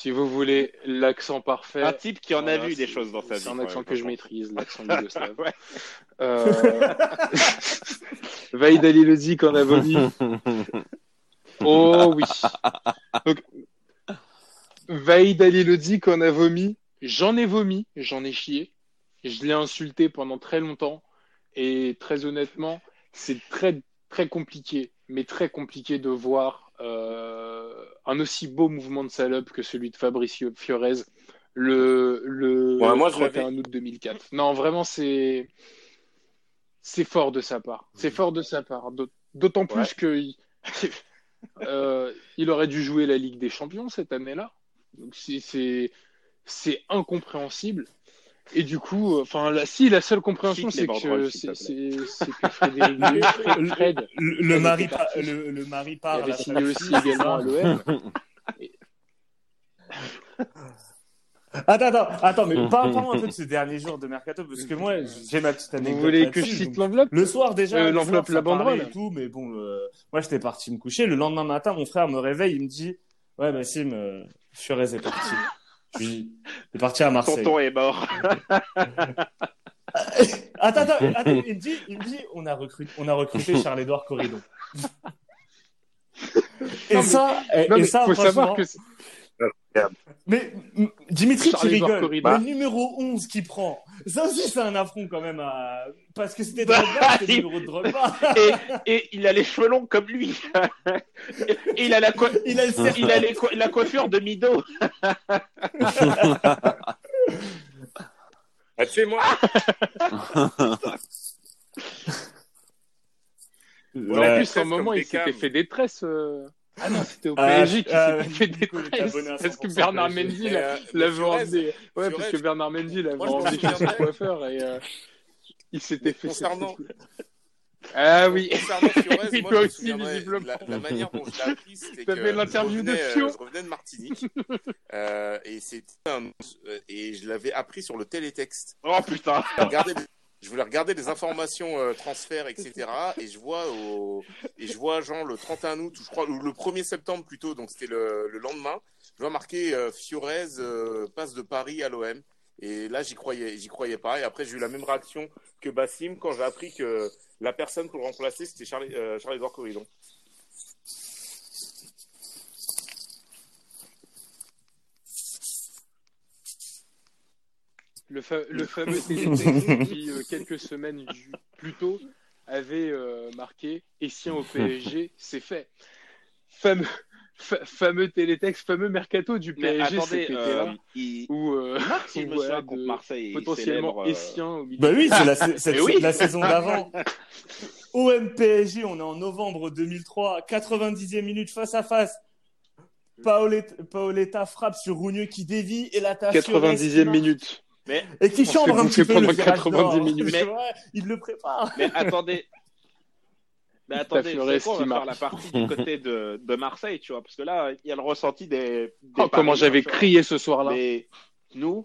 Si vous voulez l'accent parfait. Un type qui en a Voilà, vu des choses dans sa vie. C'est un accent que je maîtrise, l'accent [laughs] yougoslave. Ouais. Euh... [laughs] Vaïd Ali le dit qu'on a vomi. [laughs] Oh oui. Donc, Vaïd Ali le dit qu'on a vomi. J'en ai vomi, j'en ai chié. Je l'ai insulté pendant très longtemps. Et très honnêtement, c'est très, très compliqué, mais très compliqué de voir euh, un aussi beau mouvement de salope que celui de Fabricio Fiorez le, le Ouais, moi, je 31 août 2004. Non, vraiment, c'est c'est fort de sa part. C'est fort de sa part. D'aut- D'autant plus que il- [laughs] euh, il aurait dû jouer la Ligue des Champions cette année-là. Donc c'est incompréhensible. Et du coup, euh, enfin, la, si la seule compréhension, c'est que c'est que Frédéric Fred, Fred Le, mari, par- le, le mari il part. avait la signé aussi également à l'OM. Attends, attends, attends, mais [laughs] parle-moi un peu de ces derniers jours de mercato, parce que moi, j'ai ma petite anecdote. Vous voulez que je cite l'enveloppe Le soir déjà, Euh, le l'enveloppe, la banderole. et tout, mais bon, euh, moi j'étais parti me coucher. Le lendemain matin, mon frère me réveille, il me dit, ouais, Bassim, euh, Fiorez est parti. Je est parti à Marseille. Tonton est mort. [laughs] Attends, attends, attends, il me dit, il me dit, on a recruté, on a recruté [laughs] Charles-Édouard Corridon. et Non, mais- ça, et, Non, et ça, faut savoir que Mais Dimitri, tu Charles-Édouard rigoles. Corridon. Le numéro 11 qui prend. Ça aussi, c'est un affront quand même. À... Parce que c'était Bah, Drogba, [laughs] c'était le il- numéro de Drogba. Et, et il a les cheveux longs comme lui. [laughs] et il a la, coi- Il a le cercle. il a les co- la coiffure de Mido. [laughs] Ah, tu sais, moi, En plus, à un moment, il s'était fait des tresses. euh. Ah non, c'était au Ah, PSG qui ah, s'était fait Parce que 100% Bernard. Mendy euh, l'avait emmené. Ouais, parce que Bernard Mendy l'avait emmené chez son coiffeur et euh, il s'était fait. concernant, Ah oui. concernant Fiorez, [laughs] moi, je aussi, visiblement. la, la manière dont je l'ai appris, c'était que l'interview je de revenais, euh, Fio. je revenais de Martinique euh, et c'était un, euh, et je l'avais appris sur le télétexte. Oh putain. Les- je voulais regarder les informations euh, transferts, etc. Et je vois au, et je vois genre le 31 août, ou je crois ou le 1er septembre plutôt, donc c'était le, le lendemain. Je vois marqué euh, Fiorez euh, passe de Paris à l'OM. Et là, j'y croyais, j'y croyais pas. Et après, j'ai eu la même réaction que Bassim quand j'ai appris que la personne pour le remplacer, c'était Charles, euh, Charles-Édouard Corridon. Le, fa- le [laughs] fameux télétexte qui, euh, quelques semaines plus tôt, avait euh, marqué « Et si au PSG, c'est fait ». Fameux, fa- fameux télétexte, fameux mercato du PSG attendez, cet euh, il... où euh, si je me où, souviens contre Marseille, il potentiellement célèbre, euh, Essien au milieu. Bah oui, c'est la, [laughs] Mais oui. la saison d'avant. [laughs] OM PSG, on est en novembre 2003, 90e minute face à face. Paoletta, Paoletta frappe sur Rougneux qui dévie et la tâche 90e minute. Et qui chambre un petit peu le pendant virage 90 nord. minutes. [laughs] Mais il le prépare. Mais attendez. Mais attendez, Fiorez c'est quoi, on qui va faire la partie du côté de, de Marseille, tu vois, parce que là, il y a le ressenti des. des Oh, comment j'avais crié ce soir-là. Mais nous,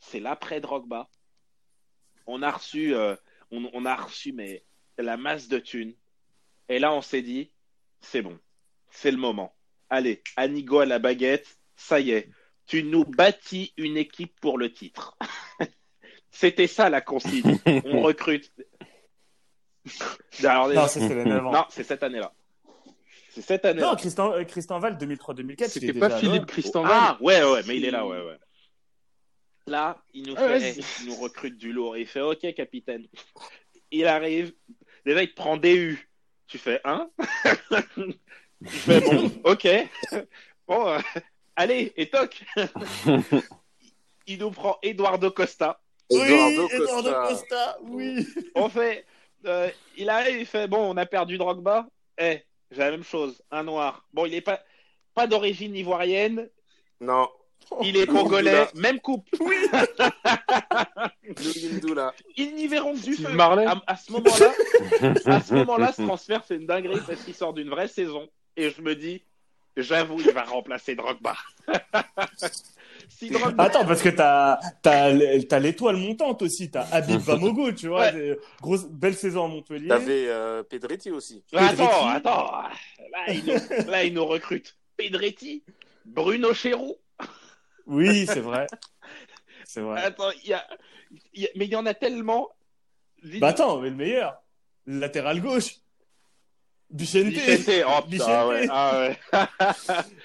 c'est l'après Drogba. On a reçu, euh, on, on a reçu mais la masse de thunes. Et là, on s'est dit, c'est bon, c'est le moment. Allez, Anigo à la baguette, ça y est, tu nous bâtis une équipe pour le titre. [laughs] C'était ça la consigne. On [laughs] recrute. Alors, Non, c'est cette année-là. C'est cette année-là. Non, Christian, euh, Christian Val, 2003-2004. C'était pas déjà Philippe là. Christenval. Ah, ouais, ouais, mais il est là, ouais, ouais. Là, il nous, Ah ouais, fait, c'est- il nous recrute du lourd. Il fait OK, capitaine. Il arrive. Déjà, il te prend des U. Tu fais [laughs] un. Je fais bon, ok. Bon, euh, allez, et toc. [laughs] Il nous prend Eduardo Costa. Oui, Eduardo Costa, oui. On fait, euh, il arrive, il fait bon, on a perdu Drogba. Eh, j'ai la même chose, un noir. Bon, il est pas, pas d'origine ivoirienne, Non. il est congolais, même coupe. [laughs] Ndoula. Ils n'y verront que du feu. Marley. À, à ce moment-là, à ce moment-là, ce transfert, c'est une dinguerie parce qu'il sort d'une vraie saison. Et je me dis, j'avoue, il va remplacer Drogba. [laughs] si Drogba, Attends, parce que t'as t'as t'as l'étoile montante aussi. T'as Habib Vamogo, tu vois. Ouais. Grosse belle saison à Montpellier. T'avais euh, Pedretti aussi. attends, attends, là il, nous, là, il nous recrute Pedretti, Bruno Chéroux. Oui, c'est vrai. C'est vrai. Attends, il y a, il y a- mais il y en a tellement. Bah attends, mais le meilleur, le latéral gauche, Bichente. Vicente, oh ah ouais, ah ouais.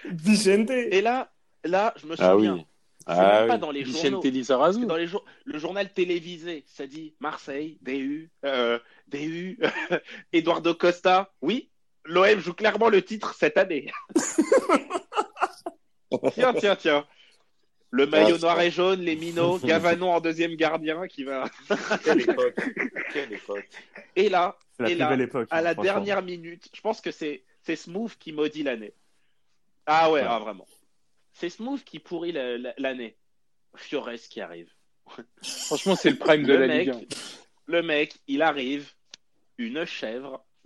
[laughs] Bichente. Et là, là, je me souviens. Ah oui. Je Ah même pas oui. dans les Vicente journaux. Dans les jour- le journal télévisé, ça dit Marseille, DU, euh, DU, [laughs] Eduardo Costa. Oui, l'OM joue clairement le titre cette année. [laughs] tiens, tiens, tiens. Le maillot Ah, noir et jaune, les minots, Gavanon en deuxième gardien qui va. Quelle époque. Quelle époque. Et là, la Et plus là, belle époque. à la dernière minute, je pense que c'est c'est Smooth qui maudit l'année. Ah ouais, Ouais. ah, vraiment. C'est Smooth qui pourrit la- la- l'année. Fiores qui arrive. [laughs] Franchement, c'est le prime de Le la mec, Ligue 1. le mec, il arrive, une chèvre. [laughs]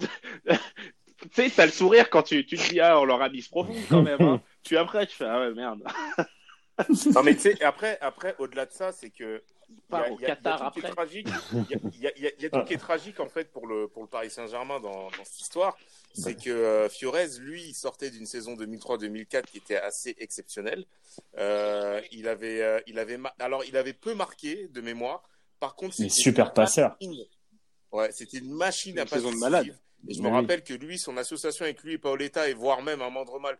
tu sais, t'as le sourire quand tu, tu te dis, ah, on leur a mis ce profond quand même. hein. [laughs] Puis après, tu fais, ah ouais, merde. Non, mais tu sais, après, après au-delà de ça, c'est que. Il part au Qatar tout qui est après. tragique. Il y a, y tout qui est tragique en fait pour le pour le Paris Saint-Germain dans, dans cette histoire, c'est que euh, Fiorez, lui, il sortait d'une saison 2003-2004 qui était assez exceptionnelle. Euh, il avait euh, il avait alors il avait peu marqué de mémoire. Par contre, c'était super une passeur. machine. Ouais, c'était une machine à Une saison passer de malade. Et je Mais me oui. rappelle que lui, son association avec lui et Paoletta, et voire même un Mandremal.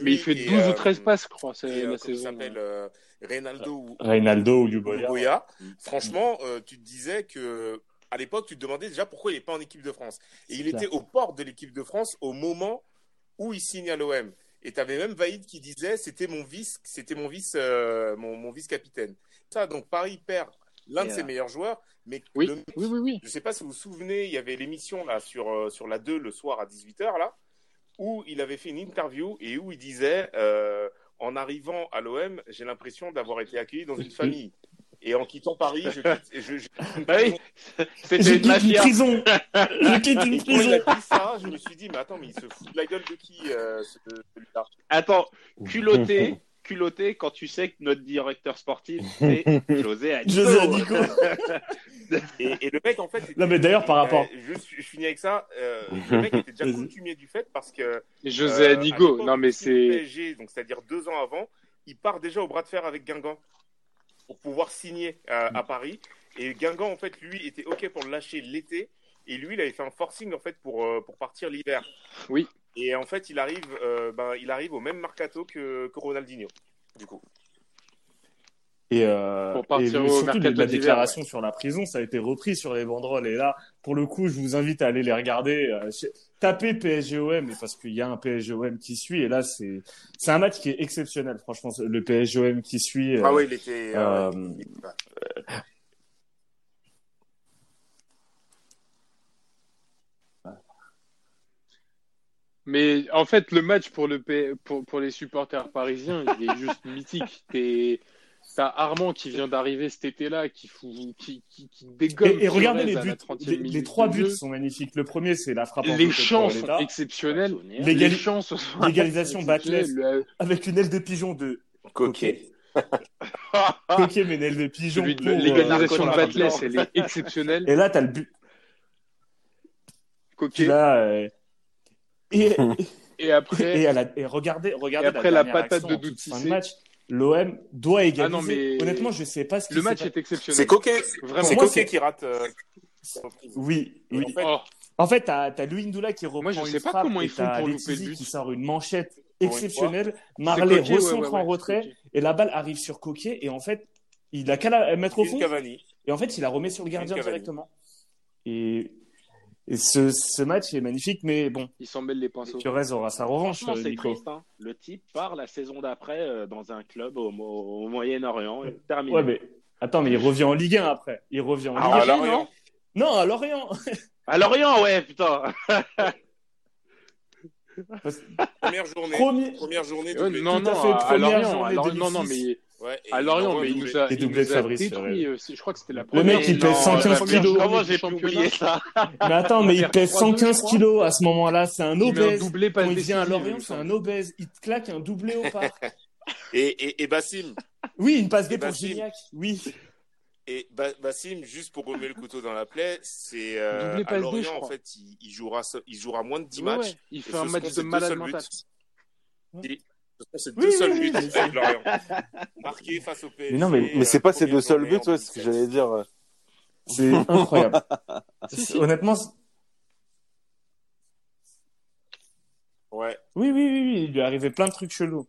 Mais il fait 12 ou 13 passes, je crois, c'est euh, la il saison. s'appelle euh, Reynaldo ou Reynaldo ou Luboya. Goya. Franchement, euh, tu te disais que à l'époque, tu te demandais déjà pourquoi il n'est pas en équipe de France. Et il Clair. était aux portes de l'équipe de France au moment où il signe à l'OM. Et tu avais même Vaïd qui disait c'était mon vice, c'était mon vice, euh, mon, mon vice capitaine. Ça, donc Paris perd l'un de ses euh, meilleurs joueurs, mais Oui, le- oui, oui, oui. je sais pas si vous vous souvenez, il y avait l'émission là sur euh, sur la 2 le soir à 18h là où il avait fait une interview et où il disait euh, en arrivant à l'OM, j'ai l'impression d'avoir été accueilli dans une famille. Et en quittant Paris, je quitte, je, je quitte une oui, prison. Je c'était une quitte une prison. Je quitte une Et quand il a prison. dit ça, je me suis dit, mais attends, mais il se fout de la gueule de qui euh, ce- Attends, culotté, [laughs] culotté quand tu sais que notre directeur sportif, [laughs] c'est José Anico. [laughs] et, et le mec, en fait. Non, mais d'ailleurs, par rapport- Euh, je, je finis avec ça. euh, le [laughs] mec était déjà coutumier du fait parce que. José Euh, l'époque non mais c'est. PSG, donc c'est-à-dire deux ans avant, il part déjà au bras de fer avec Guingamp pour pouvoir signer à, à Paris. Et Guingamp, en fait, lui, était OK pour le lâcher l'été. Et lui, il avait fait un forcing, en fait, pour, euh, pour partir l'hiver. Oui. Et en fait, il arrive, euh, ben, il arrive au même mercato que, que Ronaldinho, du coup. Et, euh, Pour et surtout mercato la déclaration sur la prison, ça a été repris sur les banderoles. Et là, pour le coup, je vous invite à aller les regarder. Euh, tapez PSGOM, parce qu'il y a un PSGOM qui suit. Et là, c'est c'est un match qui est exceptionnel, franchement. Le PSGOM qui suit. euh, Ah oui, il était. euh, Mais en fait, le match pour, le P- pour, pour les supporters parisiens, il est juste [laughs] mythique. T'es- T'as Armand qui vient d'arriver cet été-là, qui, fout, qui, qui, qui dégomme. Et, et regardez les buts. 30e Les, trois buts sont magnifiques. Le premier, c'est la frappe en Les champs sont Paoletta, exceptionnels. L'égali- Les champs sont L'égalisation. Le- avec une aile de pigeon de Coquet. Coquet, [laughs] mais une aile de pigeon. euh, L'égalisation de Batles, elle est exceptionnelle. Et là, t'as le but. Coquet. Là, euh, et, Et après, et, à la- et regardez, regardez Et après, la dernière patate de match. L'OM doit égaliser. Ah non, mais- Honnêtement, je sais pas ce qui le match est exceptionnel. C'est Coquet. Vraiment. C'est Coquet qui rate. euh, Oui, oui. En fait, Oh, En fait, t'as as Louis Ndoula qui reprend Moi, je une sais pas frappe comment ils font t'as pour louper Letizy le but. qui sort une manchette exceptionnelle. Marley Coquet, recentre ouais, ouais, en retrait et la balle arrive sur Coquet et en fait, il a qu'à la mettre au fond Cavani. et en fait, il la remet sur le gardien directement. Et, Et ce, ce match est magnifique, mais bon, Il s'en mêle les pinceaux. Pires aura sa revanche, c'est triste. hein. Le type part la saison d'après euh, dans un club au, au- au Moyen-Orient. et Terminé. Ouais, mais attends, mais il revient en Ligue 1 après. Il revient en Ah, Ligue 1. ouais, à Lorient. Non, à Lorient. À Lorient, ouais, putain. [laughs] Première journée. Premier- Première journée. Ouais, doublé. non, non, fait, à, Lorient, journée à Lorient- non, non, 2006. mais Ouais, à il Lorient, mais il nous a, il doublé nous de a Fabrice, détruit. euh, Je crois que c'était la Le première. mec, il pèse non, 115 la première kilos. Comment j'ai oublier ça [laughs] Mais attends, mais il pèse 3-2, 115 je crois. kilos à ce moment-là. C'est un obèse. doublé pas Quand il vient à Lorient, c'est un obèse. Il te claque un doublé au parc. Et, et, et Bassim, Oui, une passe D pour. Gignac. Oui. Et Ba- Bassim, juste pour remettre le couteau dans la plaie, c'est euh, Doublé à Lorient en fait, il, il jouera il jouera moins de 10 Ouais, matchs. ouais, Il fait un match de deux malade seuls mental. buts. Et ce seront ses Oui, deux seuls buts avec Lorient. [laughs] Marqué face au PSG. Mais non, mais, mais c'est euh, pas ces deux seuls buts, ouais, c'est ce que 2017. j'allais dire. euh. C'est incroyable. [laughs] Si, si. Honnêtement, c'est- Ouais. oui, oui, oui, oui, il lui est arrivé plein de trucs chelous.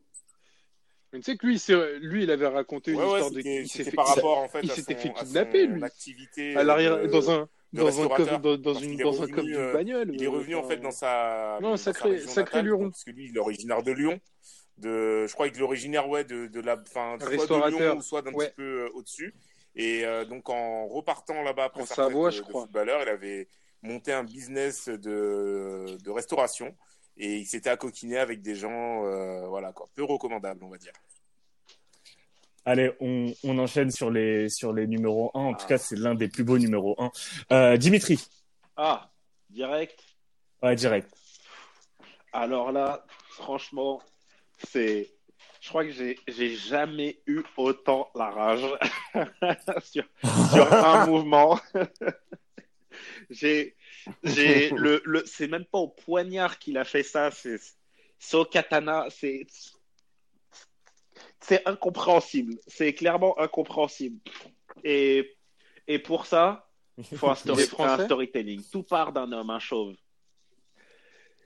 Mais tu sais que lui, il avait raconté une Ouais, ouais, histoire de. c'était par rapport en fait il s'était fait kidnapper, lui. activité à l'arrière, dans un, dans un dans, une, dans revenu, d'une euh, bagnole. Il est revenu en fait dans sa, Non, dans sa sacré- région sacré luron. parce que lui il est originaire de Lyon, de, je crois qu'il est originaire ouais de, de la, enfin soit de. Lyon ou soit d'un Ouais. petit peu euh, au-dessus. Et euh, donc en repartant là-bas après sa Savoie, je crois. footballeur, il avait monté un business de, de restauration et il s'était accoquiné avec des gens, euh, voilà quoi, peu recommandables on va dire. Allez, on, on enchaîne sur les, sur les numéros 1. En tout Ah. cas, c'est l'un des plus beaux numéros 1. Euh, Dimitri. Ah, direct. Ouais, direct. Alors là, franchement, c'est. Je crois que j'ai j'ai jamais eu autant la rage [laughs] sur, sur un [laughs] mouvement. [laughs] j'ai j'ai [laughs] le le c'est même pas au poignard qu'il a fait ça, c'est au katana, c'est c'est incompréhensible, c'est clairement incompréhensible. Et et pour ça, il [laughs] faut story- un storytelling. Tout part d'un homme, un chauve.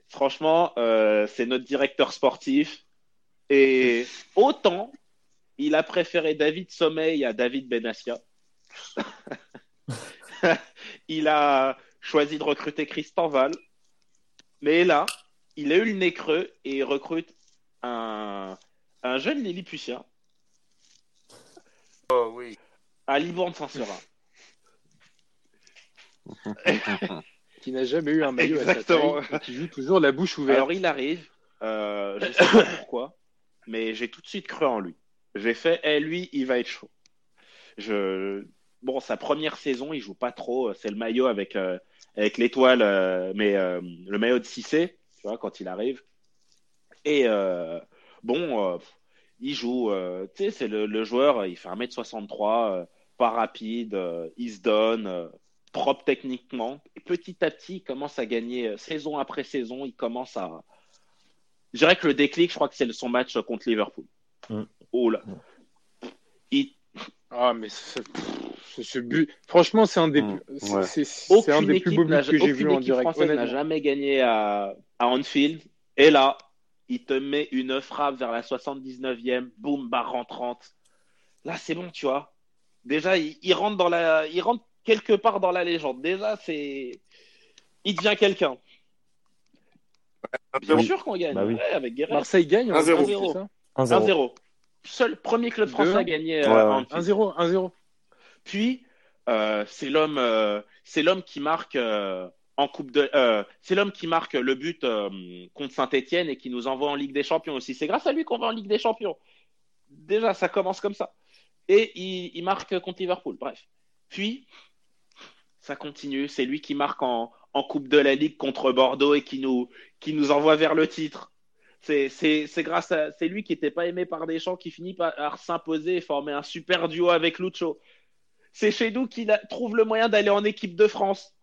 Franchement, euh, c'est notre directeur sportif. Et [laughs] autant, il a préféré David Sommeil à David Benassia. il a choisi de recruter Christian Val. Mais là, il a eu le nez creux et il recrute un, un jeune Lilliputien Oh oui. à Libourne Saint-Seurin. [laughs] Qui n'a jamais eu un maillot Exactement. à sa taille et qui joue toujours la bouche ouverte. Alors il arrive, euh, je sais pas pourquoi, mais j'ai tout de suite cru en lui. J'ai fait, eh, lui, il va être chaud. Je... Bon, sa première saison, il joue pas trop. C'est le maillot avec, euh, avec l'étoile, euh, mais euh, le maillot de Cissé, tu vois, quand il arrive. Et euh, bon, euh, il joue, euh, tu sais, c'est le, le joueur, il fait 1m63, euh, pas rapide, euh, il se donne, euh, propre techniquement. Et petit à petit, il commence à gagner euh, saison après saison, il commence à. Je dirais que le déclic, je crois que c'est son match contre Liverpool. Mm. Oh là. Il, Ah, mais ce, ce- ce but, franchement, c'est un des, Mm, c'est- ouais. c'est- aucune un des plus beaux buts que j'ai aucune vu en direct. française n'a jamais gagné à, à Anfield. Et là, il te met une frappe vers la 79e, boum, barre rentrante. Là, c'est bon, tu vois. Déjà, il, il rentre dans la, il rentre quelque part dans la légende. Déjà, c'est, il devient quelqu'un. Bien Oui. sûr qu'on gagne. Bah oui. Ouais, avec Guerrero. Marseille gagne 1-0. 1-0. c'est ça 1-0. 1-0. Seul premier club français à gagner Ouais, euh, à ouais. Anfield. 1-0, 1-0. Puis euh, c'est l'homme, euh, c'est l'homme qui marque euh, en coupe de, c'est l'homme qui marque le but contre Saint-Étienne et qui nous envoie en Ligue des Champions aussi. C'est grâce à lui qu'on va en Ligue des Champions. Déjà, ça commence comme ça. Et il, marque contre Liverpool. Bref. Puis ça continue. C'est lui qui marque en, en Coupe de la Ligue contre Bordeaux et qui nous, qui nous envoie vers le titre. C'est, grâce à, c'est lui qui n'était pas aimé par Deschamps qui finit par s'imposer et former un super duo avec Lucho. C'est chez nous qu'il a- trouve le moyen d'aller en équipe de France.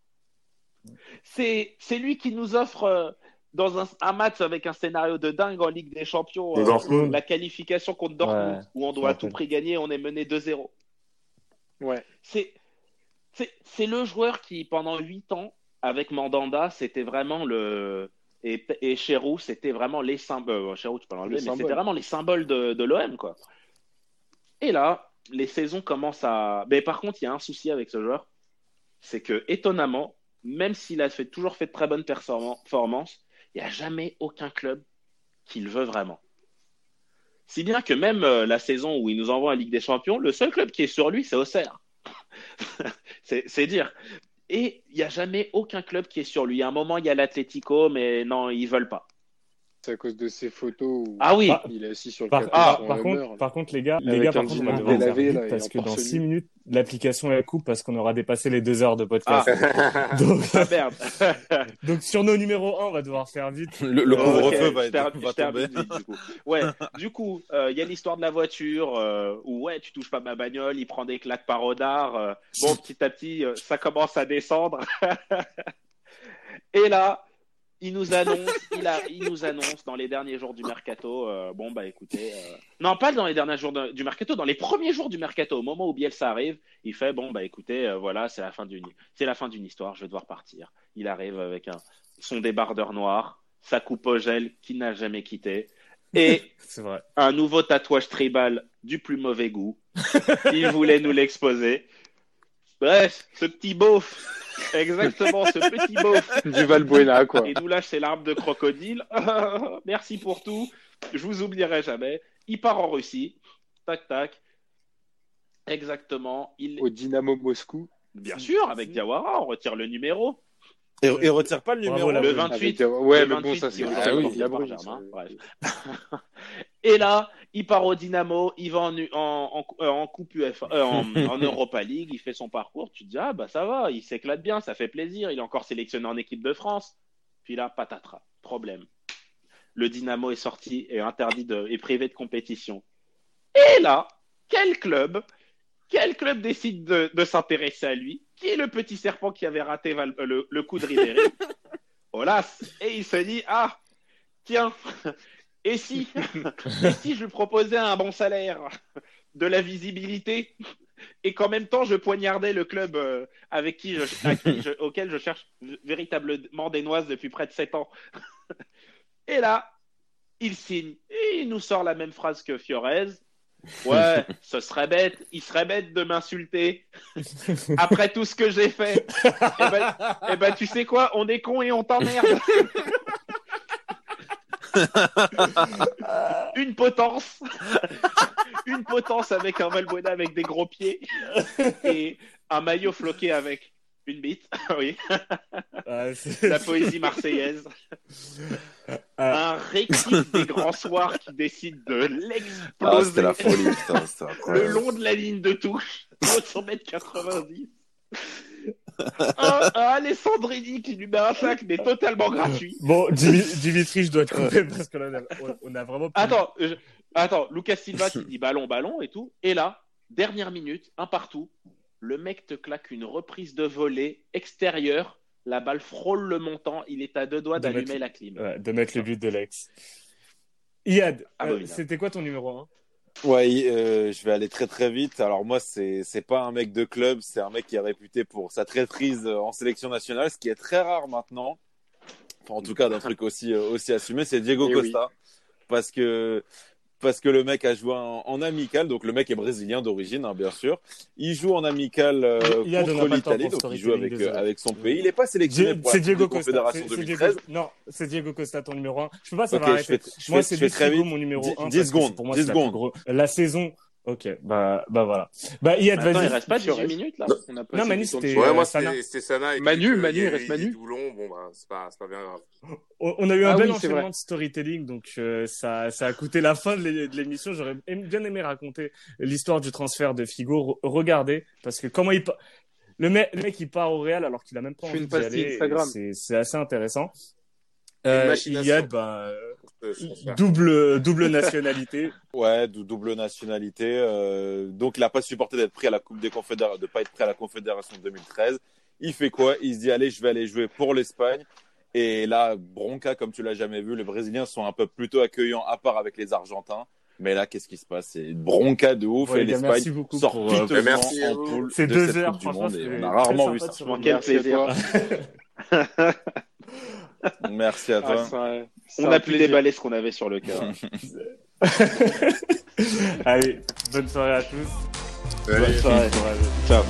C'est, c'est lui qui nous offre euh, dans un, un match avec un scénario de dingue en Ligue des Champions, euh, la qualification contre Dortmund, Ouais, où on doit à tout prix gagner, on est mené 2-0. Ouais. C'est, c'est, c'est le joueur qui, pendant 8 ans, avec Mandanda, c'était vraiment le. Et, et Cherou, c'était vraiment les symboles. Euh, Cherou, tu peux l'enlever, Les mais symboles. c'était vraiment les symboles de, de l'OM, quoi. Et là, les saisons commencent à. Mais par contre, il y a un souci avec ce joueur. C'est que, étonnamment, même s'il a toujours fait de très bonnes performances, il n'y a jamais aucun club qui le veut vraiment. Si bien que même euh, la saison où il nous envoie en Ligue des Champions, le seul club qui est sur lui, c'est Auxerre. [laughs] c'est c'est dire. Et il n'y a jamais aucun club qui est sur lui. À un moment, il y a l'Atlético, mais non, ils veulent pas. C'est à cause de ces photos où Ah oui. Ah, il est assis sur le Par, ah, par, contre, par les gars, les gars, un par contre, on va faire là, parce que dans torse 6 nu. minutes, l'application elle coupe parce qu'on aura dépassé les 2 heures de podcast. [laughs] Donc, Ah merde. [laughs] donc, sur nos numéros 1, on va devoir faire vite. Le, le couvre-feu va, va je termine tomber. vite, du coup. Ouais, du coup, euh, il y a l'histoire de la voiture euh, où ouais, tu touches pas ma bagnole, il prend des claques par Odard. euh, bon, petit à petit, euh, ça commence à descendre. [laughs] Et là, il nous annonce, il, a, il nous annonce dans les derniers jours du mercato. euh, bon bah écoutez, euh, non pas dans les derniers jours de- du mercato, dans les premiers jours du mercato, au moment où Bielsa arrive, il fait bon bah écoutez, euh, voilà, c'est la fin d'une, c'est la fin d'une histoire, je vais devoir partir. Il arrive avec un son débardeur noir, sa coupe au gel qui n'a jamais quitté, et [laughs] vrai. un nouveau tatouage tribal du plus mauvais goût. Il voulait nous l'exposer. Bref, ce petit beauf, exactement, ce petit beauf, [laughs] Du Valbuena, quoi. et nous lâche ses larmes de crocodile. [laughs] Merci pour tout, je vous oublierai jamais. Il part en Russie, tac tac. Exactement, il, Au Dynamo Moscou. bien sûr, avec Diawara, on retire le numéro. Et, et retire pas le Bravo, numéro. la Le bonne. 28, Avec- Ouais, le mais bon, 28 ça c'est. est Ah oui, aujourd'hui il a porté brûlé. Et là, il part au Dynamo, il va en, en, en, euh, en Coupe UEFA, euh, [laughs] en, Europa League, il fait son parcours. Tu te dis, ah bah ça va, il s'éclate bien, ça fait plaisir. Il est encore sélectionné en équipe de France. Puis là, patatras, problème. Le Dynamo est sorti et interdit de, et privé de compétition. Et là, quel club, quel club décide de, de s'intéresser à lui? Qui est le petit serpent qui avait raté Val- euh, le, le coup de Ribéry? [laughs] Olas. Et il se dit, ah, tiens, et si, [laughs] et si je lui proposais un bon salaire, de la visibilité, et qu'en même temps je poignardais le club euh, avec qui je, à qui je- [laughs] auquel je cherche véritablement des noises depuis près de sept ans. [laughs] Et là, il signe et il nous sort la même phrase que Fiorez. Ouais, ce serait bête, il serait bête de m'insulter après tout ce que j'ai fait. Eh ben, eh ben, tu sais quoi, on est con et on t'emmerde. [laughs] Une potence. [laughs] Une potence avec un Valbuena avec des gros pieds et un maillot floqué avec une bite. [laughs] Oui, Ah, la poésie marseillaise. Ah. Un récit des grands soirs qui décide de Ah, l'exploser la folie, putain, le long de la ligne de touche, haut de 100 mètres 90. Un, un Alessandrini qui lui met un sac, mais totalement gratuit. Bon, Dimi- Dimitri, je dois te couper parce que là, on a, on- a vraiment. plus- Attends, je- attends, Lucas Silva qui [laughs] dit ballon, ballon et tout. Et là, dernière minute, un partout. Le mec te claque une reprise de volée extérieure. La balle frôle le montant. Il est à deux doigts De d'allumer mettre- la clim. Ouais, de mettre le but de l'ex. Iad, Ah, euh, bah, là. c'était quoi ton numéro 1 Ouais, euh, je vais aller très très vite. Alors moi, c'est c'est pas un mec de club, c'est un mec qui est réputé pour sa traîtrise euh, en sélection nationale, ce qui est très rare maintenant. Enfin, en tout cas, d'un [laughs] truc aussi euh, aussi assumé, c'est Diego Eh oui. Costa, parce que parce que le mec a joué en, en amical, donc le mec est brésilien d'origine, hein, bien sûr. Il joue en amical euh, contre l'Italie, donc il joue avec euh, avec son pays. Il est pas sélectionné pour la Diego de Costa. Confédération C'est- c'est 2013. Diego- Non, c'est Diego Costa ton numéro 1. Je peux pas, ça Ok, va je arrêter. fais- Moi, c'est vite. mon numéro Dix- 1. dix parce que secondes, Pour moi, dix c'est la plus secondes. gros- La saison. Ok, bah, bah voilà. Bah, Iad, Attends, il vas-y. reste pas 18 Fiorez. minutes là. On n'a pas Non, Manu, c'était-. Ouais, moi, Sana. c'était c'était Sana. Et Manu, puis, euh, Manu, il reste Manu. bon, bah, c'est pas, c'est pas bien grave. On a eu un Ah bel enchaînement de storytelling, donc euh, ça, ça a coûté la fin de l'é- de l'émission. J'aurais bien aimé raconter l'histoire du transfert de Figo. Re- Regardez, parce que comment il le mec, le mec il part au Real alors qu'il a même pas envie d'y aller. C'est assez intéressant. Euh. Iyad, bah, euh, Euh, double double nationalité. [laughs] Ouais, dou- double nationalité. euh, donc, il n'a pas supporté d'être pris à la Coupe des Confédérations, de pas être pris à la Confédération 2013. Il fait quoi? Il se dit allez, je vais aller jouer pour l'Espagne. Et là, bronca comme tu l'as jamais vu. Les Brésiliens sont un peu plutôt accueillants, à part avec les Argentins. Mais là, qu'est-ce qui se passe? C'est une bronca de ouf. Ouais, et l'Espagne sort pour, euh, piteusement merci en vous. poule C'est de deux cette heures, Coupe du franchement, Monde. Et on a rarement vu ça. quel plaisir. [laughs] Merci à Ah, toi. c'est On a pu plaisir. déballer ce qu'on avait sur le cœur. [laughs] Allez, bonne soirée à tous. Allez. Bonne soirée. Ciao.